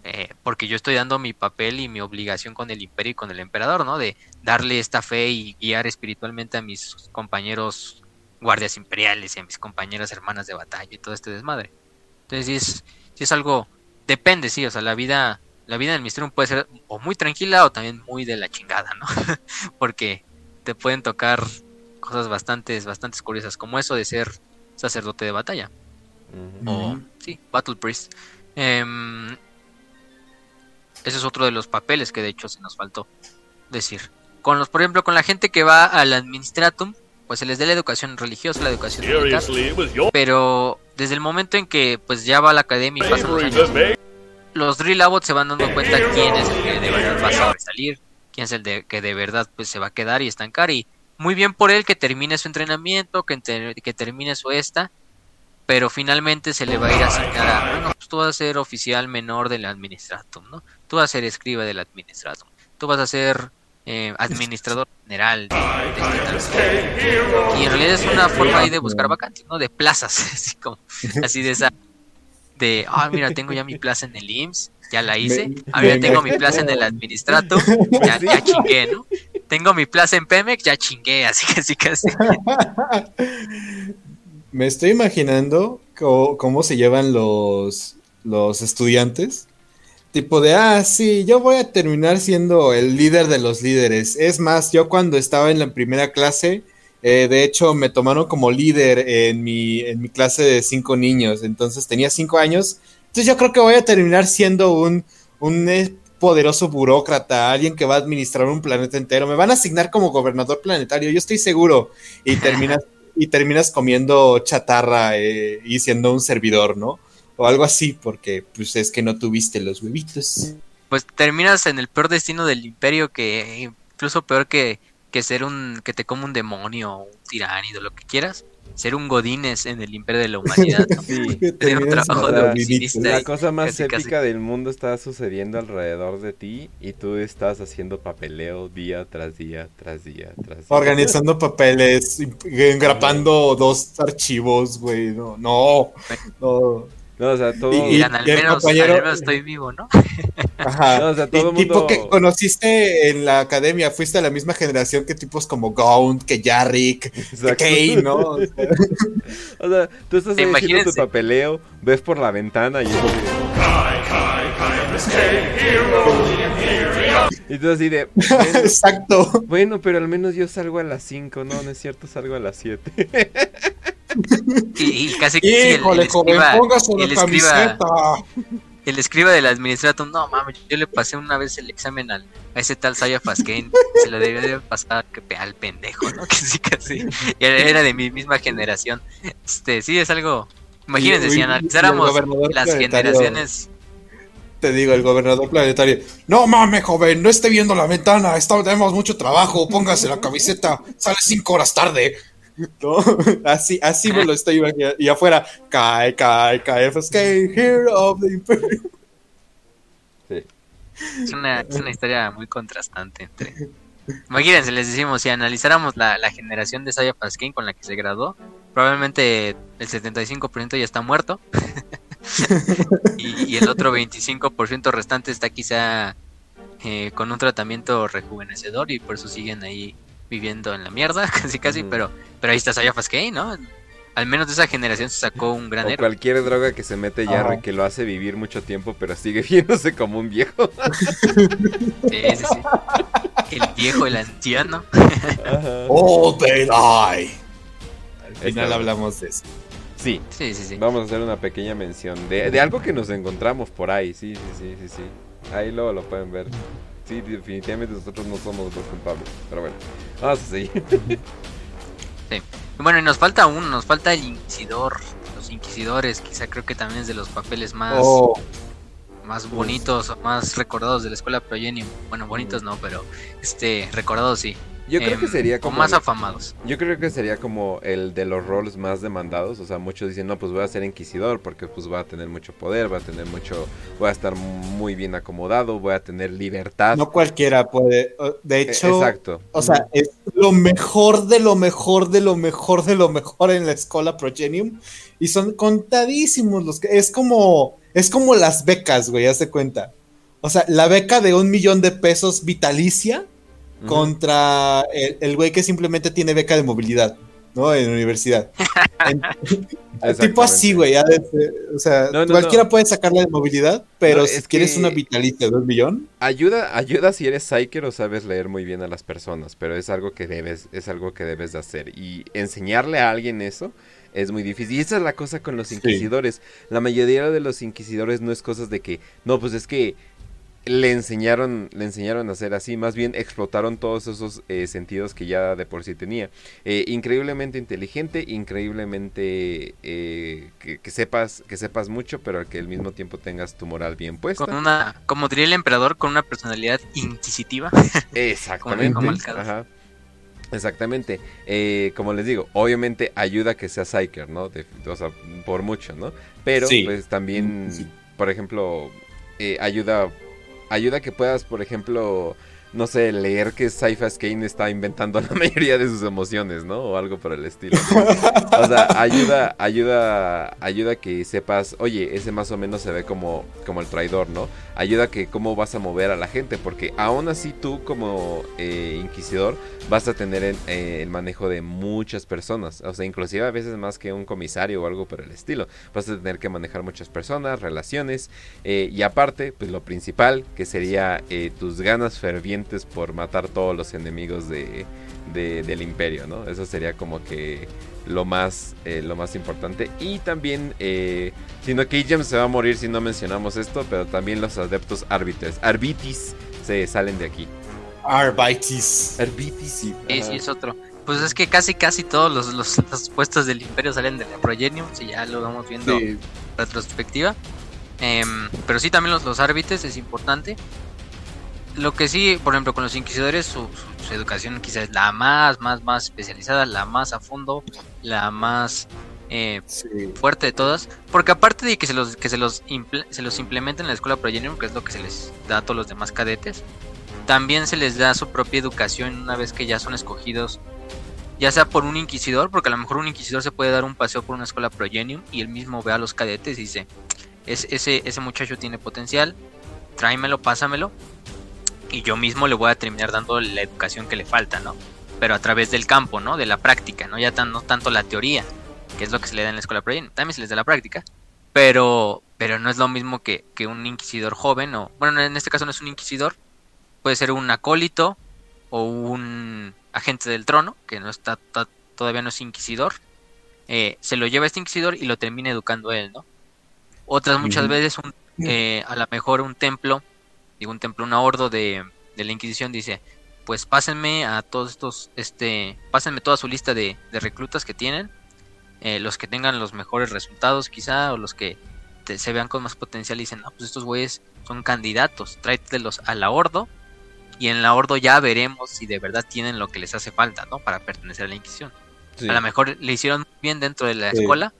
eh, porque yo estoy dando mi papel y mi obligación con el imperio y con el emperador, ¿no? De darle esta fe y guiar espiritualmente a mis compañeros guardias imperiales y a mis compañeras hermanas de batalla y todo este desmadre. Entonces sí es, sí es algo, depende, sí, o sea, la vida, la vida del misterio puede ser o muy tranquila o también muy de la chingada, ¿no? porque te pueden tocar cosas bastante, bastante curiosas, como eso de ser sacerdote de batalla o sí, Battle Priest. Em, ese es otro de los papeles que de hecho se nos faltó decir. Con los, por ejemplo, con la gente que va al administratum, pues se les da la educación religiosa, la educación militar, pero desde el momento en que pues ya va a la academia y pasan los años, los Drill se van dando cuenta quién es el que de verdad va a sobresalir, quién es el de, que de verdad pues se va a quedar y estancar. Y muy bien por él que termine su entrenamiento, que, termine su esta, pero finalmente se le va a ir a asignar a, bueno, pues tú vas a ser oficial menor del administratum, ¿no? Tú vas a ser escriba del administratum, tú vas a ser eh, administrador general de. Y en realidad es una forma ahí de buscar vacantes, ¿no? De plazas, así como, así de esa, de, ah, mira, tengo ya mi plaza en el IMSS, ya la hice, ah, mira, tengo mi plaza en el administratum, ya, ya chingué, ¿no? Tengo mi plaza en Pemex, ya chingué, así que así casi. Me estoy imaginando co- cómo, se llevan los, los estudiantes. Tipo de, ah, sí, yo voy a terminar siendo el líder de los líderes. Es más, yo cuando estaba en la primera clase, eh, de hecho, me tomaron como líder en mi, en mi clase de cinco niños. Entonces tenía cinco años. Entonces yo creo que voy a terminar siendo un, un eh, poderoso burócrata, alguien que va a administrar un planeta entero. Me van a asignar como gobernador planetario, yo estoy seguro. Y terminas, y terminas comiendo chatarra eh, y siendo un servidor, ¿no? O algo así, porque pues es que no tuviste los huevitos. Pues terminas en el peor destino del imperio que incluso peor que, que ser un que te come un demonio, un tiránido, lo que quieras. Ser un godines en el imperio de la humanidad. ¿no? Sí. Un trabajo de la- oficinista La cosa más casi, casi. épica del mundo está sucediendo alrededor de ti y tú estás haciendo papeleo día tras día, tras día, tras día. Organizando papeles, engrapando dos archivos, güey. No, no, no. No, o sea, todo... Y- Y al menos, compañero- al menos estoy vivo, ¿no? Ajá. No, o sea, todo y tipo mundo- que conociste en la academia, fuiste a la misma generación que tipos como Gaunt, que Yarrick, que. Kane, ¿no? O sea, O sea, tú estás ahí haciendo tu papeleo, ves por la ventana y es Y tú así de... Bueno, Exacto. bueno, pero al menos yo salgo a las 5, no, no es cierto, salgo a las 7. Y, y casi que sí, el, el joven, escriba, el la escriba, camiseta. el escriba del administratum, no mames, yo le pasé una vez el examen al, a ese tal Saya Fasken, se lo debió de pasar que al pendejo, ¿no? Casi, casi. Y era, era de mi misma generación. Este, sí, es algo. Imagínense, Y- si analizáramos las generaciones. Te digo, el gobernador planetario. No mames, joven, no esté viendo la ventana. Está, tenemos mucho trabajo. Póngase la camiseta. Sale cinco horas tarde. ¿No? Así, así me lo estoy imaginando. Y afuera, cae, cae, cae, FSK, Hero of the Imperium. Sí. Es una, es una historia muy contrastante entre. Imagínense, les decimos, si analizáramos la, la generación de Saya Pasquin con la que se graduó, probablemente el 75% ya está muerto. y, y el otro 25% restante está quizá eh, con un tratamiento rejuvenecedor y por eso siguen ahí viviendo en la mierda, casi casi, pero, pero ahí está Saya Pasquin, ¿no? Al menos de esa generación se sacó un gran O héroe. cualquier droga que se mete ya que lo hace vivir mucho tiempo, pero sigue viéndose como un viejo. Sí, sí, sí. El viejo, el anciano. Oh, they die. Al final hablamos de eso. Sí, Sí, sí, sí. vamos a hacer una pequeña mención de, de algo que nos encontramos por ahí. Sí, sí, sí, sí, sí. Ahí luego lo pueden ver. Sí, definitivamente nosotros no somos los culpables. Pero bueno, vamos a seguir. Bueno, y nos falta uno, nos falta el inquisidor. Los inquisidores, quizá creo que también es de los papeles más, Oh, más bonitos o más recordados de la escuela Progenium. Bueno, bonitos no, pero este recordados sí. Yo creo que Em, sería o como. más afamados. Yo creo que sería como el de los roles más demandados. O sea, muchos dicen, no, pues voy a ser inquisidor porque pues voy a tener mucho poder, voy a tener mucho, voy a estar muy bien acomodado, voy a tener libertad. no cualquiera puede. De Eh, hecho, Exacto. o sea, es lo mejor de lo mejor de lo mejor de lo mejor en la escuela Progenium. Y son contadísimos los que. Es como. Es como las becas, güey, haz de cuenta. O sea, la beca de un millón de pesos vitalicia Contra el el güey que simplemente tiene beca de movilidad, ¿no? En la universidad. En- tipo así, güey. O sea, No, no, cualquiera no. puede sacarla de movilidad, pero si es quieres una vitalicia de un millón, Ayuda, ayuda si eres psyker o sabes leer muy bien a las personas, pero es algo que debes, es algo que debes de hacer. Y enseñarle a alguien eso es muy difícil. Y esa es la cosa con los Sí. inquisidores. La mayoría de los inquisidores no es cosas de que, no, pues es que le enseñaron, le enseñaron a hacer así, más bien explotaron todos esos eh, sentidos que ya de por sí tenía. Eh, increíblemente inteligente, increíblemente eh, que, que sepas, que sepas mucho, pero que al mismo tiempo tengas tu moral bien puesta. Con una, como diría el emperador, con una personalidad inquisitiva. Exactamente. Como. Ajá. Exactamente. Eh, como les digo, obviamente ayuda que sea Psyker, ¿no? De- o sea, por mucho, ¿no? Pero Sí. pues también, Sí. por ejemplo, eh, ayuda, ayuda que puedas, por ejemplo, no sé, leer que Cyphas Kane está inventando la mayoría de sus emociones, ¿no? O algo por el estilo. O sea, ayuda, ayuda, ayuda que sepas, oye, ese más o menos se ve como, como el traidor, ¿no? Ayuda que cómo vas a mover a la gente, porque aún así tú como eh, inquisidor vas a tener el, eh, el manejo de muchas personas, o sea, inclusive a veces más que un comisario o algo por el estilo. Vas a tener que manejar muchas personas, relaciones, eh, y aparte, pues lo principal, que sería eh, tus ganas fervientes por matar todos los enemigos de, de- del imperio, ¿no? Eso sería como que lo más, eh, lo más importante. Y también, eh, sino que Ijem se va a morir si no mencionamos esto, pero también los adeptos árbitros, arbitis, se salen de aquí. Arbitis. Arbitis, sí. Sí, ajá. sí, es otro. Pues es que casi, casi todos los, los, los puestos del imperio salen de la Progenium, si ya lo vamos viendo Sí. retrospectiva. Em, pero sí, también los, los árbitres es importante. Lo que sí, por ejemplo, con los inquisidores, su, su- su educación quizás es la más, más, más especializada, la más a fondo, la más eh, Sí. fuerte de todas. Porque aparte de que se los, que se los, imple- se los implementa en la escuela Progenium, que es lo que se les da a todos los demás cadetes, también se les da su propia educación una vez que ya son escogidos. Ya sea por un inquisidor, porque a lo mejor un inquisidor se puede dar un paseo por una escuela Progenium y él mismo ve a los cadetes y dice, "Es- ese, ese muchacho tiene potencial, tráemelo, pásamelo, y yo mismo le voy a terminar dando la educación que le falta, ¿no? Pero a través del campo, ¿no? De la práctica, ¿no? Ya tan, no tanto la teoría, que es lo que se le da en la escuela Progenium, también se les da la práctica, pero, pero no es lo mismo que, que un inquisidor joven, o bueno, en este caso no es un inquisidor, puede ser un acólito o un agente del trono, que no está, ta- todavía no es inquisidor, eh, se lo lleva este inquisidor y lo termina educando él, ¿no? Otras muchas veces, un, eh, a lo mejor un templo, digo un templo, un ahordo de, de la Inquisición dice, pues pásenme a todos estos, este, pásenme toda su lista de, de reclutas que tienen, eh, los que tengan los mejores resultados quizá, o los que se vean con más potencial y dicen, no, pues estos güeyes son candidatos, tráetelos a la Ordo y en la Ordo ya veremos si de verdad tienen lo que les hace falta, ¿no? Para pertenecer a la Inquisición. A lo mejor le hicieron bien dentro de la escuela,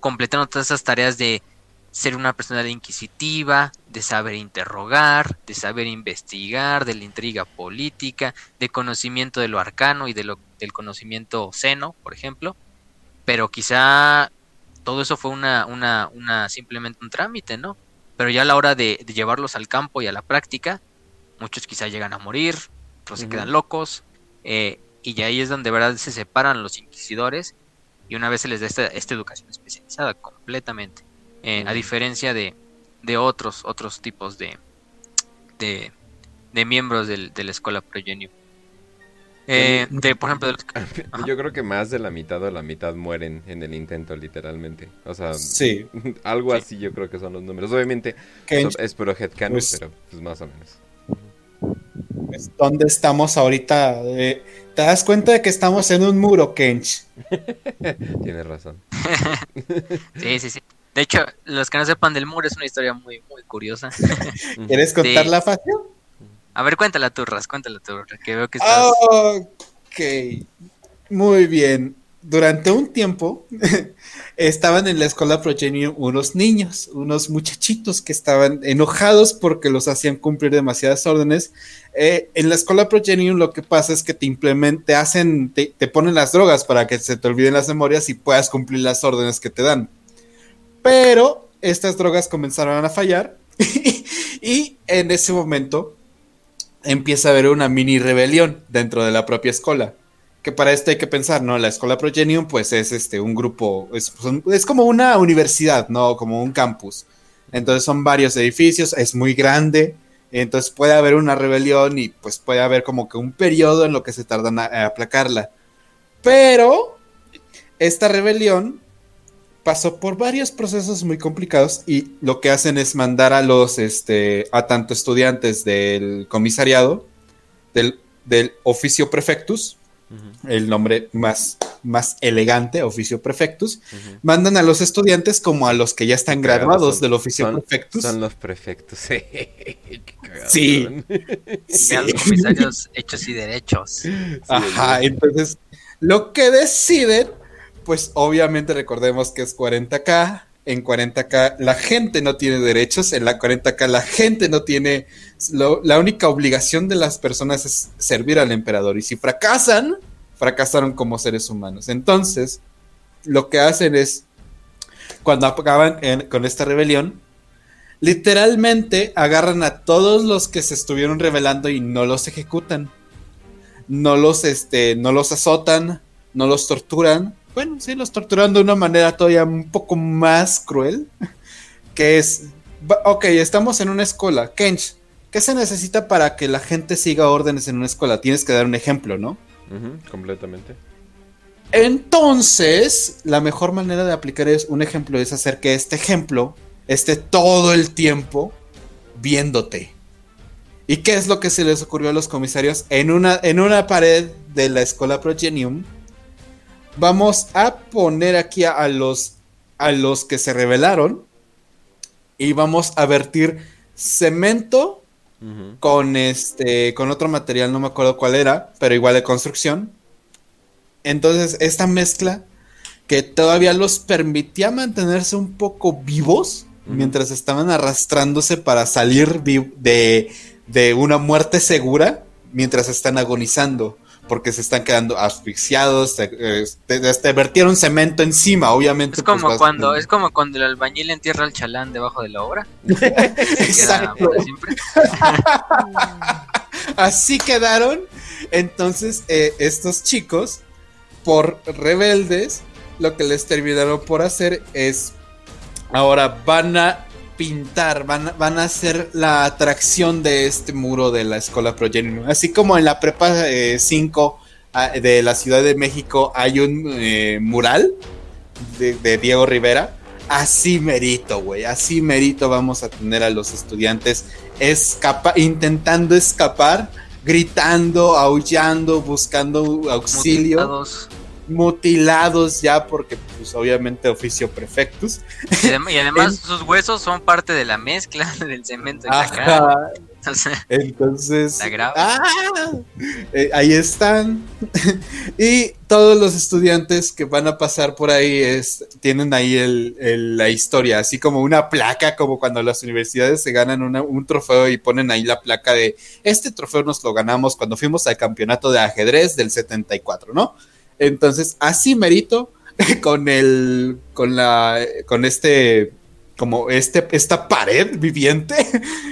completaron todas esas tareas de ser una persona inquisitiva, de saber interrogar, de saber investigar, de la intriga política, de conocimiento de lo arcano y de lo, del conocimiento seno, por ejemplo. Pero quizá todo eso fue una, una, una simplemente un trámite, ¿no? Pero ya a la hora de, llevarlos al campo y a la práctica, muchos quizá llegan a morir, otros se quedan locos, eh, y ahí es donde de verdad se separan los inquisidores y una vez se les da esta, esta educación especializada completamente. Eh, a diferencia de, de, otros, otros tipos de, de, de miembros de la escuela Progenium. Eh, de, por ejemplo, yo creo que más de la mitad o la mitad mueren en el intento, literalmente. O sea, sí. algo así yo creo que son los números. Obviamente es puro headcanon, pues, pero pues más o menos. Pues, ¿Dónde estamos ahorita? Eh, ¿Te das cuenta de que estamos en un muro, Kench? Tienes razón. sí, sí, sí. De hecho, los que no sepan del muro es una historia muy, muy curiosa. ¿Quieres contarla, Facio? A ver, cuéntala tú, Ras, cuéntala tú, que veo que estás... Ok, muy bien. Durante un tiempo estaban en la escuela Progenium unos niños, unos muchachitos que estaban enojados porque los hacían cumplir demasiadas órdenes. Eh, en la escuela Progenium lo que pasa es que te implementan, hacen, te ponen las drogas para que se te olviden las memorias y puedas cumplir las órdenes que te dan. Pero estas drogas comenzaron a fallar y en ese momento empieza a haber una mini rebelión dentro de la propia escuela. Que para esto hay que pensar, ¿no? La escuela Progenium, pues es este un grupo, es, es, como una universidad, ¿no? Como un campus. Entonces son varios edificios, es muy grande. Entonces puede haber una rebelión y pues puede haber como que un periodo en lo que se tardan a aplacarla. Pero esta rebelión pasó por varios procesos muy complicados y lo que hacen es mandar a los, este, a tanto estudiantes del comisariado, del, del oficio prefectus, el nombre más, más elegante, oficio prefectus, mandan a los estudiantes como a los que ya están graduados del oficio prefectus. Son los prefectos, sí. sí. los comisarios hechos y derechos. Ajá, entonces lo que deciden pues obviamente recordemos que es 40k. En 40k la gente no tiene derechos, en la 40k la gente no tiene... la única obligación de las personas es servir al emperador y si fracasan, fracasaron como seres humanos. Entonces, lo que hacen es, cuando acaban con esta rebelión, literalmente agarran a todos los que se estuvieron rebelando y no los ejecutan. No los, este, no los azotan, no los torturan, bueno, sí, los torturan de una manera todavía un poco más cruel, que es, ok, estamos en una escuela, Kench, ¿qué se necesita para que la gente siga órdenes en una escuela? Tienes que dar un ejemplo, ¿no? completamente. Entonces, la mejor manera de aplicar es un ejemplo es hacer que este ejemplo esté todo el tiempo viéndote. ¿Y qué es lo que se les ocurrió a los comisarios? En una, en una pared de la escuela Progenium Vamos a poner aquí a, los, a los que se rebelaron y vamos a vertir cemento con este con otro material, no me acuerdo cuál era, pero igual de construcción. Entonces, esta mezcla que todavía los permitía mantenerse un poco vivos mientras estaban arrastrándose para salir de, de una muerte segura mientras están agonizando porque se están quedando asfixiados, te, te, vertieron cemento encima, obviamente. Es pues, como cuando, es como cuando el albañil entierra al chalán debajo de la obra. Exacto. Así quedaron. Entonces, eh, estos chicos, por rebeldes, lo que les terminaron por hacer es ahora van a pintar, van, van a ser la atracción de este muro de la escuela Progenium. Así como en la prepa 5 eh, ah, de la Ciudad de México hay un eh, mural de, Diego Rivera. Así merito, güey. Así merito vamos a tener a los estudiantes escapa intentando escapar, gritando, aullando, buscando auxilio. Mutilados ya porque pues obviamente oficio prefectus. Y además sus huesos son parte de la mezcla del cemento. Ajá. Entonces, ¡ah! Eh, ahí están. y todos los estudiantes que van a pasar por ahí es, tienen ahí el, la historia, así como una placa, como cuando las universidades se ganan un trofeo y ponen ahí la placa de este trofeo nos lo ganamos cuando fuimos al campeonato de ajedrez del 74, ¿no? Entonces, así merito con el, con la, con este, como este, esta pared viviente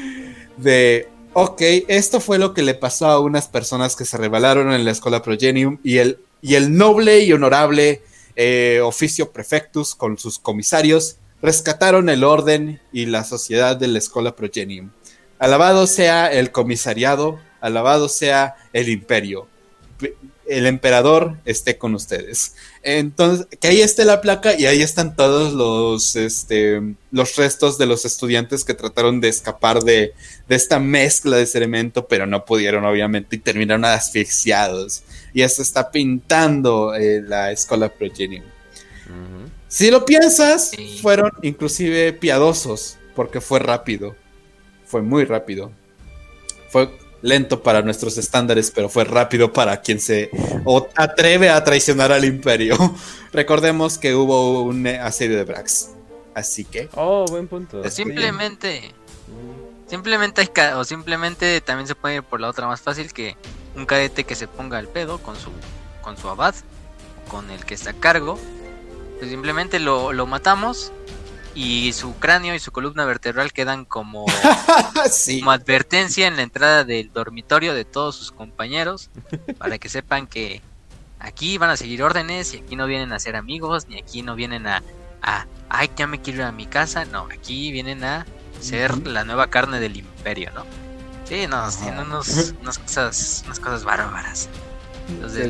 de, ok, esto fue lo que le pasó a unas personas que se rebelaron en la escuela Progenium y el, y el noble y honorable eh, oficio prefectus con sus comisarios rescataron el orden y la sociedad de la escuela Progenium. Alabado sea el comisariado, alabado sea el imperio el emperador esté con ustedes. Entonces, que ahí esté la placa y ahí están todos los, este, los restos de los estudiantes que trataron de escapar de, esta mezcla de cemento, pero no pudieron, obviamente, y terminaron asfixiados. Y eso está pintando eh, la escuela Progenium. Si lo piensas, fueron inclusive piadosos, porque fue rápido. Fue muy rápido. Fue lento para nuestros estándares, pero fue rápido para quien se atreve a traicionar al imperio. Recordemos que hubo un asedio de Brax. Así que. Oh, buen punto. Simplemente. Simplemente hay o simplemente también se puede ir por la otra más fácil que un cadete que se ponga al pedo con su con su abad, con el que está a cargo. Pues simplemente lo, lo matamos y su cráneo y su columna vertebral quedan como, como advertencia en la entrada del dormitorio de todos sus compañeros para que sepan que aquí van a seguir órdenes y aquí no vienen a ser amigos ni aquí no vienen a, a ay ya me quiero ir a mi casa no aquí vienen a ser la nueva carne del imperio no sí no tienen unos, unas cosas unas cosas bárbaras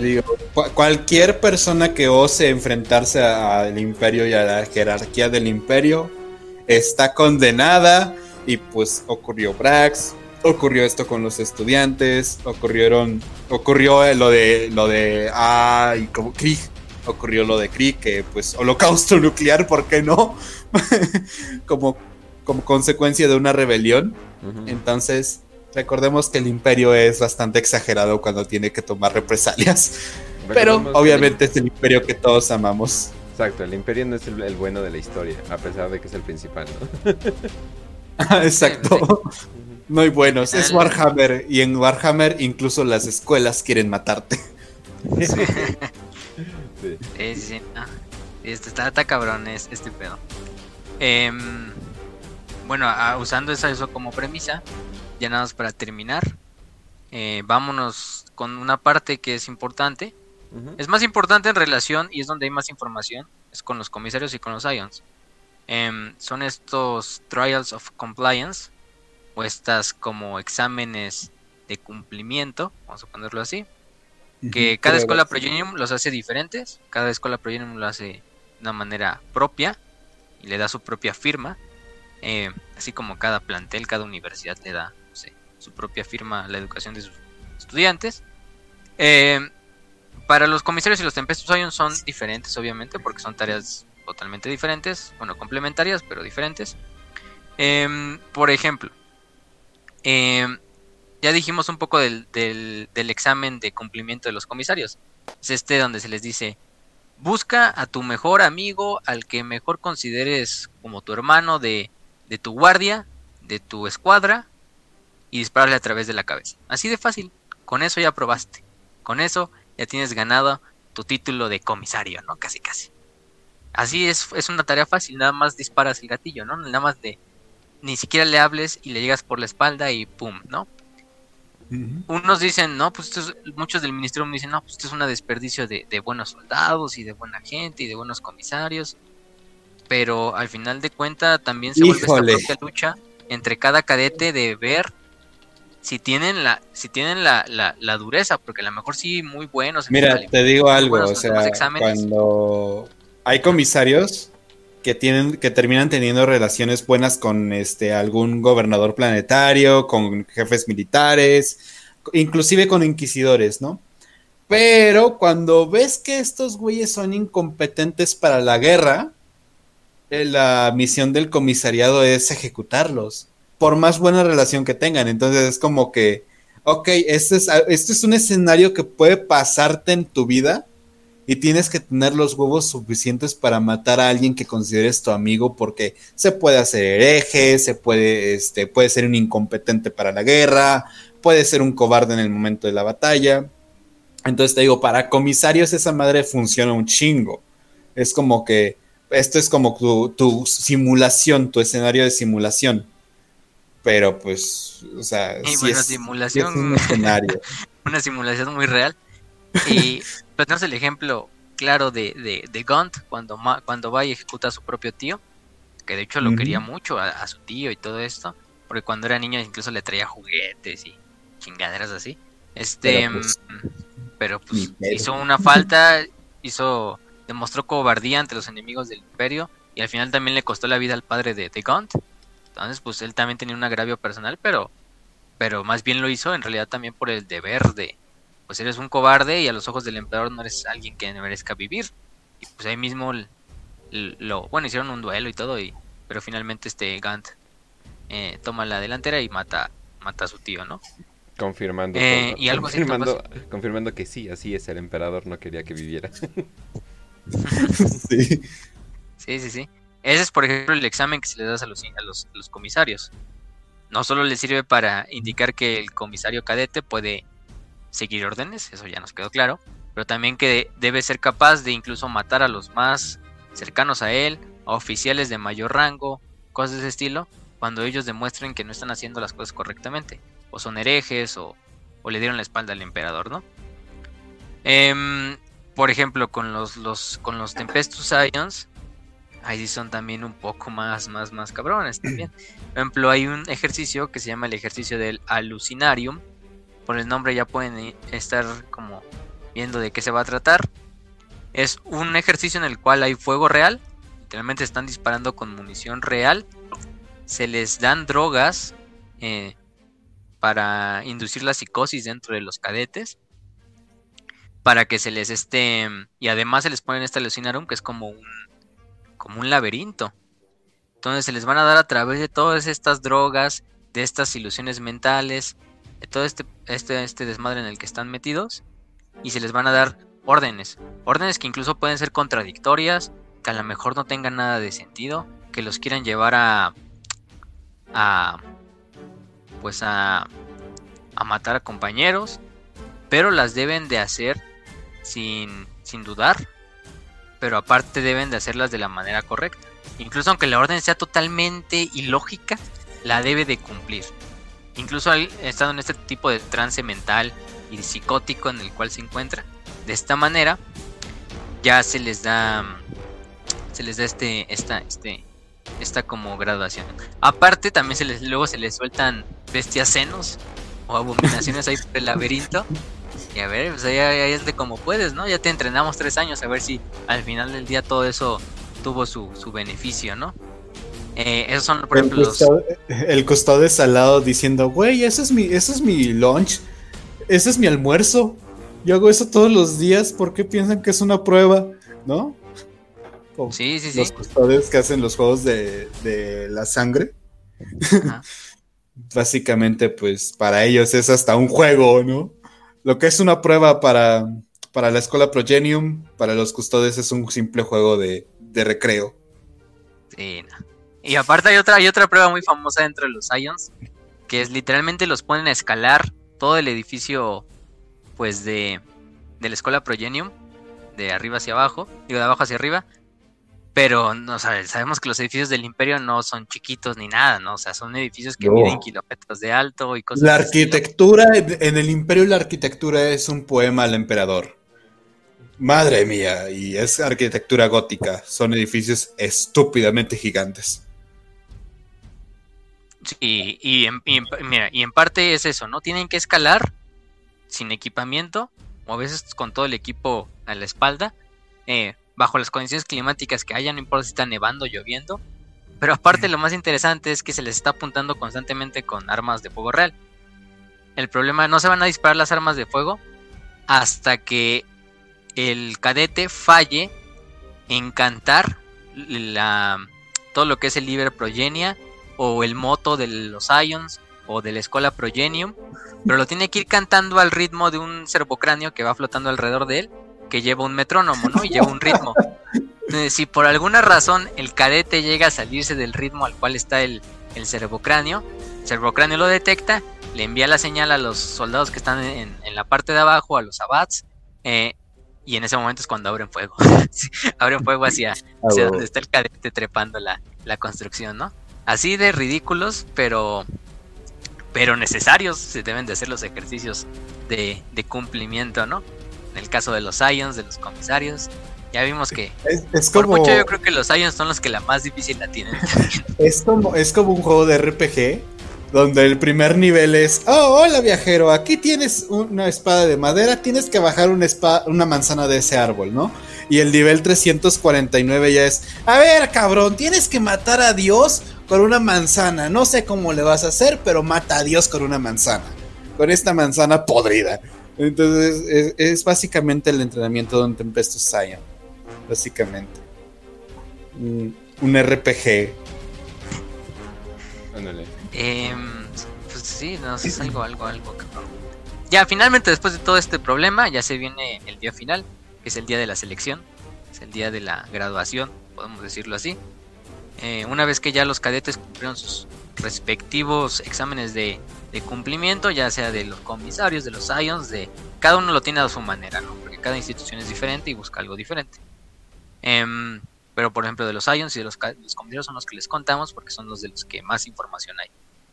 digo, cualquier persona que ose enfrentarse al imperio y a la jerarquía del imperio está condenada y pues ocurrió Brax, ocurrió esto con los estudiantes, ocurrieron, ocurrió lo de lo de ah y como Krieg, ocurrió lo de Krieg que pues holocausto nuclear, ¿por qué no? como como consecuencia de una rebelión. Entonces, Recordemos que el imperio es bastante exagerado cuando tiene que tomar represalias. Pero obviamente es el imperio que todos amamos. Exacto, el imperio no es el, bueno de la historia, a pesar de que es el principal, ¿no? Exacto. No hay buenos, es Warhammer y en Warhammer incluso las escuelas quieren matarte. Sí, sí, sí. Este, está, está, cabrón este pedo. Em, bueno, usando eso como premisa, ya nada más para terminar, eh, vámonos con una parte que es importante. Es más importante en relación y es donde hay más información, es con los comisarios y con los Ions. Em, son estos Trials of Compliance, o estas como exámenes de cumplimiento, vamos a ponerlo así, que cada escuela Progenium los hace diferentes, cada escuela Progenium lo hace de una manera propia y le da su propia firma, eh, así como cada plantel, cada universidad le da su propia firma la educación de sus estudiantes. Eh, para los comisarios y los Tempestus Ion son diferentes, obviamente, porque son tareas totalmente diferentes, bueno, complementarias, pero diferentes. Em, por ejemplo, em, ya dijimos un poco del, del, examen de cumplimiento de los comisarios. Es este donde se les dice, busca a tu mejor amigo, al que mejor consideres como tu hermano de, de tu guardia, de tu escuadra, y dispararle a través de la cabeza. Así de fácil. Con eso ya probaste. Con eso ya tienes ganado tu título de comisario, ¿no? Casi, casi. Así es, es una tarea fácil. Nada más disparas el gatillo, ¿no? Nada más de. Ni siquiera le hables y le llegas por la espalda y pum, ¿no? Unos dicen, no, pues esto muchos del ministerio dicen, no, pues esto es un desperdicio de, de buenos soldados y de buena gente y de buenos comisarios. Pero al final de cuenta también se vuelve esta propia lucha entre cada cadete de ver si tienen la, si tienen la, la, dureza, porque a lo mejor sí muy buenos. Mira, te digo algo, o sea, cuando hay comisarios que tienen, que terminan teniendo relaciones buenas con este algún gobernador planetario, con jefes militares, inclusive con inquisidores, ¿no? Pero cuando ves que estos güeyes son incompetentes para la guerra, eh, la misión del comisariado es ejecutarlos, por más buena relación que tengan. Entonces es como que, ok, este es, este es un escenario que puede pasarte en tu vida y tienes que tener los huevos suficientes para matar a alguien que consideres tu amigo porque se puede hacer hereje, se puede, este, puede ser un incompetente para la guerra, puede ser un cobarde en el momento de la batalla. Entonces te digo, para comisarios esa madre funciona un chingo. Es como que esto es como tu, simulación, tu escenario de simulación. Pero pues, o sea, es, simulación. un escenario. una simulación muy real. Y pues es el ejemplo claro de, de, de Gunt cuando, cuando va y ejecuta a su propio tío, que de hecho lo quería mucho a, su tío y todo esto, porque cuando era niño incluso le traía juguetes y chingaderas así. Este, pero pues, pues hizo una falta, hizo demostró cobardía ante los enemigos del imperio y al final también le costó la vida al padre de, de Gaunt. Entonces, pues él también tenía un agravio personal, pero pero más bien lo hizo en realidad también por el deber de pues eres un cobarde y a los ojos del emperador no eres alguien que merezca vivir. Y pues ahí mismo lo bueno, hicieron un duelo y todo y pero finalmente este Gant eh, toma la delantera y mata mata a su tío, ¿no? Confirmando, eh, y algo confirmando, confirmando que sí, así es, el emperador no quería que viviera. sí. Sí, sí, sí. Ese es, por ejemplo, el examen que se le da a los, a los, comisarios. No solo le sirve para indicar que el comisario cadete puede seguir órdenes, eso ya nos quedó claro, pero también que debe ser capaz de incluso matar a los más cercanos a él, a oficiales de mayor rango, cosas de ese estilo, cuando ellos demuestren que no están haciendo las cosas correctamente, o son herejes, o, o le dieron la espalda al emperador, ¿no? Eh, por ejemplo, con los, los, con los Tempestus Ions, ahí sí son también un poco más, más, más cabrones también. Por ejemplo, hay un ejercicio que se llama el ejercicio del alucinarium. Por el nombre ya pueden estar como viendo de qué se va a tratar. Es un ejercicio en el cual hay fuego real. Literalmente están disparando con munición real. Se les dan drogas eh, para inducir la psicosis dentro de los cadetes para que se les esté y además se les ponen este alucinarum que es como un como un laberinto. Entonces se les van a dar a través de todas estas drogas, de estas ilusiones mentales, de todo este, este, este desmadre en el que están metidos y se les van a dar órdenes, órdenes que incluso pueden ser contradictorias, que a lo mejor no tengan nada de sentido, que los quieran llevar a a pues a a matar a compañeros, pero las deben de hacer sin, sin dudar, pero aparte deben de hacerlas de la manera correcta. Incluso aunque la orden sea totalmente ilógica, la debe de cumplir. Incluso estado en este tipo de trance mental y psicótico en el cual se encuentra, de esta manera ya se les da se les da este esta este esta como graduación. Aparte también se les luego se les sueltan bestias senos o abominaciones ahí por el laberinto y a ver, pues ya, es de como puedes, ¿no? Ya te entrenamos tres años a ver si al final del día todo eso tuvo su, beneficio, ¿no? Eh, esos son, por ejemplo, el costado de salado diciendo, güey, ese es mi, ese es mi lunch, ese es mi almuerzo. Yo hago eso todos los días, ¿por qué piensan que es una prueba? ¿No? sí, sí, sí. Los custodios que hacen los juegos de, de la sangre. Básicamente, pues para ellos es hasta un juego, ¿no? Lo que es una prueba para, para la escuela Progenium, para los custodios es un simple juego de, recreo. Sí, Y aparte hay otra, hay otra prueba muy famosa dentro de los Ions, que es literalmente los ponen a escalar todo el edificio, pues de, de la escuela Progenium, de arriba hacia abajo, digo de abajo hacia arriba, pero no sabemos que los edificios del imperio no son chiquitos ni nada, ¿no? O sea, son edificios que miden kilómetros de alto y cosas La arquitectura, en el imperio la arquitectura es un poema al emperador. Madre mía, y es arquitectura gótica, son edificios estúpidamente gigantes. Sí, y en, mira, y en parte es eso, ¿no? Tienen que escalar sin equipamiento, o a veces con todo el equipo a la espalda, eh, bajo las condiciones climáticas que haya, no importa si está nevando, lloviendo. Pero aparte lo más interesante es que se les está apuntando constantemente con armas de fuego real. El problema no se van a disparar las armas de fuego, hasta que el cadete falle en cantar la, todo lo que es el Liber Progenia o el moto de los Ions o de la escuela Progenium, pero lo tiene que ir cantando al ritmo de un servocráneo que va flotando alrededor de él, que lleva un metrónomo, ¿no? Y lleva un ritmo. Entonces, si por alguna razón el cadete llega a salirse del ritmo al cual está el, el servocráneo, el servocráneo lo detecta, le envía la señal a los soldados que están en, la parte de abajo, a los abats, eh, y en ese momento es cuando abren fuego. abren fuego hacia, ah, hacia donde está el cadete trepando la, la construcción, ¿no? Así de ridículos, pero pero necesarios se deben de hacer los ejercicios de, de cumplimiento, ¿no? En el caso de los Ions, de los comisarios, ya vimos que es, por mucho yo creo que los Ions son los que la más difícil la tienen. es como es como un juego de RPG donde el primer nivel es, oh, hola viajero, aquí tienes una espada de madera, tienes que bajar una, espada, una manzana de ese árbol, ¿no? Y el nivel 349 ya es, a ver, cabrón, tienes que matar a Dios con una manzana, no sé cómo le vas a hacer, pero mata a Dios con una manzana, con esta manzana podrida. Entonces es, básicamente el entrenamiento de un Tempestus Zion, básicamente. Un, un RPG. Ándale. Em, pues sí, no, es algo, algo, algo Ya, finalmente, después de todo este problema, ya se viene el día final, que es el día de la selección, es el día de la graduación, podemos decirlo así. Eh, una vez que ya los cadetes cumplieron sus respectivos exámenes de, cumplimiento, ya sea de los comisarios, de los IONS, de cada uno lo tiene a su manera, ¿no? Porque cada institución es diferente y busca algo diferente. Em, pero por ejemplo de los IONS y de los, los comisarios son los que les contamos porque son los de los que más información hay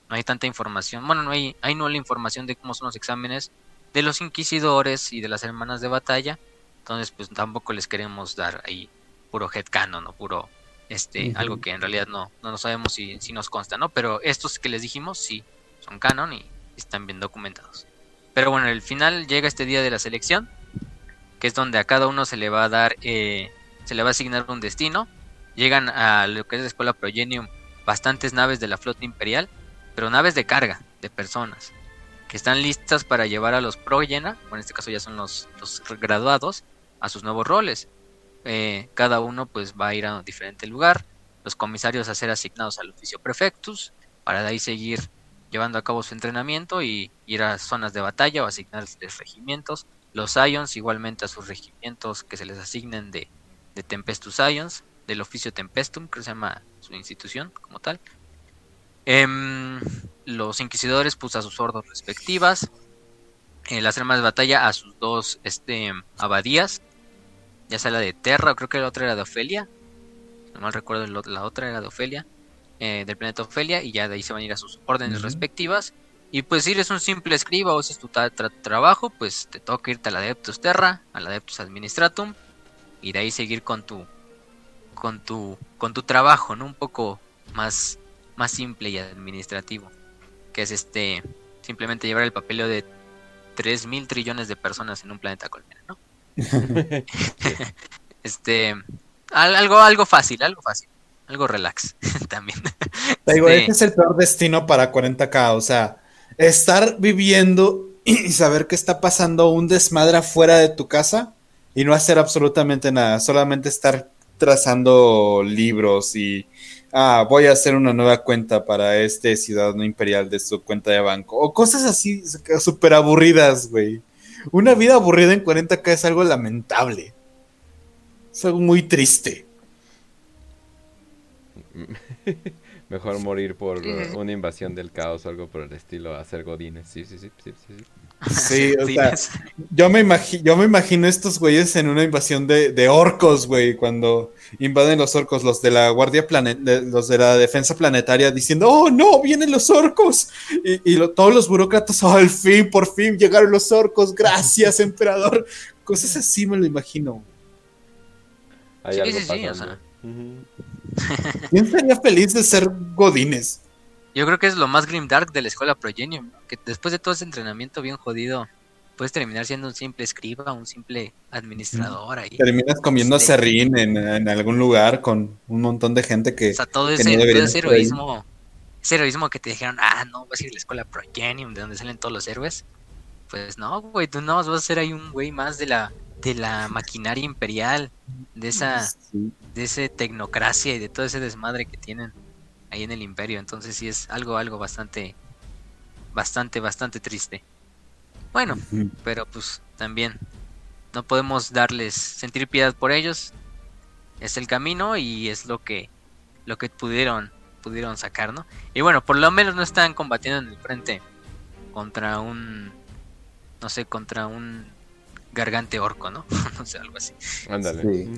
no hay tanta información. Bueno, no hay, hay no la información de cómo son los exámenes de los inquisidores y de las hermanas de batalla. Entonces, pues tampoco les queremos dar ahí puro headcanon o puro este algo que en realidad no, no, sabemos si, si, nos consta, ¿no? Pero estos que les dijimos sí son canon y están bien documentados. Pero bueno, el final llega este día de la selección, que es donde a cada uno se le va a dar, eh, se le va a asignar un destino. Llegan a lo que es la escuela Progenium bastantes naves de la flota imperial pero naves de carga, de personas, que están listas para llevar a los progena, o en este caso ya son los, graduados, a sus nuevos roles. Eh, cada uno pues va a ir a un diferente lugar, los comisarios a ser asignados al oficio prefectus, para de ahí seguir llevando a cabo su entrenamiento y ir a zonas de batalla o asignarles regimientos. Los Ions igualmente a sus regimientos que se les asignen de, de Tempestus Ions, del oficio Tempestum, que se llama su institución como tal. Em, los inquisidores pues a sus hordos respectivas. Eh, las armas de batalla a sus dos este, abadías. Ya sea la de Terra, o creo que la otra era de Ofelia. No mal recuerdo, la otra era de Ofelia. Eh, del planeta Ofelia. Y ya de ahí se van a ir a sus órdenes respectivas. Y pues si eres un simple escriba o si es tu trabajo, pues te toca irte al Adeptus Terra, al Adeptus Administratum. Y de ahí seguir con tu. con tu. con tu trabajo, ¿no? Un poco más más simple y administrativo, que es este simplemente llevar el papeleo de 3 mil trillones de personas en un planeta colmena, ¿no? este algo algo fácil, algo fácil, algo relax también. Este es el peor destino para 40k, o sea, estar viviendo y saber que está pasando un desmadre afuera de tu casa y no hacer absolutamente nada, solamente estar trazando libros y ah, voy a hacer una nueva cuenta para este ciudadano imperial de su cuenta de banco. O cosas así súper aburridas, güey. Una vida aburrida en 40k es algo lamentable. Es algo muy triste. Mejor morir por una invasión del caos o algo por el estilo, hacer godines. Sí, sí, sí, sí, sí. Sí, o sea, yo me, imagino, yo me imagino estos güeyes en una invasión de, orcos, güey, cuando invaden los orcos, los de la Guardia Planet, los de la Defensa Planetaria, diciendo, oh no, vienen los orcos. Y, todos los burócratas, oh, al fin, por fin llegaron los orcos, gracias, emperador. Cosas así me lo imagino. sí, sí, sí, o sea. ¿Quién sería feliz de ser Godines? Yo creo que es lo más grimdark de la escuela Progenium, que después de todo ese entrenamiento bien jodido, puedes terminar siendo un simple escriba, un simple administrador ahí. Terminas comiendo este, serrín en, algún lugar con un montón de gente que. O sea, todo ese, heroísmo, ese heroísmo que te dijeron, ah, no, vas a ir a la escuela Progenium, de donde salen todos los héroes. Pues no, güey, tú no vas a ser ahí un güey más de la de la maquinaria imperial, de esa Sí. de ese tecnocracia y de todo ese desmadre que tienen ahí en el imperio. Entonces sí es algo algo bastante bastante bastante triste. Bueno, pero pues también no podemos darles sentir piedad por ellos. Es el camino y es lo que lo que pudieron pudieron sacar, ¿no? Y bueno, por lo menos no están combatiendo en el frente contra un no sé, contra un gargante orco, ¿no? no sé, algo así. Ándale. Sí.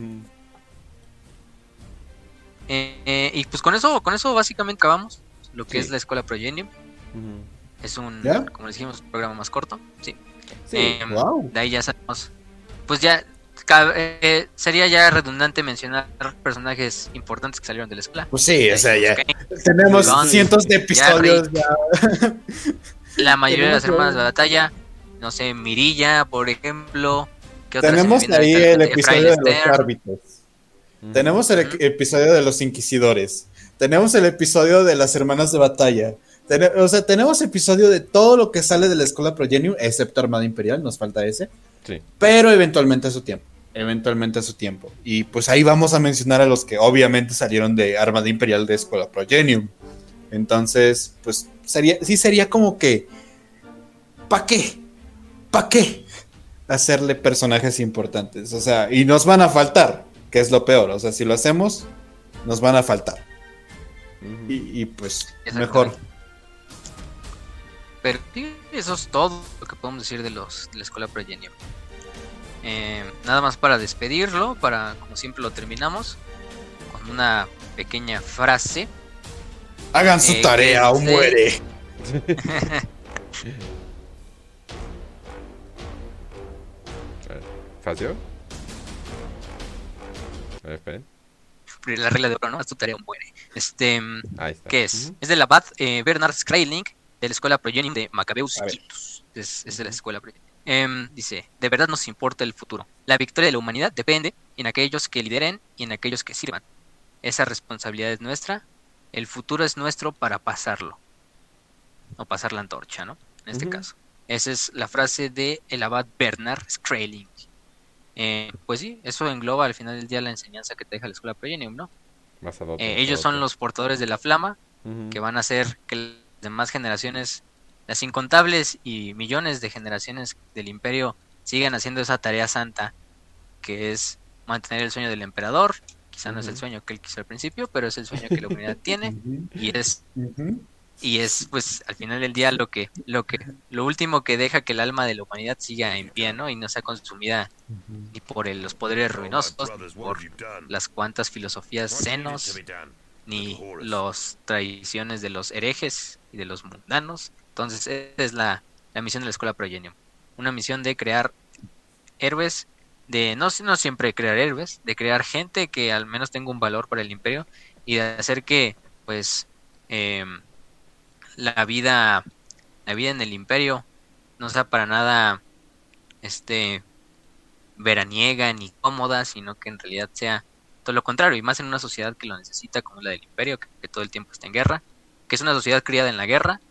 Eh, eh, y pues con eso con eso básicamente acabamos lo que Sí. es la escuela Progenium. Ujú. Es un ¿Ya? como les dijimos, un programa más corto, sí. Sí. Wow. De ahí ya sabemos. Pues ya eh, sería ya redundante mencionar personajes importantes que salieron de la escuela. Pues sí, o sea, ya tenemos cientos de episodios ya. La mayoría de las hermanas de batalla, no sé, Mirilla, por ejemplo. ¿qué otra se me Tenemos ahí el Eh, episodio de los árbitros. Tenemos el episodio de los inquisidores. Tenemos el episodio de las hermanas de batalla. O sea, tenemos episodio de todo lo que sale de la escuela Progenium, excepto Armada Imperial, nos falta ese. Sí. Pero eventualmente a su tiempo. Eventualmente a su tiempo. Y pues ahí vamos a mencionar a los que obviamente salieron de Armada Imperial de Escuela Progenium. Entonces, pues sería, sí sería como que. ¿Para qué? ¿Para qué? Hacerle personajes importantes. O sea, y nos van a faltar, que es lo peor. O sea, si lo hacemos, nos van a faltar. Y, y, pues, mejor. Pero sí, eso es todo lo que podemos decir de los de la escuela Progenium. Eh, nada más para despedirlo, para como siempre lo terminamos con una pequeña frase. Hagan su Eh, tarea o muere. ¿Facio? A ver, esperen. La regla de oro, ¿no? Haz tu tarea muere. Este, Ahí está. ¿qué es? Ujú. Es del abad eh, Bernard Skreiling de la escuela Progenium de Macabeus. Quintus. Es, es de la escuela. Em, dice, de verdad nos importa el futuro. La victoria de la humanidad depende en aquellos que lideren y en aquellos que sirvan. Esa responsabilidad es nuestra. El futuro es nuestro para pasarlo. O pasar la antorcha, ¿no? En este caso. Esa es la frase de el abad Bernard Skreiling. Eh, pues sí, eso engloba al final del día la enseñanza que te deja la escuela Progenium, ¿no? Más Eh, ellos son los portadores de la flama que van a hacer que las demás generaciones, las incontables y millones de generaciones del imperio sigan haciendo esa tarea santa que es mantener el sueño del emperador. Quizá no es el sueño que él quiso al principio, pero es el sueño que la humanidad tiene y es. Y es pues al final del día lo que lo que lo último que deja que el alma de la humanidad siga en pie, ¿no? Y no sea consumida ni por el- los poderes ruinosos, ni por las cuantas filosofías senos, ni las tradiciones de los herejes y de los mundanos. Entonces, esa es la, la misión de la escuela Progenium. Una misión de crear héroes, de no, no siempre crear héroes, de crear gente que al menos tenga un valor para el imperio y de hacer que, pues, em, la vida, la vida en el imperio no sea para nada, este, veraniega ni cómoda, sino que en realidad sea todo lo contrario, y más en una sociedad que lo necesita como la del imperio, que, que todo el tiempo está en guerra, que es una sociedad criada en la guerra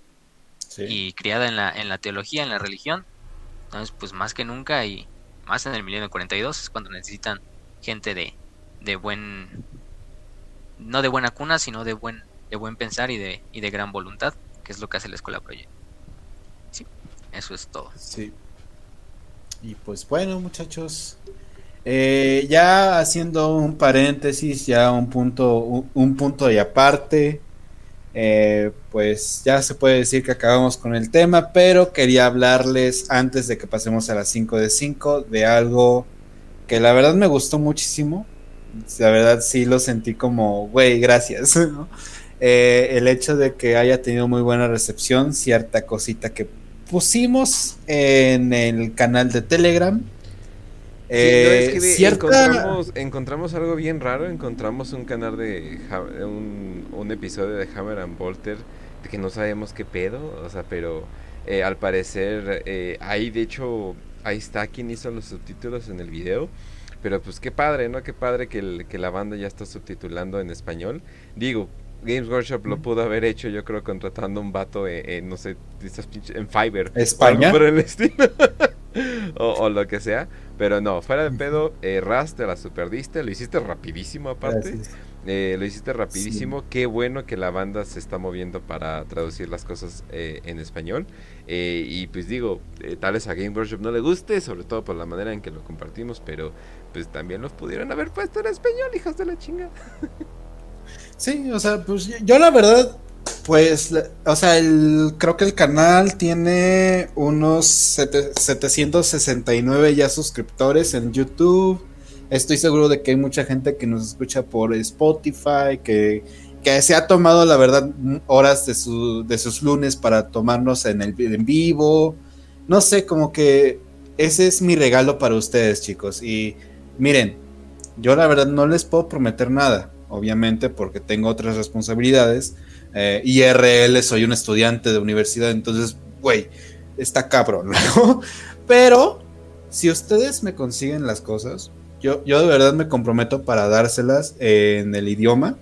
Sí. y criada en la, en la teología, en la religión. Entonces, pues más que nunca y más en el milenio 42 es cuando necesitan gente de, de buen, no de buena cuna, sino de buen, de buen pensar y de, y de gran voluntad, es lo que hace la escuela Project. Sí, eso es todo. Sí. Y pues bueno, muchachos. eh, ya haciendo un paréntesis, ya un punto, un, un punto y aparte. eh, pues ya se puede decir que acabamos con el tema, pero quería hablarles antes de que pasemos a las 5 de 5 de algo que la verdad me gustó muchísimo. La verdad sí lo sentí como, güey, gracias. ¿no? Eh, el hecho de que haya tenido muy buena recepción, cierta cosita que pusimos en el canal de Telegram. Sí, no, Eh, es que de- cierta- encontramos, encontramos algo bien raro, encontramos un canal de un, un episodio de Hammer and Bolter de que no sabemos qué pedo, o sea, pero eh, al parecer eh, ahí de hecho ahí está quien hizo los subtítulos en el video, pero pues qué padre, ¿no? Qué padre que, el- que la banda ya está subtitulando en español. Digo, Games Workshop lo pudo haber hecho, yo creo, contratando un vato en, no sé, en Fiverr. España. o, o, lo que sea. Pero no, fuera de pedo, eh, Raz te la superdiste, lo hiciste rapidísimo aparte. Eh, lo hiciste rapidísimo. Qué bueno que la banda se está moviendo para traducir las cosas eh, en español. Eh, y pues digo, tal vez a Game Workshop no le guste, sobre todo por la manera en que lo compartimos, pero pues también los pudieron haber puesto en español, hijos de la chinga. Sí, o sea, pues yo la verdad, pues, o sea, el, creo que el canal tiene unos 769 ya suscriptores en YouTube. Estoy seguro de que hay mucha gente que nos escucha por Spotify, que, se ha tomado, la verdad, horas de, su, de sus lunes para tomarnos en, el, en vivo. No sé, como que ese es mi regalo para ustedes, chicos. Y miren, yo la verdad no les puedo prometer nada, obviamente, porque tengo otras responsabilidades. Eh, IRL, soy un estudiante de universidad, entonces, güey, está cabrón. Pero si ustedes me consiguen las cosas, yo, yo de verdad me comprometo para dárselas en el idioma.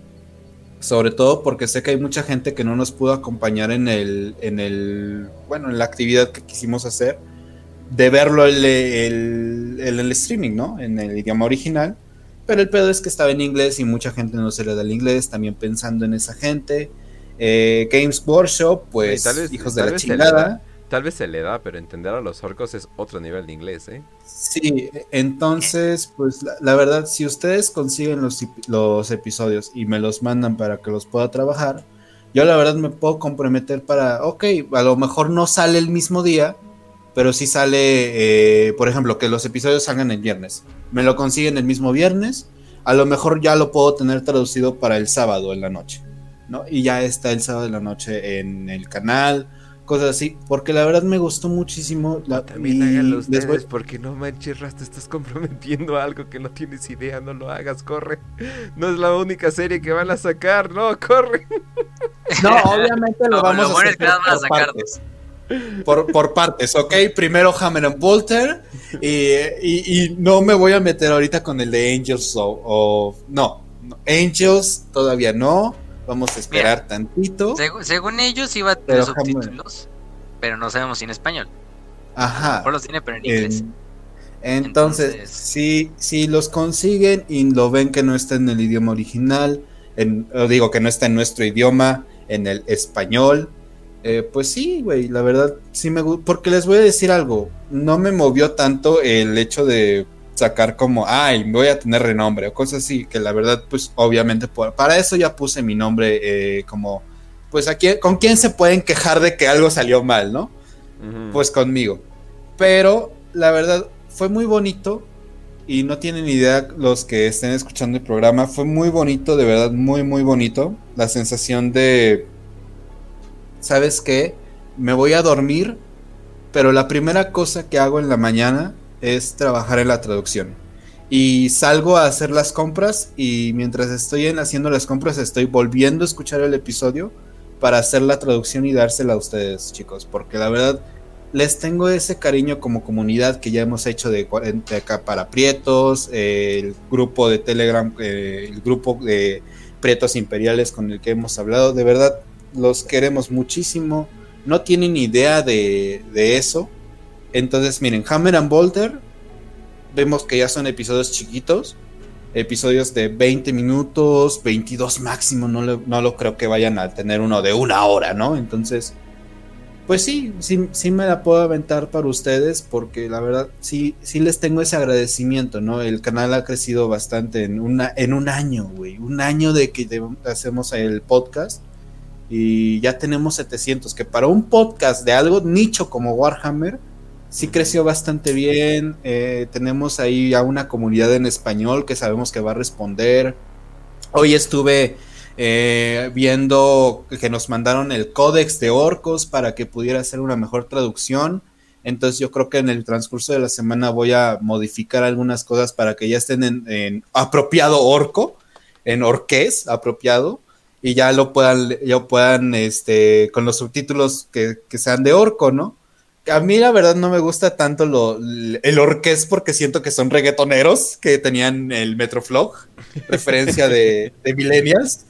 Sobre todo porque sé que hay mucha gente que no nos pudo acompañar en el, en el, bueno, en la actividad que quisimos hacer, de verlo en el, el, el, streaming, ¿no? En el idioma original. Pero el pedo es que estaba en inglés y mucha gente no se le da el inglés, también pensando en esa gente. Eh, Games Workshop, pues, hijos de la chingada. Tal vez se le da, pero entender a los orcos es otro nivel de inglés, ¿eh? Sí, entonces, pues la, verdad, si ustedes consiguen los, los, episodios y me los mandan para que los pueda trabajar, yo la verdad me puedo comprometer para, ok, a lo mejor no sale el mismo día, pero sí sale, eh, por ejemplo, que los episodios salgan el viernes. Me lo consiguen el mismo viernes, a lo mejor ya lo puedo tener traducido para el sábado en la noche, ¿no? Y ya está el sábado en la noche en el canal cosas así, porque la verdad me gustó muchísimo. La, También háganlo ustedes, porque no manches, te estás comprometiendo a algo que no tienes idea, no lo hagas, corre. No es la única serie que van a sacar, no, corre. No, obviamente lo vamos a hacer por, partes. Por, partes, ok. Primero Hammer and Bolter y, no me voy a meter ahorita con el de Angels o no, Angels todavía no. Vamos a esperar tantito. según ellos iba a tener subtítulos, pero no sabemos si en español. Ajá. Por los tiene, pero en inglés. entonces, Si, si los consiguen y lo ven que no está en el idioma original, en, digo que no está en nuestro idioma, en el español, eh, pues sí, güey, la verdad sí me gusta. Porque les voy a decir algo, no me movió tanto el hecho de sacar como, ay, voy a tener renombre o cosas así, que la verdad, pues obviamente, para eso ya puse mi nombre eh, como, pues aquí, ¿con quién se pueden quejar de que algo salió mal, no? Pues conmigo. Pero la verdad, fue muy bonito y no tienen idea los que estén escuchando el programa, fue muy bonito, de verdad, muy, muy bonito. La sensación de, ¿sabes qué? Me voy a dormir, pero la primera cosa que hago en la mañana es trabajar en la traducción. Y salgo a hacer las compras y mientras estoy en haciendo las compras estoy volviendo a escuchar el episodio para hacer la traducción y dársela a ustedes, chicos, porque la verdad les tengo ese cariño como comunidad que ya hemos hecho de, acá para Prietos, el grupo de Telegram, eh, el grupo de Prietos Imperiales con el que hemos hablado, de verdad los queremos muchísimo, no tienen idea de, de eso, entonces, miren, Hammer and Bolter, vemos que ya son episodios chiquitos, episodios de 20 minutos, 22 máximo, no, no lo creo que vayan a tener uno de una hora, ¿no? Entonces, pues sí, sí, sí me la puedo aventar para ustedes porque la verdad sí, sí les tengo ese agradecimiento, ¿no? El canal ha crecido bastante en, una, en un año, güey, un año de que hacemos el podcast y ya tenemos 700, que para un podcast de algo nicho como Warhammer, sí creció bastante bien. Eh, tenemos ahí a una comunidad en español que sabemos que va a responder. Hoy estuve eh, viendo que nos mandaron el códex de orcos para que pudiera hacer una mejor traducción. Entonces yo creo que en el transcurso de la semana voy a modificar algunas cosas para que ya estén en, apropiado orco, en orqués apropiado, y ya lo puedan, ya puedan, este, con los subtítulos que, que sean de orco, ¿no? A mí la verdad no me gusta tanto lo, el orqués porque siento que son reggaetoneros que tenían el Metroflog, referencia de, de millennials.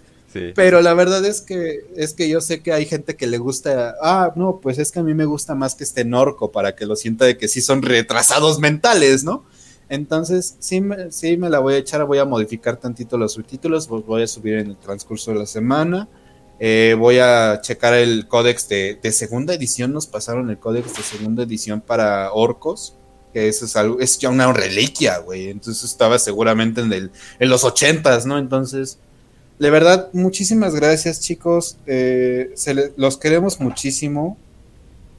Pero la verdad es que es que yo sé que hay gente que le gusta, ah, no, pues es que a mí me gusta más que este norco para que lo sienta de que sí son retrasados mentales, ¿no? Entonces, sí me, sí me la voy a echar, voy a modificar tantito los subtítulos, los voy a subir en el transcurso de la semana. Eh, voy a checar el códex de, segunda edición, nos pasaron el códex de segunda edición para orcos, que eso es algo, es ya una reliquia, güey. Entonces estaba seguramente en, el, en los ochentas, ¿no? Entonces, de verdad, muchísimas gracias, chicos. Eh, los queremos muchísimo.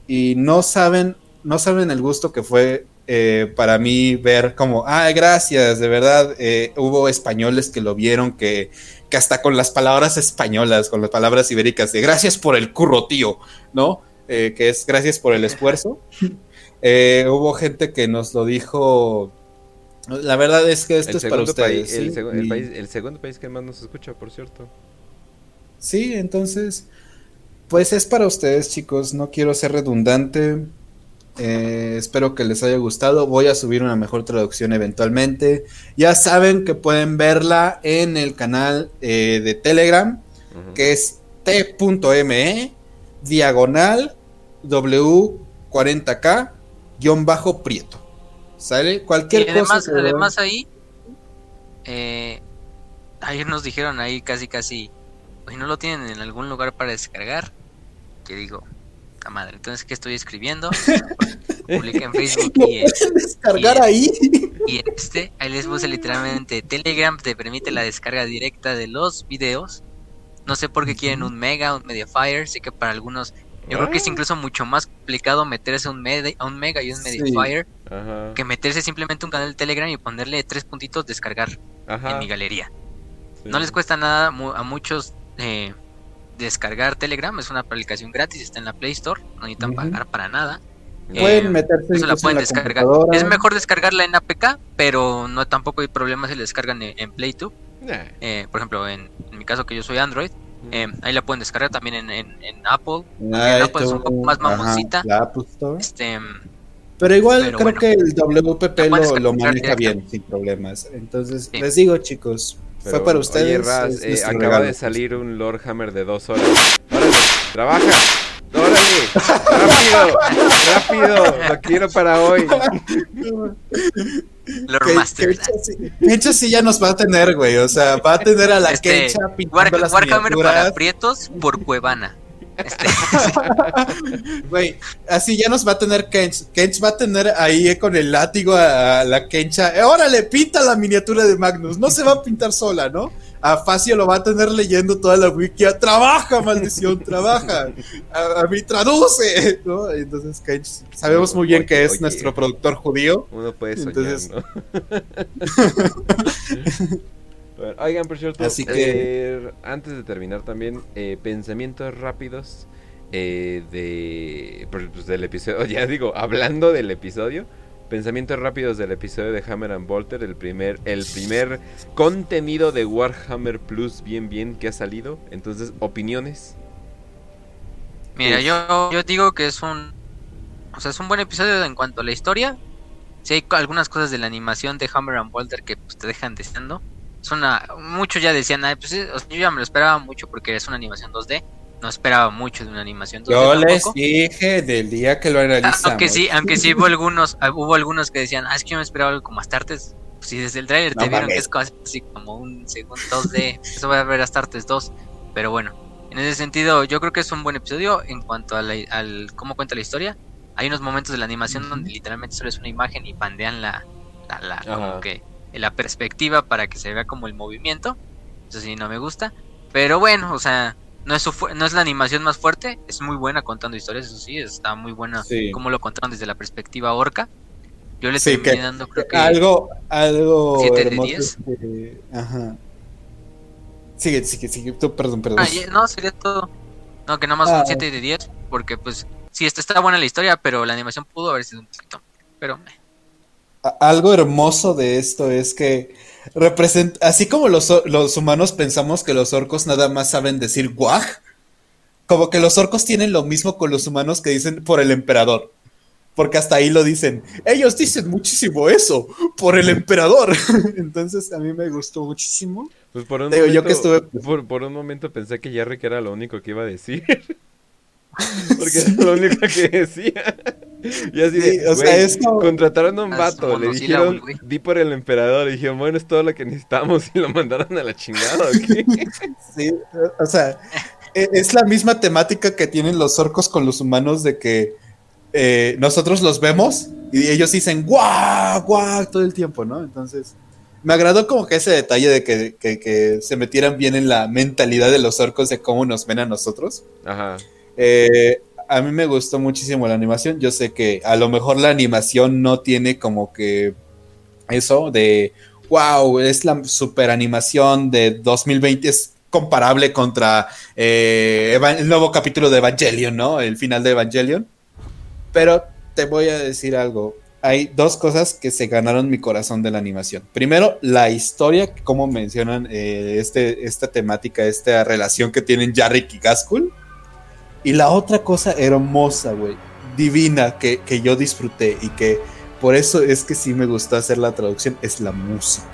Y no saben, no saben el gusto que fue eh, para mí ver como, ah, gracias, de verdad. Eh, hubo españoles que lo vieron, que, que hasta con las palabras españolas, con las palabras ibéricas de gracias por el curro, tío, ¿no? que es gracias por el esfuerzo. hubo gente que nos lo dijo la verdad es que esto es para ustedes. el, segundo país que más nos escucha, por cierto. Sí, entonces, pues es para ustedes, chicos. No quiero ser redundante. Eh, espero que les haya gustado. Voy a subir una mejor traducción eventualmente. Ya saben que pueden verla en el canal eh, de Telegram, que es t.me diagonal w40k guion bajo prieto. ¿Sale? Cualquier y además, Además ahí, eh, ayer nos dijeron ahí casi casi, hoy no lo tienen en algún lugar para descargar. Que digo, madre, entonces ¿qué estoy escribiendo? Publica en Facebook y descargar ahí. Y este, ahí les puse literalmente Telegram te permite la descarga directa de los videos. No sé por qué quieren un mega, un Mediafire, sé que para algunos yo creo que es ah. incluso mucho más complicado meterse a un, un Mega y un Mediafire que meterse simplemente un canal de Telegram y ponerle tres puntitos descargar en mi galería. No les cuesta nada a muchos eh, descargar Telegram, es una aplicación gratis, está en la Play Store, no necesitan pagar para nada. Pueden eh, meterse la pueden descargar. Es mejor descargarla en APK, pero no tampoco hay problema si la descargan en, Play 2. Eh, por ejemplo, en, en mi caso que yo soy Android, eh, ahí la pueden descargar también en, en, Apple. en Apple es un poco más mamoncita. Este, pero igual creo que el WPP lo, lo maneja bien, sin problemas. Entonces, les digo, chicos, fue para ustedes. Oye, eh, acaba de salir un Lord Hammer de dos horas. ¡Órale! ¡Trabaja! ¡Órale! ¡Rápido! ¡Rápido! Lo quiero para hoy. Lord Master. Kencha sí ya nos va a tener, güey. O sea, va a tener a la este, las Warhammer para prietos por Cuevana. Este, güey, así ya nos va a tener Kench. Kench va a tener ahí con el látigo a la Kencha. órale, pinta la miniatura de Magnus. No se va a pintar sola, ¿no? a Facio lo va a tener leyendo toda la wiki. Trabaja, maldición, trabaja. A, mí traduce. ¿no? Entonces, sabemos muy bien que es nuestro productor judío. Uno puede soñar, Entonces... ¿no? oigan, por cierto, Así que... Eh, antes de terminar también, eh, pensamientos rápidos eh, de pues, del episodio. Ya digo, hablando del episodio pensamientos rápidos del episodio de Hammer and Bolter, el primer, el primer contenido de Warhammer Plus bien bien que ha salido. Entonces, opiniones. Mira, yo, yo digo que es un o sea, es un buen episodio en cuanto a la historia. Si hay algunas cosas de la animación de Hammer and Bolter que pues, te dejan deseando. Es una muchos ya decían, pues, yo ya me lo esperaba mucho porque es una animación 2D no esperaba mucho de una animación. Yo les dije del día que lo analizamos. Aunque sí, aunque sí hubo algunos, ah, hubo algunos que decían, ah, es que yo me esperaba algo como Astartes. Pues si desde el trailer te vieron que es casi como un segundo 2D, eso va a ver Astartes 2. Pero bueno, en ese sentido, yo creo que es un buen episodio en cuanto a al cómo cuenta la historia. Hay unos momentos de la animación donde literalmente solo es una imagen y pandean la, la, la como que la perspectiva para que se vea como el movimiento. Eso sí, no me gusta. Pero bueno, o sea, no es, no es la animación más fuerte, es muy buena contando historias, eso sí, está muy buena como lo contaron desde la perspectiva orca. Yo le estoy dando creo que algo algo 7 de 10. ajá. Sigue, sigue, sigue, tú, perdón, perdón. Ah, no, sería todo. No, que nada más un 7 ah. de 10, porque pues sí, está, está buena la historia, pero la animación pudo haber sido un poquito. Pero... Algo hermoso de esto es que representa, así como los, los, humanos pensamos que los orcos nada más saben decir guaj, como que los orcos tienen lo mismo con los humanos que dicen por el emperador. porque hasta ahí lo dicen. Ellos dicen muchísimo eso por el emperador. Entonces a mí me gustó muchísimo. Pues por un, Digo, momento, yo que estuve- por, por un momento pensé que Jarrick era lo único que iba a decir. Porque es lo único que decía. Y así Sí, o sea, güey, es como- contrataron a un vato, le dijeron, di por el emperador, y dijeron, bueno, es todo lo que necesitamos, y lo mandaron a la chingada, ¿o qué? Sí, o sea, e- es la misma temática que tienen los orcos con los humanos de que eh, nosotros los vemos y ellos dicen guau, guau todo el tiempo, ¿no? Entonces, me agradó como que ese detalle de que, que- que se metieran bien en la mentalidad de los orcos de cómo nos ven a nosotros. Ajá. Eh, a mí me gustó muchísimo la animación. Yo sé que a lo mejor la animación no tiene como que eso de wow, es la super animación de 2020, es comparable contra eh, el nuevo capítulo de Evangelion, ¿no? El final de Evangelion. Pero te voy a decir algo. Hay dos cosas que se ganaron mi corazón de la animación. Primero, la historia, como mencionan eh, este, esta temática, esta relación que tienen Jarrick y Gaskell. Y la otra cosa hermosa, güey, divina, que, que yo disfruté y que por eso es que sí me gustó hacer la traducción, es la música.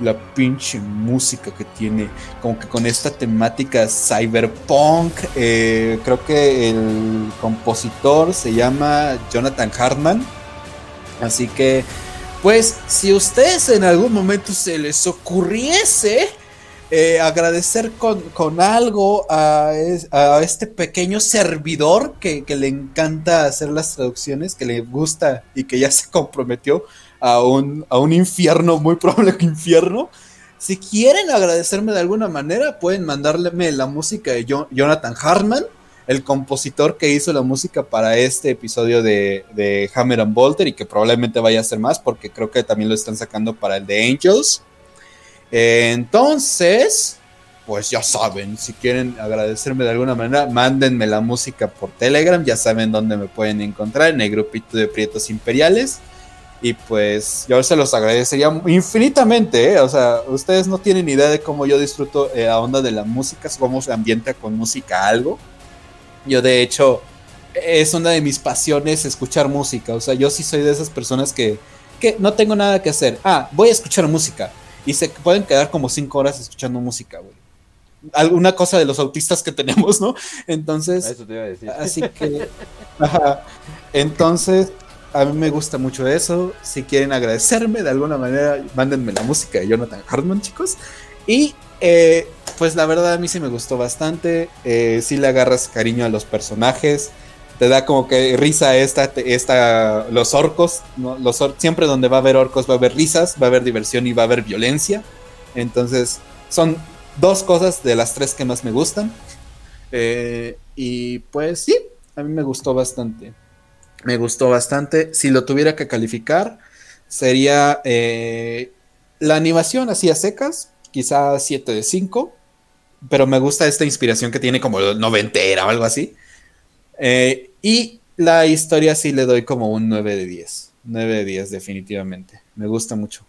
La pinche música que tiene, como que con esta temática cyberpunk. eh, creo que el compositor se llama Jonathan Hartman. Así que, pues, si ustedes en algún momento se les ocurriese eh, agradecer con, con algo a, a este pequeño servidor que, que le encanta hacer las traducciones, que le gusta y que ya se comprometió a un, a un infierno, muy probable que infierno. Si quieren agradecerme de alguna manera, pueden mandarme la música de Jo- Jonathan Hartman, el compositor que hizo la música para este episodio de, de Hammer and Bolter y que probablemente vaya a ser más porque creo que también lo están sacando para el de Angels. Entonces, pues ya saben, si quieren agradecerme de alguna manera, mándenme la música por Telegram, ya saben dónde me pueden encontrar, en el grupito de Prietos Imperiales. Y pues yo se los agradecería infinitamente, ¿eh? o sea, ustedes no tienen idea de cómo yo disfruto eh, la onda de la música, cómo se ambienta con música algo. Yo de hecho, es una de mis pasiones escuchar música, o sea, yo sí soy de esas personas que, que no tengo nada que hacer. Ah, voy a escuchar música. Y se pueden quedar como cinco horas escuchando música, güey. Alguna cosa de los autistas que tenemos, ¿no? Entonces, Eso te iba a decir. así que... ajá. Entonces, a mí me gusta mucho eso. Si quieren agradecerme de alguna manera, mándenme la música de Jonathan Hartman, chicos. Y eh, pues la verdad a mí sí me gustó bastante. Eh, sí le agarras cariño a los personajes. Te da como que risa esta, esta los orcos. Los siempre donde va a haber orcos va a haber risas, va a haber diversión y va a haber violencia. Entonces son dos cosas de las tres que más me gustan. Eh, y pues sí, a mí me gustó bastante. Me gustó bastante. Si lo tuviera que calificar, sería eh, la animación así a secas, quizá 7 de 5. Pero me gusta esta inspiración que tiene como noventera o algo así. Eh, y la historia sí le doy como un 9 de 10. 9 de 10 definitivamente. Me gusta mucho.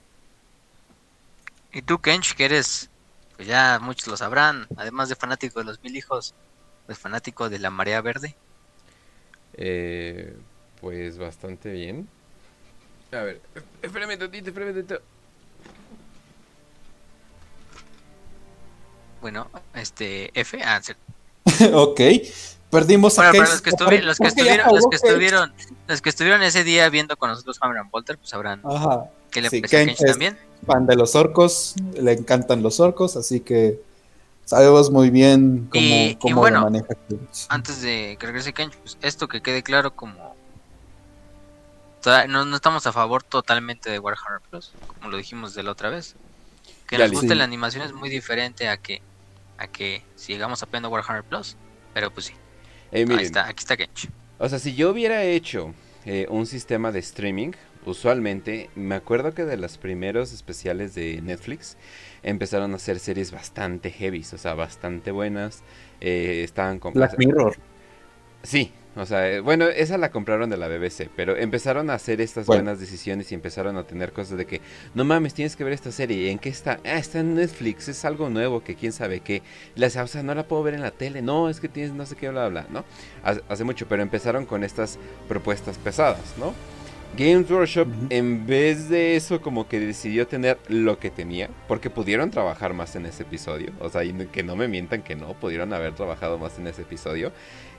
Y tú, Kench, que eres, pues ya muchos lo sabrán, además de fanático de los mil hijos, pues fanático de la marea verde. Eh, pues bastante bien. A ver, espérame tantito, espérame tantito. Bueno, este, F, ah, sí. ok. Perdimos Bueno, a Kench. los que, estuvi- los que estuvieron, los que estuvieron, los que estuvieron ese día viendo con nosotros Hammer and Bolter, pues sabrán Ajá. que le sí, es- también. fan de los orcos, le encantan los orcos, así que sabemos muy bien cómo, Y- y cómo bueno, lo maneja. Antes de que regrese Kench, pues esto que quede claro como no, no estamos a favor totalmente de Warhammer Plus, como lo dijimos de la otra vez. Que nos guste Sí. la animación es muy diferente a que a que sigamos apoyando Warhammer Plus, pero pues sí. Eh, Ahí está, aquí está Kench. o sea, si yo hubiera hecho eh, un sistema de streaming, usualmente, me acuerdo que de los primeros especiales de Netflix empezaron a hacer series bastante heavy, o sea, bastante buenas. eh, estaban con... Black Mirror. Sí, O sea, eh, bueno, esa la compraron de la BBC, pero empezaron a hacer estas Bueno. buenas decisiones y empezaron a tener cosas de que, no mames, tienes que ver esta serie. ¿En qué está? Ah, está en Netflix, es algo nuevo que quién sabe qué. La, o sea, no la puedo ver en la tele, no, es que tienes no sé qué, bla, bla, ¿no? Hace, mucho, pero empezaron con estas propuestas pesadas, ¿no? Games Workshop, en vez de eso, como que decidió tener lo que tenía, porque pudieron trabajar más en ese episodio. O sea, y que no me mientan que no, pudieron haber trabajado más en ese episodio.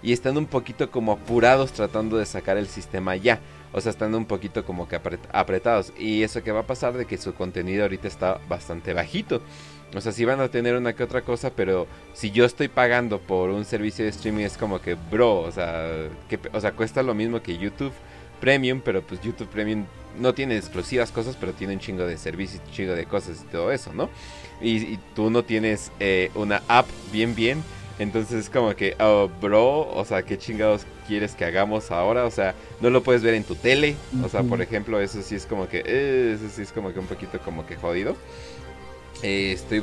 Y están un poquito como apurados tratando de sacar el sistema ya. O sea, están un poquito como que apret- apretados. Y eso que va a pasar de que su contenido ahorita está bastante bajito. O sea, sí van a tener una que otra cosa, pero si yo estoy pagando por un servicio de streaming es como que, bro, o sea, que, o sea, cuesta lo mismo que YouTube Premium, pero pues YouTube Premium no tiene exclusivas cosas, pero tiene un chingo de servicios, un chingo de cosas y todo eso, ¿no? Y, y tú no tienes eh, una app bien bien, entonces es como que, oh, bro, o sea, ¿qué chingados quieres que hagamos ahora? O sea, no lo puedes ver en tu tele, o sea, por ejemplo, eso sí es como que, eh, eso sí es como que un poquito como que jodido. Eh, estoy,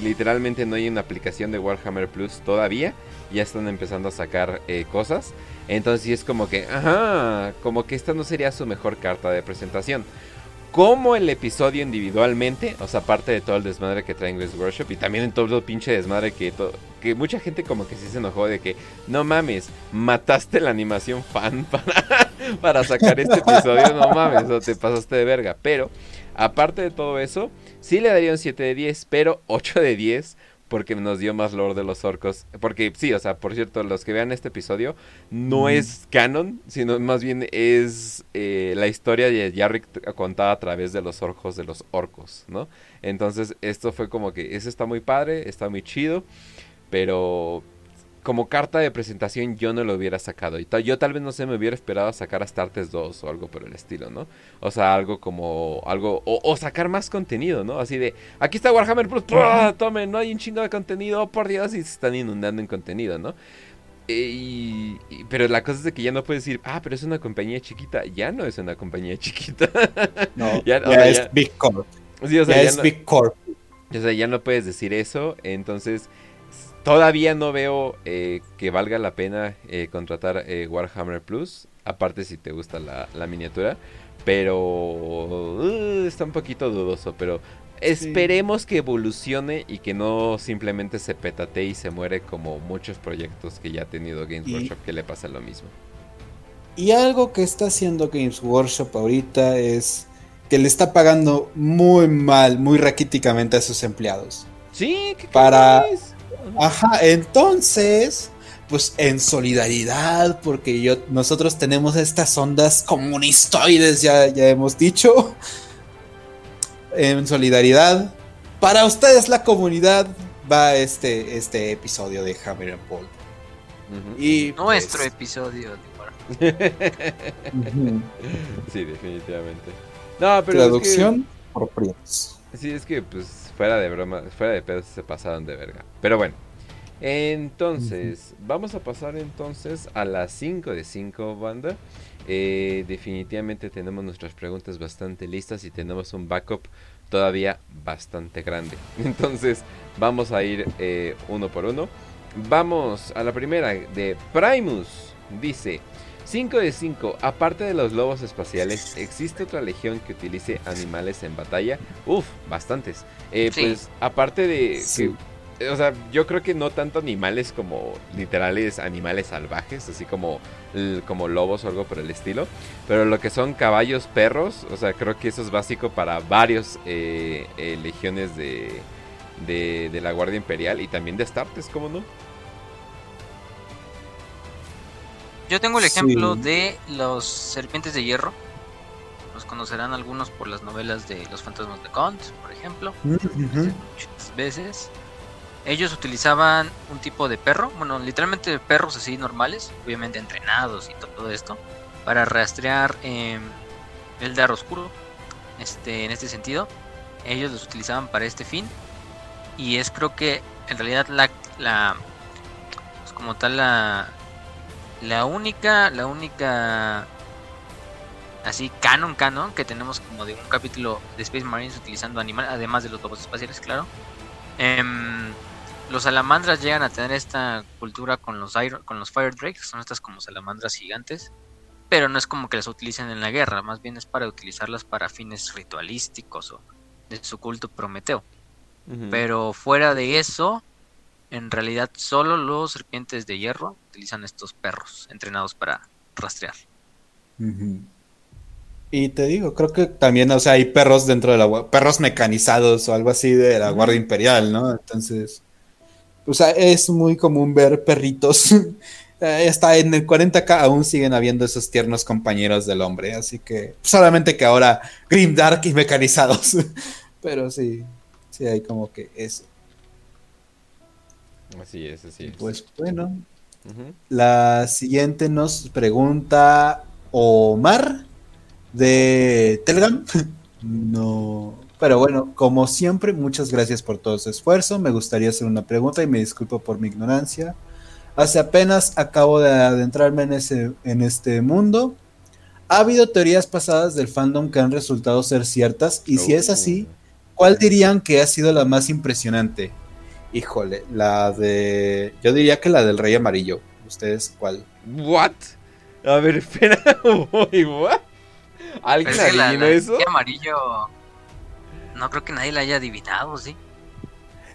literalmente no hay una aplicación de Warhammer Plus todavía. Ya están empezando a sacar eh, cosas. Entonces sí es como que, ajá, como que esta no sería su mejor carta de presentación. Como el episodio individualmente, o sea, aparte de todo el desmadre que trae Games Workshop y también en todo el pinche desmadre que, que mucha gente como que sí se enojó de que, no mames, mataste la animación fan para, para sacar este episodio, no mames, o te pasaste de verga. Pero, aparte de todo eso, sí le daría un 7 de 10, pero 8 de 10 porque nos dio más lore de los orcos. Porque sí, o sea, por cierto, los que vean este episodio no Mm. es canon, sino más bien es eh, la historia de Yarrick contada a través de los orcos de los orcos, ¿no? Entonces, esto fue como que, eso está muy padre, está muy chido, pero como carta de presentación yo no lo hubiera sacado. Y yo tal vez, no sé, me hubiera esperado a sacar Astartes 2 o algo por el estilo, ¿no? O sea, algo como, algo, o, o sacar más contenido, ¿no? Así de, aquí está Warhammer Plus, tomen, no hay un chingo de contenido, oh, por Dios, y se están inundando en contenido, ¿no? Eh, y- y- pero la cosa es de que ya no puedes decir, ah, pero es una compañía chiquita. Ya no es una compañía chiquita. No, Ya- ya, o sea, es ya- Big Corp. Sí, o sea, ya, ya es no- Big Corp. o sea, ya no puedes decir eso. Entonces, todavía no veo eh, que valga la pena eh, contratar eh, Warhammer Plus. Aparte, si te gusta la, la miniatura. Pero uh, está un poquito dudoso. Pero esperemos que evolucione y que no simplemente se petatee y se muere como muchos proyectos que ya ha tenido Games Workshop que le pasa lo mismo. Y algo que está haciendo Games Workshop ahorita es que le está pagando muy mal, muy raquíticamente a sus empleados. Sí, ¿qué Para-? Ajá, entonces, pues en solidaridad, porque yo, nosotros tenemos estas ondas comunistoides, ya, ya hemos dicho. En solidaridad, para ustedes la comunidad va este, este episodio de Hammer and Bolt. Ujú. Y Nuestro pues, episodio de Sí, definitivamente. No, pero traducción. Es que, sí, es que pues fuera de broma, fuera de pedos se pasaron de verga. Pero bueno. Entonces, vamos a pasar entonces a las 5 de 5, banda. Eh, definitivamente tenemos nuestras preguntas bastante listas y tenemos un backup todavía bastante grande. Entonces, vamos a ir eh, uno por uno. Vamos a la primera de Primus. Dice, 5 de 5. Aparte de los lobos espaciales, ¿existe otra legión que utilice animales en batalla? Uf, bastantes. Eh, Sí. Pues aparte de... Sí. que- o sea, yo creo que no tanto animales como literales animales salvajes, así como, como lobos o algo por el estilo. Pero lo que son caballos, perros, o sea, creo que eso es básico para varios eh, eh, legiones de, de, de la Guardia Imperial y también de Astartes, ¿cómo no? Yo tengo el ejemplo Sí. de los serpientes de hierro. Los conocerán algunos por las novelas de Los fantasmas de Kant, por ejemplo. Ujú. Muchas veces. Ellos utilizaban un tipo de perro, bueno, literalmente perros así normales, obviamente entrenados y todo esto, para rastrear eh, el dar oscuro. Este, en este sentido, ellos los utilizaban para este fin. Y es creo que en realidad la, la pues, como tal la la única la única así canon canon que tenemos como de un capítulo de Space Marines utilizando animales además de los lobos espaciales claro Em, los salamandras llegan a tener esta cultura con los, con los Fire Drakes, son estas como salamandras gigantes, pero no es como que las utilicen en la guerra, más bien es para utilizarlas para fines ritualísticos o de su culto Prometeo. Pero fuera de eso, en realidad solo los serpientes de hierro utilizan estos perros entrenados para rastrear. Y te digo, creo que también, o sea, hay perros dentro de la perros mecanizados o algo así de la Guardia Imperial, ¿no? Entonces, o sea, es muy común ver perritos. Está en el 40k aún siguen habiendo esos tiernos compañeros del hombre, así que solamente que ahora Grim Dark y mecanizados. Pero sí, sí hay como que eso. Así es, así es. Pues bueno, la siguiente nos pregunta Omar de Telegram. no. Pero bueno, como siempre, muchas gracias por todo su esfuerzo. Me gustaría hacer una pregunta y me disculpo por mi ignorancia. Hace apenas acabo de adentrarme en, ese, en este mundo. Ha habido teorías pasadas del fandom que han resultado ser ciertas y si es así. ¿cuál dirían que ha sido la más impresionante? Híjole, la de... Yo diría que la del Rey Amarillo. ¿Ustedes cuál? ¿What? A ver, espera. ¿What? ¿Alguien adivinó eso? El amarillo... No creo que nadie la haya adivinado, ¿sí?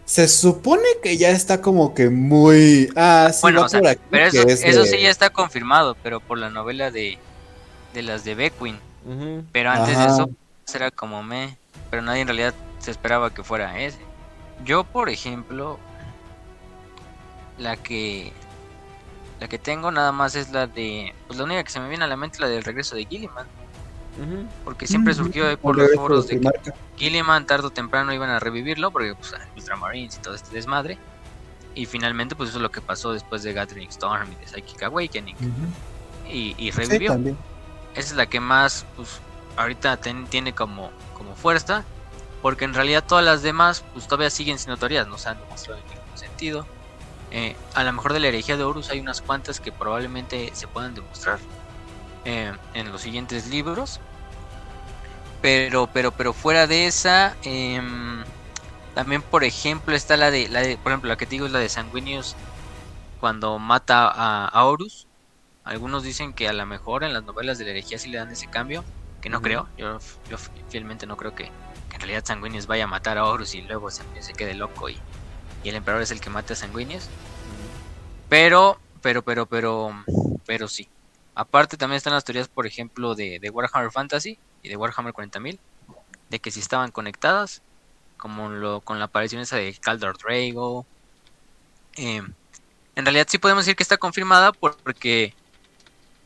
Se supone que ya está como que muy... Ah, sí, bueno, por aquí, pero eso, sí ya está confirmado, pero por la novela de, de las de Beckwin. Pero antes de eso era como me... Pero nadie en realidad se esperaba que fuera ese. Yo, por ejemplo, la que la que tengo nada más es la de pues la única que se me viene a la mente la del regreso de Gilliman. Porque siempre surgió por los foros de que Gilliman tarde o temprano iban a revivirlo porque pues Ultramarines y todo este desmadre. Y finalmente pues eso es lo que pasó después de Gathering Storm y de Psychic Awakening. y, revivió. Esa es la que más pues ahorita tiene como, como fuerza porque en realidad todas las demás pues todavía siguen sin autoridad, no se han demostrado en ningún sentido. Eh, a lo mejor de la herejía de Horus hay unas cuantas que probablemente se puedan demostrar eh, en los siguientes libros. Pero, pero, pero fuera de esa, em, también por ejemplo está la de, la de, por ejemplo, la que te digo es la de Sanguinius cuando mata a, Horus. Algunos dicen que a lo mejor en las novelas de la herejía sí le dan ese cambio, que no creo, yo, yo fielmente no creo que, en realidad Sanguinius vaya a matar a Horus y luego se, quede loco y, el emperador es el que mata a Sanguinius. Pero, pero, pero, pero, pero sí. Aparte también están las teorías, por ejemplo, de, Warhammer Fantasy y de Warhammer 40.000, de que si estaban conectadas, como con la aparición esa de Caldor Drago. Em, en realidad sí podemos decir que está confirmada porque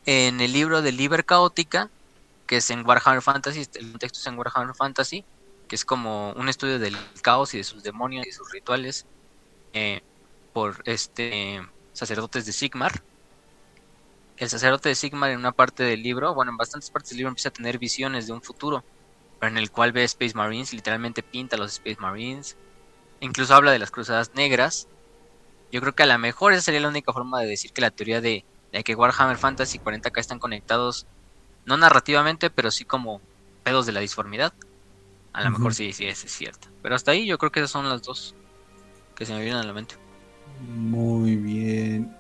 en el libro de Liber Caótica, que es en Warhammer Fantasy, el texto es en Warhammer Fantasy, que es como un estudio del caos y de sus demonios y sus rituales eh, por este sacerdotes de Sigmar. El sacerdote de Sigmar en una parte del libro, bueno, en bastantes partes del libro empieza a tener visiones de un futuro, en el cual ve Space Marines, literalmente pinta a los Space Marines, incluso habla de las cruzadas negras. Yo creo que a lo mejor esa sería la única forma de decir que la teoría de, de que Warhammer Fantasy 40k están conectados, no narrativamente, pero sí como pedos de la disformidad. A lo mejor sí, sí, es, cierto. Pero hasta ahí yo creo que esas son las dos que se me vienen a la mente. Muy bien.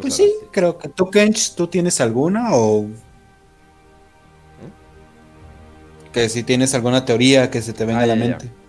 pues sí, creo que tú, Kench, ¿tú tienes alguna o...? ¿Mm? Que si tienes alguna teoría que se te venga a la mente. Ya,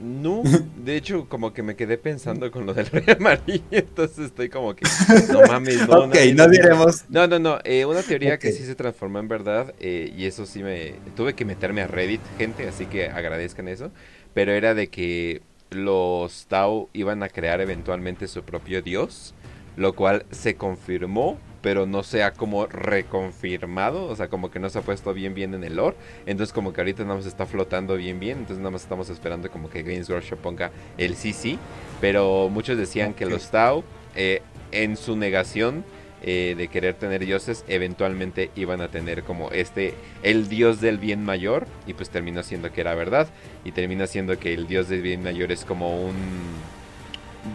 no, de hecho, como que me quedé pensando con lo del rey amarillo, entonces estoy como que, no mames, no. ok, no, diremos. No, no, no, eh, una teoría que sí se transformó en verdad, eh, y eso sí me, tuve que meterme a Reddit, gente, así que agradezcan eso, pero era de que los Tau iban a crear eventualmente su propio dios, lo cual se confirmó pero no se ha como reconfirmado, o sea, como que no se ha puesto bien bien en el lore, entonces como que ahorita nada más está flotando bien bien, entonces nada más estamos esperando como que Games Workshop ponga el sí sí, pero muchos decían que los Tau eh, en su negación eh, de querer tener dioses, eventualmente iban a tener como este, el dios del bien mayor, y pues terminó siendo que era verdad, y termina siendo que el dios del bien mayor es como un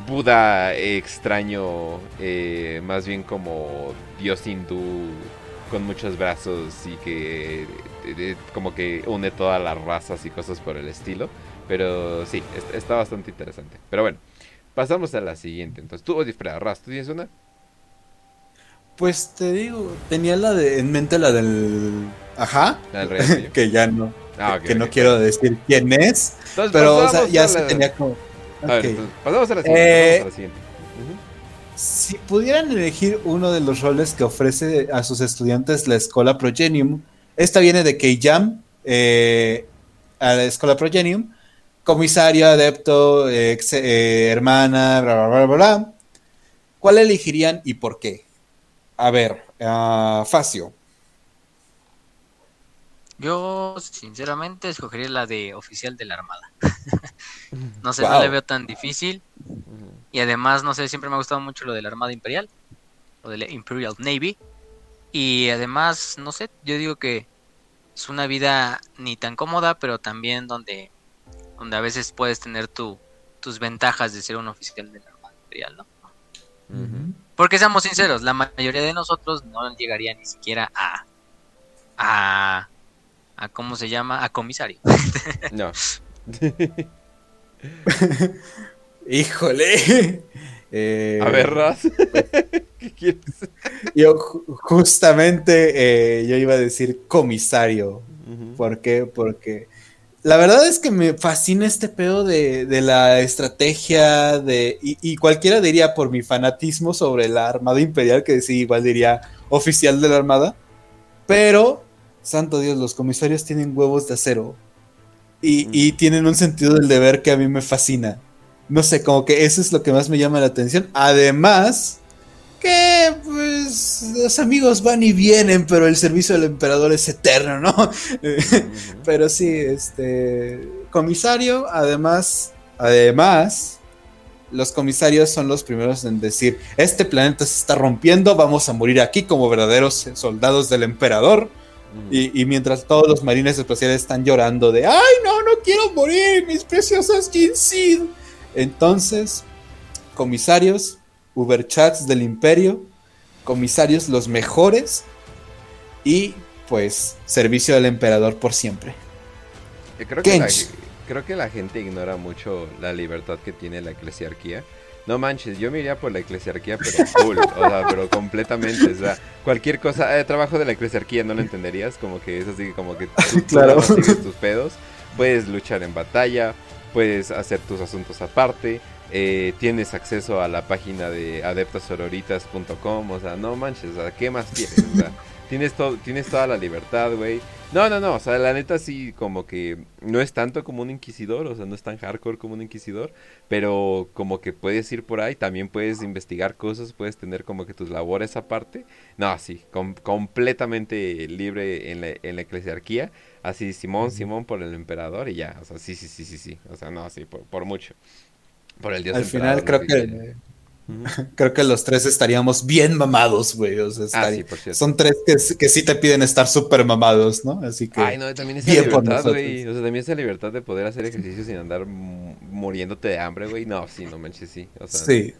Buda extraño, eh, más bien como dios hindú con muchos brazos y que eh, como que une todas las razas y cosas por el estilo. Pero sí, está, bastante interesante. Pero bueno, Pasamos a la siguiente. Entonces, tú, espera, Ras, ¿tú tienes una? Pues te digo, tenía la de en mente la del ajá, La del que ya no, Ah, que no quiero decir quién es, Entonces, pero o sea, pasamos ya se tenía como A ver, pasamos a la siguiente. Eh, pasamos a la siguiente. Ujú. Si pudieran elegir uno de los roles que ofrece a sus estudiantes la Escuela Progenium, esta viene de K-Jam, eh, a la Escuela Progenium, comisario, adepto, ex- eh, hermana, bla, bla, bla, bla, bla. ¿Cuál elegirían y por qué? A ver, ah, Facio. Yo, sinceramente, escogería la de oficial de la Armada. no sé, Wow. no le veo tan difícil. Y además, no sé, siempre me ha gustado mucho lo de la Armada Imperial. O de la Imperial Navy. Y además, no sé, yo digo que es una vida ni tan cómoda, pero también donde, donde a veces puedes tener tu, tus ventajas de ser un oficial de la Armada Imperial, ¿no? Porque seamos sinceros, la mayoría de nosotros no llegaría ni siquiera a. a. a ¿cómo se llama? a comisario. No. Híjole. Eh, A ver, Ras. ¿Qué quieres? Yo ju- justamente eh, yo iba a decir comisario. ¿Por qué? Porque la verdad es que me fascina este pedo de, de la estrategia de y, y cualquiera diría por mi fanatismo sobre la Armada Imperial, que sí, igual diría oficial de la Armada, pero, santo Dios, los comisarios tienen huevos de acero y, y tienen un sentido del deber que a mí me fascina. No sé, como que eso es lo que más me llama la atención. Además, que pues los amigos van y vienen, pero el servicio del emperador es eterno, ¿no? Ujú. Pero sí, este comisario, además, además, los comisarios son los primeros en decir, este planeta se está rompiendo, vamos a morir aquí como verdaderos soldados del emperador. Y, y mientras todos los marines espaciales están llorando de, ay, no, no quiero morir, mis preciosas Jinsid. Entonces, comisarios, Uberchats del imperio, comisarios los mejores y pues servicio del emperador por siempre. Creo que, la, creo que la gente ignora mucho la libertad que tiene la eclesiarquía. No manches, yo me iría por la eclesiarquía, pero full, o sea, pero completamente, o sea, cualquier cosa, eh, trabajo de la eclesiarquía no lo entenderías, como que es así, como que tú, tú Claro. sigues tus pedos, puedes luchar en batalla, puedes hacer tus asuntos aparte, eh, tienes acceso a la página de adeptasororitas.com, o sea, no manches, o sea, ¿qué más quieres? O sea, tienes, todo, tienes toda la libertad, güey. No, no, no, o sea, la neta sí, como que no es tanto como un inquisidor, o sea, no es tan hardcore como un inquisidor, pero como que puedes ir por ahí, también puedes investigar cosas, puedes tener como que tus labores aparte. No, sí, com- completamente libre en la, en la eclesiarquía, así Simón, Simón por el emperador y ya, o sea, sí, sí, sí, sí, sí, o sea, no, sí, por, por mucho. Por el dios Al final emperador, creo no sé que. Creo que los tres estaríamos bien mamados, güey. O sea, Ah, estaría- sí, por cierto. son tres que, que sí te piden estar súper mamados, ¿no? Así que Ay, no, también esa libertad, güey. O sea, también esa libertad de poder hacer ejercicio sin andar mu- muriéndote de hambre, güey. No, sí, no manches, sí. O sea, sí.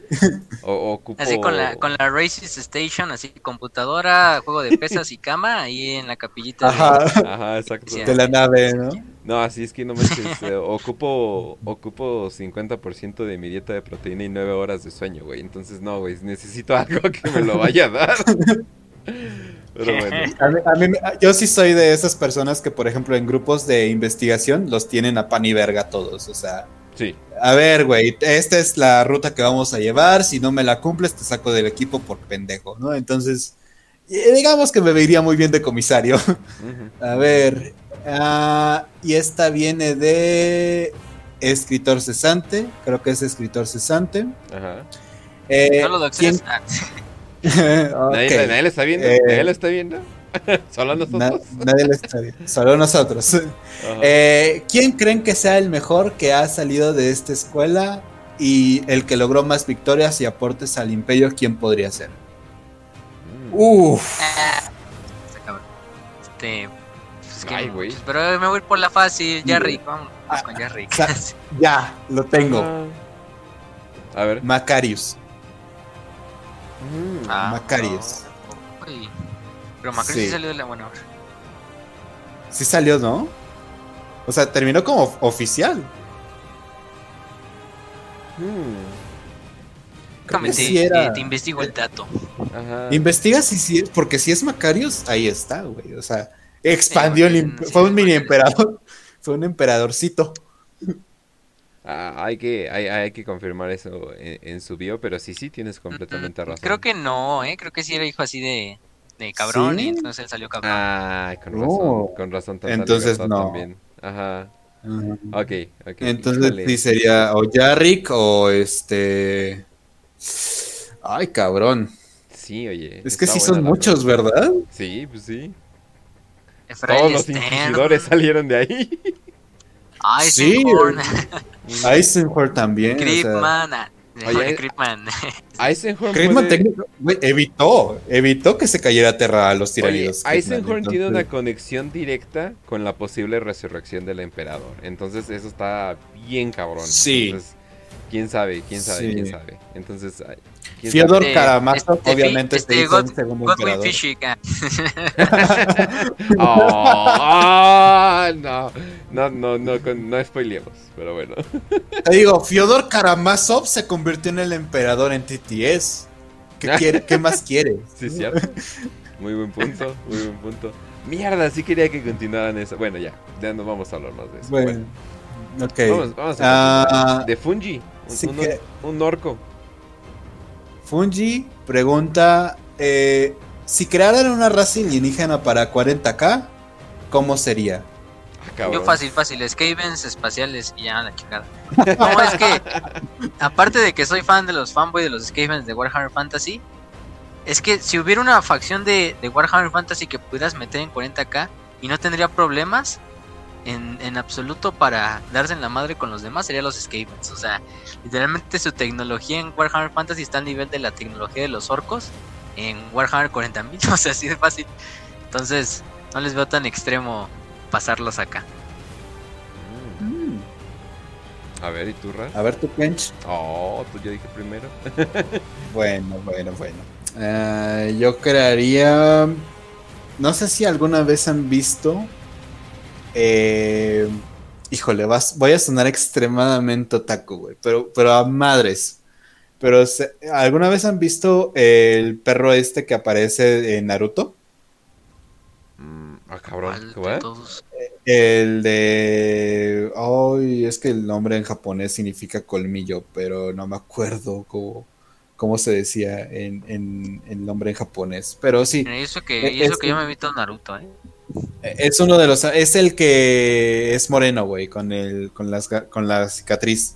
o, o ocupo... Así con la, con la Racist Station, así computadora, juego de pesas y cama, ahí en la capillita. de- Ajá, Ajá, exacto. Sí, de la nave, ¿no? No, así es que no eh, ocupo, ocupo 50% de mi dieta de proteína y 9 horas de sueño, güey. Entonces, no, güey. Necesito algo que me lo vaya a dar. Pero bueno. A mí- a mí me- yo sí soy de esas personas que, por ejemplo, en grupos de investigación los tienen a pan y verga todos. O sea, Sí. a ver, güey, esta es la ruta que vamos a llevar. Si no me la cumples, te saco del equipo por pendejo, ¿no? Entonces, eh, digamos que me vería muy bien de comisario. A ver, ah, y esta viene de escritor cesante, creo que es escritor cesante. Ajá. Eh, ¿quién- ah, ¿Nadie, ¿Nadie lo está viendo? Eh, ¿Nadie lo está viendo? ¿Solo na- nosotros? nadie lo está viendo, solo nosotros. Eh, ¿Quién creen que sea el mejor que ha salido de esta escuela y el que logró más victorias y aportes al imperio? ¿Quién podría ser? Mm. Uf, ah. Este. Es que Ay, no, güey. pero me voy por la fácil, Jarry. Vamos Ah, con Jarry. sa- ya, lo tengo. Ah. A ver. Macarius. Mm. Ah, Macarius. no, uy. Pero Macarius sí. Sí. salió de la buena hora. Sí salió, ¿no? O sea, terminó como oficial. Mm. Déjame que te, sí era- te- te investigo el dato. Ajá. Investiga si sí, porque si es Macarios, ahí está, güey. O sea, expandió el fue un mini emperador, fue un emperadorcito. Ah, hay, que, hay, hay que confirmar eso en, en su bio, pero sí, sí, tienes completamente Mm, razón. Creo que no, ¿eh? Creo que sí era hijo así de, de cabrón ¿Sí? y entonces él salió cabrón. Ah, con razón, con razón. Entonces, no. También. Ajá, ok, ok. Entonces híjole. sí sería o Jarrick o este. Ay, cabrón. Sí, oye. Es que sí son muchos, pregunta. ¿verdad? Sí, pues sí. Todos los inquisidores salieron de ahí. Eisenhorn, Eisenhower también. o sea, Oye, Gripman. Eisenhorn puede- evitó, evitó que se cayera a tierra a los Oye, tiranidos. Eisenhorn tiene una conexión directa con la posible resurrección del emperador. Entonces eso está bien cabrón. Sí. Entonces, quién sabe, quién sabe, Sí. quién sabe. Entonces, Fyodor Este- Karamazov este- obviamente este se hizo God- un segundo Godwin emperador. Ah. Ah, no, no, no, no, con- no spoilemos, pero bueno. Te digo, Fyodor Karamazov se convirtió en el emperador en TTS. ¿Qué, quiere, ¿qué más quiere? Sí, cierto. Muy buen punto, muy buen punto. Mierda, sí quería que continuaran eso. Bueno, ya, ya no vamos a hablar más de eso. Bueno, ok. Vamos, vamos a Ah, continuar. De Fungi, un, que- un orco. Fungi pregunta: eh, Si crearan una raza alienígena para 40k, ¿cómo sería? Ah, cabrón. Yo fácil, fácil, Skavens espaciales y ya la chingada. No, es que, aparte de que soy fan de los fanboy de los Skavens de Warhammer Fantasy, es que si hubiera una facción de, de Warhammer Fantasy que pudieras meter en 40k y no tendría problemas en, en absoluto para darse en la madre con los demás, serían los Skavens. O sea, literalmente su tecnología en Warhammer Fantasy está al nivel de la tecnología de los orcos en Warhammer 40.000, o sea, así de fácil. Entonces, no les veo tan extremo pasarlos acá. Mm. A ver, ¿y tú, Raz? A ver, tu Kench. Oh, tú ya dije primero. Bueno, bueno, bueno. Eh, yo crearía. No sé si alguna vez han visto. Eh, híjole, vas, voy a sonar extremadamente otaku, güey. Pero, pero a madres. Pero, se- ¿alguna vez han visto el perro este que aparece en Naruto? Mm, ah, cabrón. ¿Cuál de ¿What? todos? El de. Ay, es que el nombre en japonés significa colmillo, pero no me acuerdo cómo, cómo se decía en, en- el nombre en japonés. Pero sí, eso que, y eso es que yo me he visto Naruto, ¿eh? Es uno de los. Es el que es moreno, güey, con, el, con, las, con la cicatriz.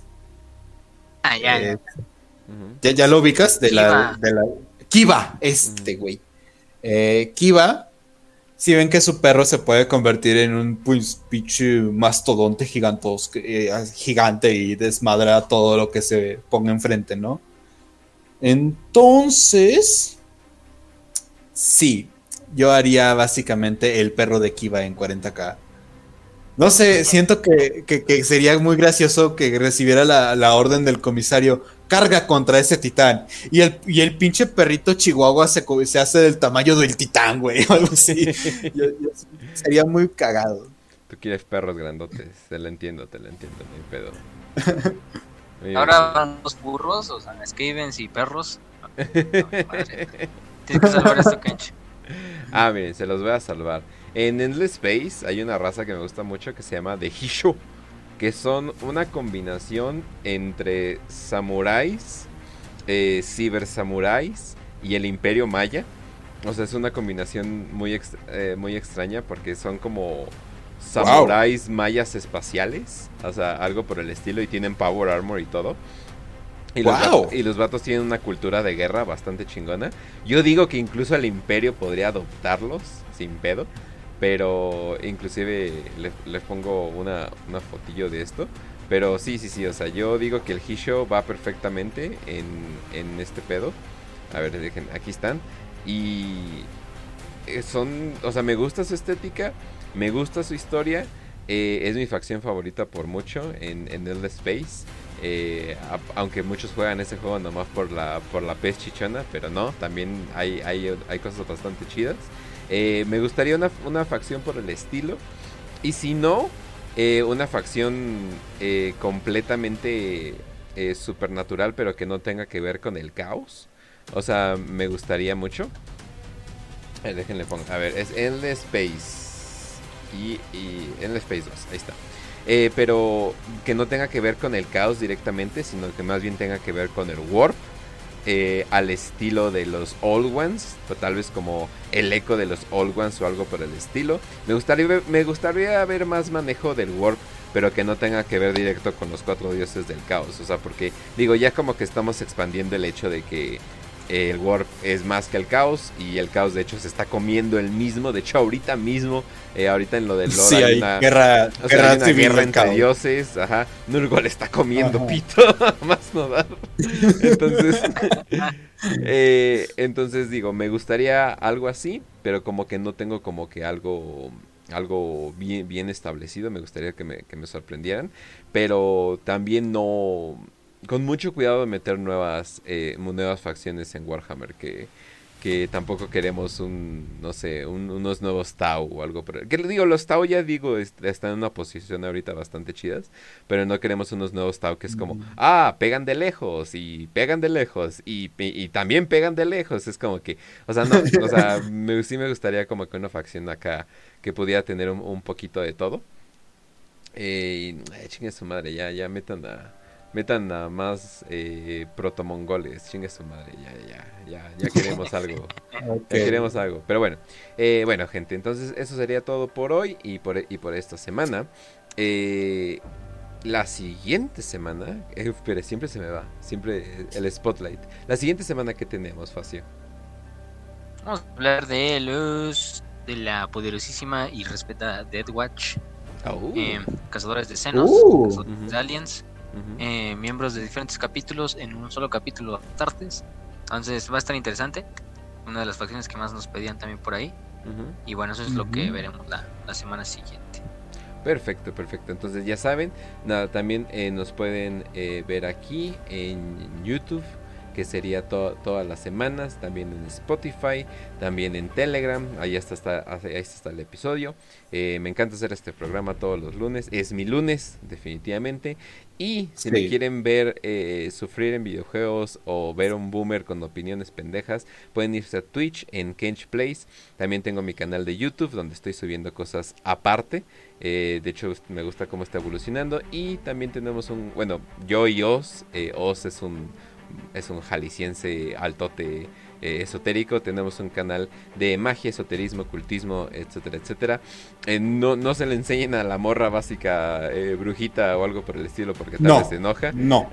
Ah, ya, Eh, Ujú. ¿ya, ya lo ubicas? De la, Kiba. de la. Kiba, este, güey. Eh, Kiba. Si ven que su perro se puede convertir en un pues, pinche mastodonte gigantos, eh, gigante y desmadra todo lo que se ponga enfrente, ¿no? Entonces, sí, yo haría básicamente el perro de Kiba en 40k. No sé, siento que, que- que sería muy gracioso que recibiera la, la orden del comisario, carga contra ese titán. Y el, y el pinche perrito chihuahua se, se hace del tamaño del titán, güey, o algo así. Yo- yo- sería muy cagado. Tú quieres perros grandotes. Te lo entiendo, te lo entiendo, no hay pedo. Muy Ahora bien. van los burros, o sea, Skavens y perros. No, madre. Tienes que salvar a este cancho. Ah, miren, se los voy a salvar. En Endless Space hay una raza que me gusta mucho que se llama The Hisho. Que son una combinación entre samuráis, eh, cibersamuráis y el imperio maya. O sea, es una combinación muy, ex- eh, muy extraña porque son como samuráis mayas espaciales. O sea, algo por el estilo y tienen power armor y todo. Y los, vatos, y los vatos tienen una cultura de guerra bastante chingona. Yo digo que incluso el imperio podría adoptarlos sin pedo. Pero inclusive le, le pongo una, una fotillo de esto. Pero sí, sí, sí. O sea, yo digo que el Hisho va perfectamente en, en este pedo. A ver, dejen, aquí están. Y eh, son, o sea, me gusta su estética, me gusta su historia. eh, es mi facción favorita por mucho en, en Elder Space. Eh, aunque muchos juegan ese juego nomás por la, por la pez chichona, pero no, también hay, hay, hay cosas bastante chidas. Eh, me gustaría una, una facción por el estilo. Y si no, eh, una facción completamente supernatural, pero que no tenga que ver con el caos. O sea, me gustaría mucho. Déjenle pongo. A ver, es Endless Space. Y, y Endless Space 2, ahí está. Eh, pero que no tenga que ver con el caos directamente, sino que más bien tenga que ver con el warp. Eh, al estilo de los Old Ones, o tal vez como el eco de los Old Ones o algo por el estilo. Me gustaría, me gustaría ver más manejo del warp, pero que no tenga que ver directo con los cuatro dioses del caos. O sea, porque digo, ya como que estamos expandiendo el hecho de que el Warp es más que el caos y el caos de hecho se está comiendo el mismo. De hecho, ahorita mismo, eh, ahorita en lo del lore hay, una guerra, o sea, hay una guerra entre dioses. Ajá, Nurgle está comiendo ajá. pito, más no dar. Entonces, eh, entonces digo, me gustaría algo así, pero como que no tengo como que algo algo bien, bien establecido, me gustaría que me, que me sorprendieran, pero también no, con mucho cuidado de meter nuevas, eh, nuevas facciones en Warhammer, que, que tampoco queremos un, no sé, un, unos nuevos Tau o algo. Pero, que digo, los Tau ya digo, están en una posición ahorita bastante chidas, pero no queremos unos nuevos Tau que es como, mm. ah, pegan de lejos y pegan de lejos y, y, y, también pegan de lejos. Es como que, o sea, no, o sea, me, sí me gustaría como que una facción acá que pudiera tener un, un poquito de todo. Eh, y, chingue su madre, ya, ya metan a metan a más eh, protomongoles, chingue su madre, ya, ya, ya, ya queremos algo, okay. ya queremos algo, pero bueno, eh, bueno gente, entonces eso sería todo por hoy y por, y por esta semana. Eh, la siguiente semana, eh, pero siempre se me va, siempre el spotlight. La siguiente semana que tenemos, Facio. Vamos a hablar de los de la poderosísima y respetada Dead Watch. Oh. Eh, cazadores de senos, uh. cazadores uh de aliens, uh -huh. Eh, miembros de diferentes capítulos en un solo capítulo Tartes. Entonces va a estar interesante. Una de las facciones que más nos pedían también por ahí. Uh -huh. Y bueno, eso es lo que veremos la, la, semana siguiente. Perfecto, perfecto. Entonces ya saben, nada, también eh, nos pueden eh, ver aquí en YouTube que sería to todas las semanas, también en Spotify, también en Telegram, ahí está, está, ahí está el episodio. Eh, me encanta hacer este programa todos los lunes, es mi lunes definitivamente. Y si sí. me quieren ver eh, sufrir en videojuegos o ver un boomer con opiniones pendejas, pueden irse a Twitch en Kench Plays. También tengo mi canal de YouTube donde estoy subiendo cosas aparte. Eh, de hecho, me gusta cómo está evolucionando. Y también tenemos un, bueno, yo y Oz. Eh, Oz es un es un jalisciense altote eh, esotérico. Tenemos un canal de magia, esoterismo, ocultismo, etcétera, etcétera. Eh, no, no se le enseñen a la morra básica eh, brujita o algo por el estilo porque tal no, vez se enoja. No.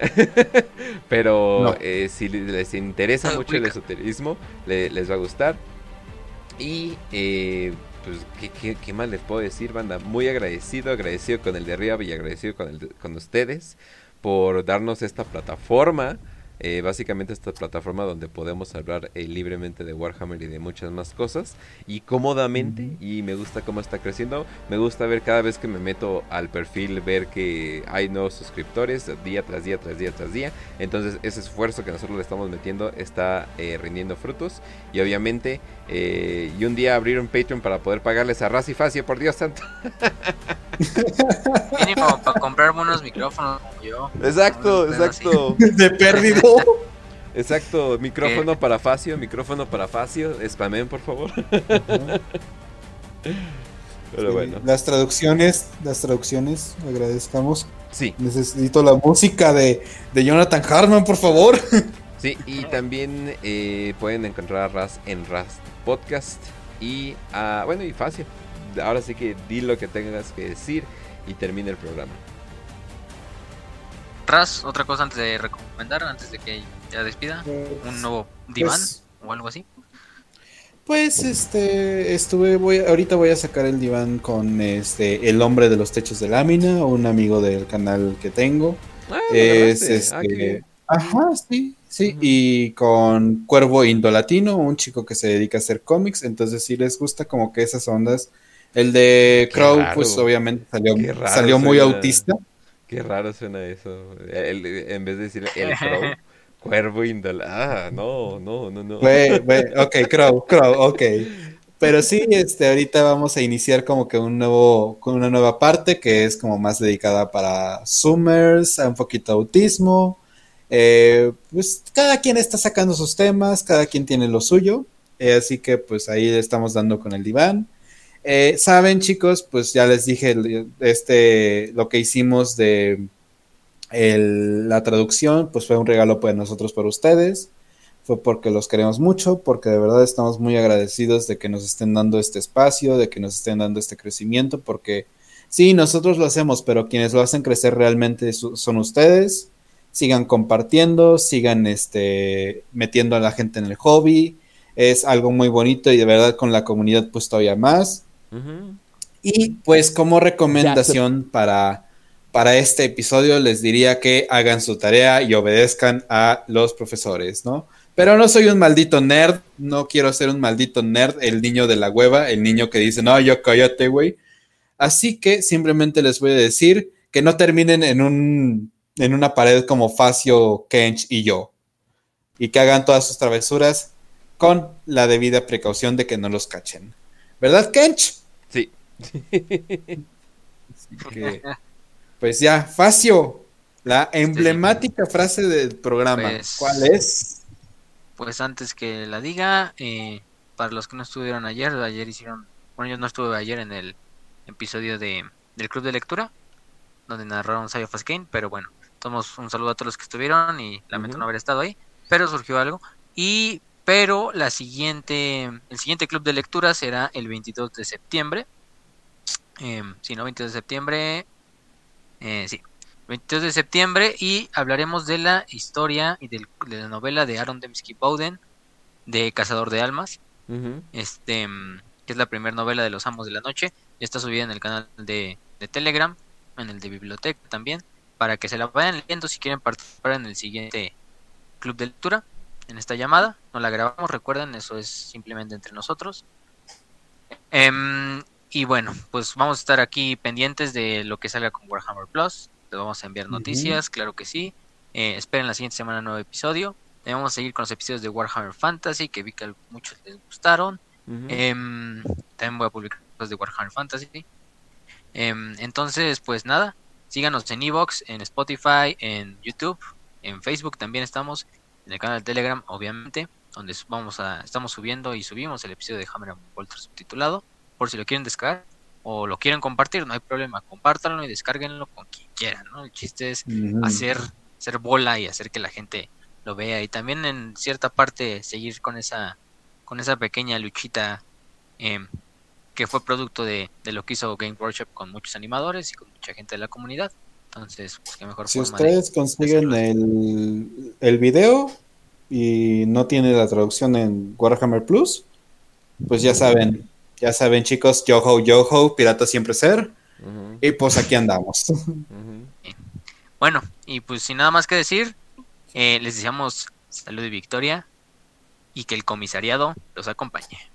Pero no. Eh, si les interesa mucho el esoterismo, le, les va a gustar. Y eh, pues, ¿qué, ¿qué, qué, más les puedo decir, banda? Muy agradecido, agradecido con el de arriba y agradecido con, el, con ustedes por darnos esta plataforma eh, básicamente esta plataforma donde podemos hablar eh, libremente de Warhammer y de muchas más cosas y cómodamente y me gusta cómo está creciendo me gusta ver cada vez que me meto al perfil ver que hay nuevos suscriptores día tras día tras día tras día entonces ese esfuerzo que nosotros le estamos metiendo está eh, rindiendo frutos y obviamente eh, y un día abrir un Patreon para poder pagarles a Raz y Facio por Dios santo Mínimo para comprarme unos micrófonos yo. Exacto, exacto. De perdido. Exacto, micrófono ¿Qué? para Facio, micrófono para Facio, spamen por favor. Pero sí, bueno. Las traducciones, las traducciones, agradezcamos. Sí. Necesito la música de, de Jonathan Hartman, por favor. Sí, y también eh, pueden encontrar a Raz en Raz Podcast. Y, uh, bueno, y Facio. Ahora sí que di lo que tengas que decir y termina el programa. Raz, otra cosa antes de recomendar, antes de que ya despida, pues, un nuevo diván pues, o algo así. Pues este estuve voy ahorita voy a sacar el diván con este El hombre de los techos de lámina, un amigo del canal que tengo. Ah, es este ah, Ajá, sí, sí, uh -huh. y con Cuervo Indolatino, un chico que se dedica a hacer cómics, entonces si les gusta como que esas ondas. El de Crow, pues obviamente salió, salió muy autista. Qué raro suena eso. El, en vez de decir el Crow, Cuervo Indol. Ah, no, no, no, no. Wey, wey, ok, Crow, Crow, ok. Pero sí, este, ahorita vamos a iniciar como que un nuevo, con una nueva parte que es como más dedicada para Zoomers, a un poquito autismo, Eh, pues cada quien está sacando sus temas, cada quien tiene lo suyo. Eh, así que pues ahí estamos dando con el diván. Eh, Saben, chicos, pues ya les dije este, lo que hicimos de la traducción, pues fue un regalo para nosotros, para ustedes. Fue porque los queremos mucho, porque de verdad estamos muy agradecidos de que nos estén dando este espacio, de que nos estén dando este crecimiento, porque sí, nosotros lo hacemos, pero quienes lo hacen crecer realmente son ustedes. Sigan compartiendo, sigan este, metiendo a la gente en el hobby. Es algo muy bonito y de verdad con la comunidad pues todavía más. Y pues como recomendación para, para este episodio les diría que hagan su tarea y obedezcan a los profesores, ¿no? Pero no soy un maldito nerd, no quiero ser un maldito nerd, el niño de la hueva, el niño que dice, no, yo cállate, güey. Así que simplemente les voy a decir que no terminen en, un, en una pared como Facio, Kench y yo. Y que hagan todas sus travesuras con la debida precaución de que no los cachen. ¿Verdad, Kench? Sí. pues ya, Facio, la emblemática frase del programa. Pues, ¿Cuál es? Pues antes que la diga, eh, para los que no estuvieron ayer, ayer hicieron, bueno, yo no estuve ayer en el episodio de, del Club de Lectura, donde narraron Sayo Fascane, pero bueno, tomamos un saludo a todos los que estuvieron y lamento no haber estado ahí, pero surgió algo. Y pero la siguiente, el siguiente club de lectura será el 22 de septiembre. Eh, sí, no, 22 de septiembre. Eh, sí, 22 de septiembre y hablaremos de la historia y de la novela de Aaron Dembski Bowden de Cazador de Almas. Este, que es la primera novela de los Amos de la Noche. Ya está subida en el canal de, de Telegram, en el de Biblioteca también, para que se la vayan leyendo si quieren participar en el siguiente club de lectura en esta llamada. No la grabamos, recuerden, eso es simplemente entre nosotros. Em, y bueno, pues vamos a estar aquí pendientes de lo que salga con Warhammer Plus. Les vamos a enviar noticias, claro que sí. Eh, esperen la siguiente semana un nuevo episodio. vamos a seguir con los episodios de Warhammer Fantasy, que vi que a muchos les gustaron. Em, también voy a publicar los de Warhammer Fantasy. Em, entonces, pues nada, síganos en Evox, en Spotify, en YouTube, en Facebook también estamos en el canal de Telegram, obviamente, donde vamos a, estamos subiendo y subimos el episodio de Hammer and Bolter subtitulado, por si lo quieren descargar o lo quieren compartir, no hay problema, compártanlo y descárguenlo con quien quieran, ¿no? El chiste es hacer, hacer bola y hacer que la gente lo vea y también en cierta parte seguir con esa, con esa pequeña luchita em, que fue producto de, de, lo que hizo Game Workshop con muchos animadores y con mucha gente de la comunidad. Entonces, pues qué mejor si ustedes consiguen el, el video y no tiene la traducción en Warhammer Plus, pues ya saben, ya saben chicos, Yoho, Yoho, pirata siempre ser. Y pues aquí andamos. Bueno, y pues sin nada más que decir, eh, les deseamos salud y victoria y que el comisariado los acompañe.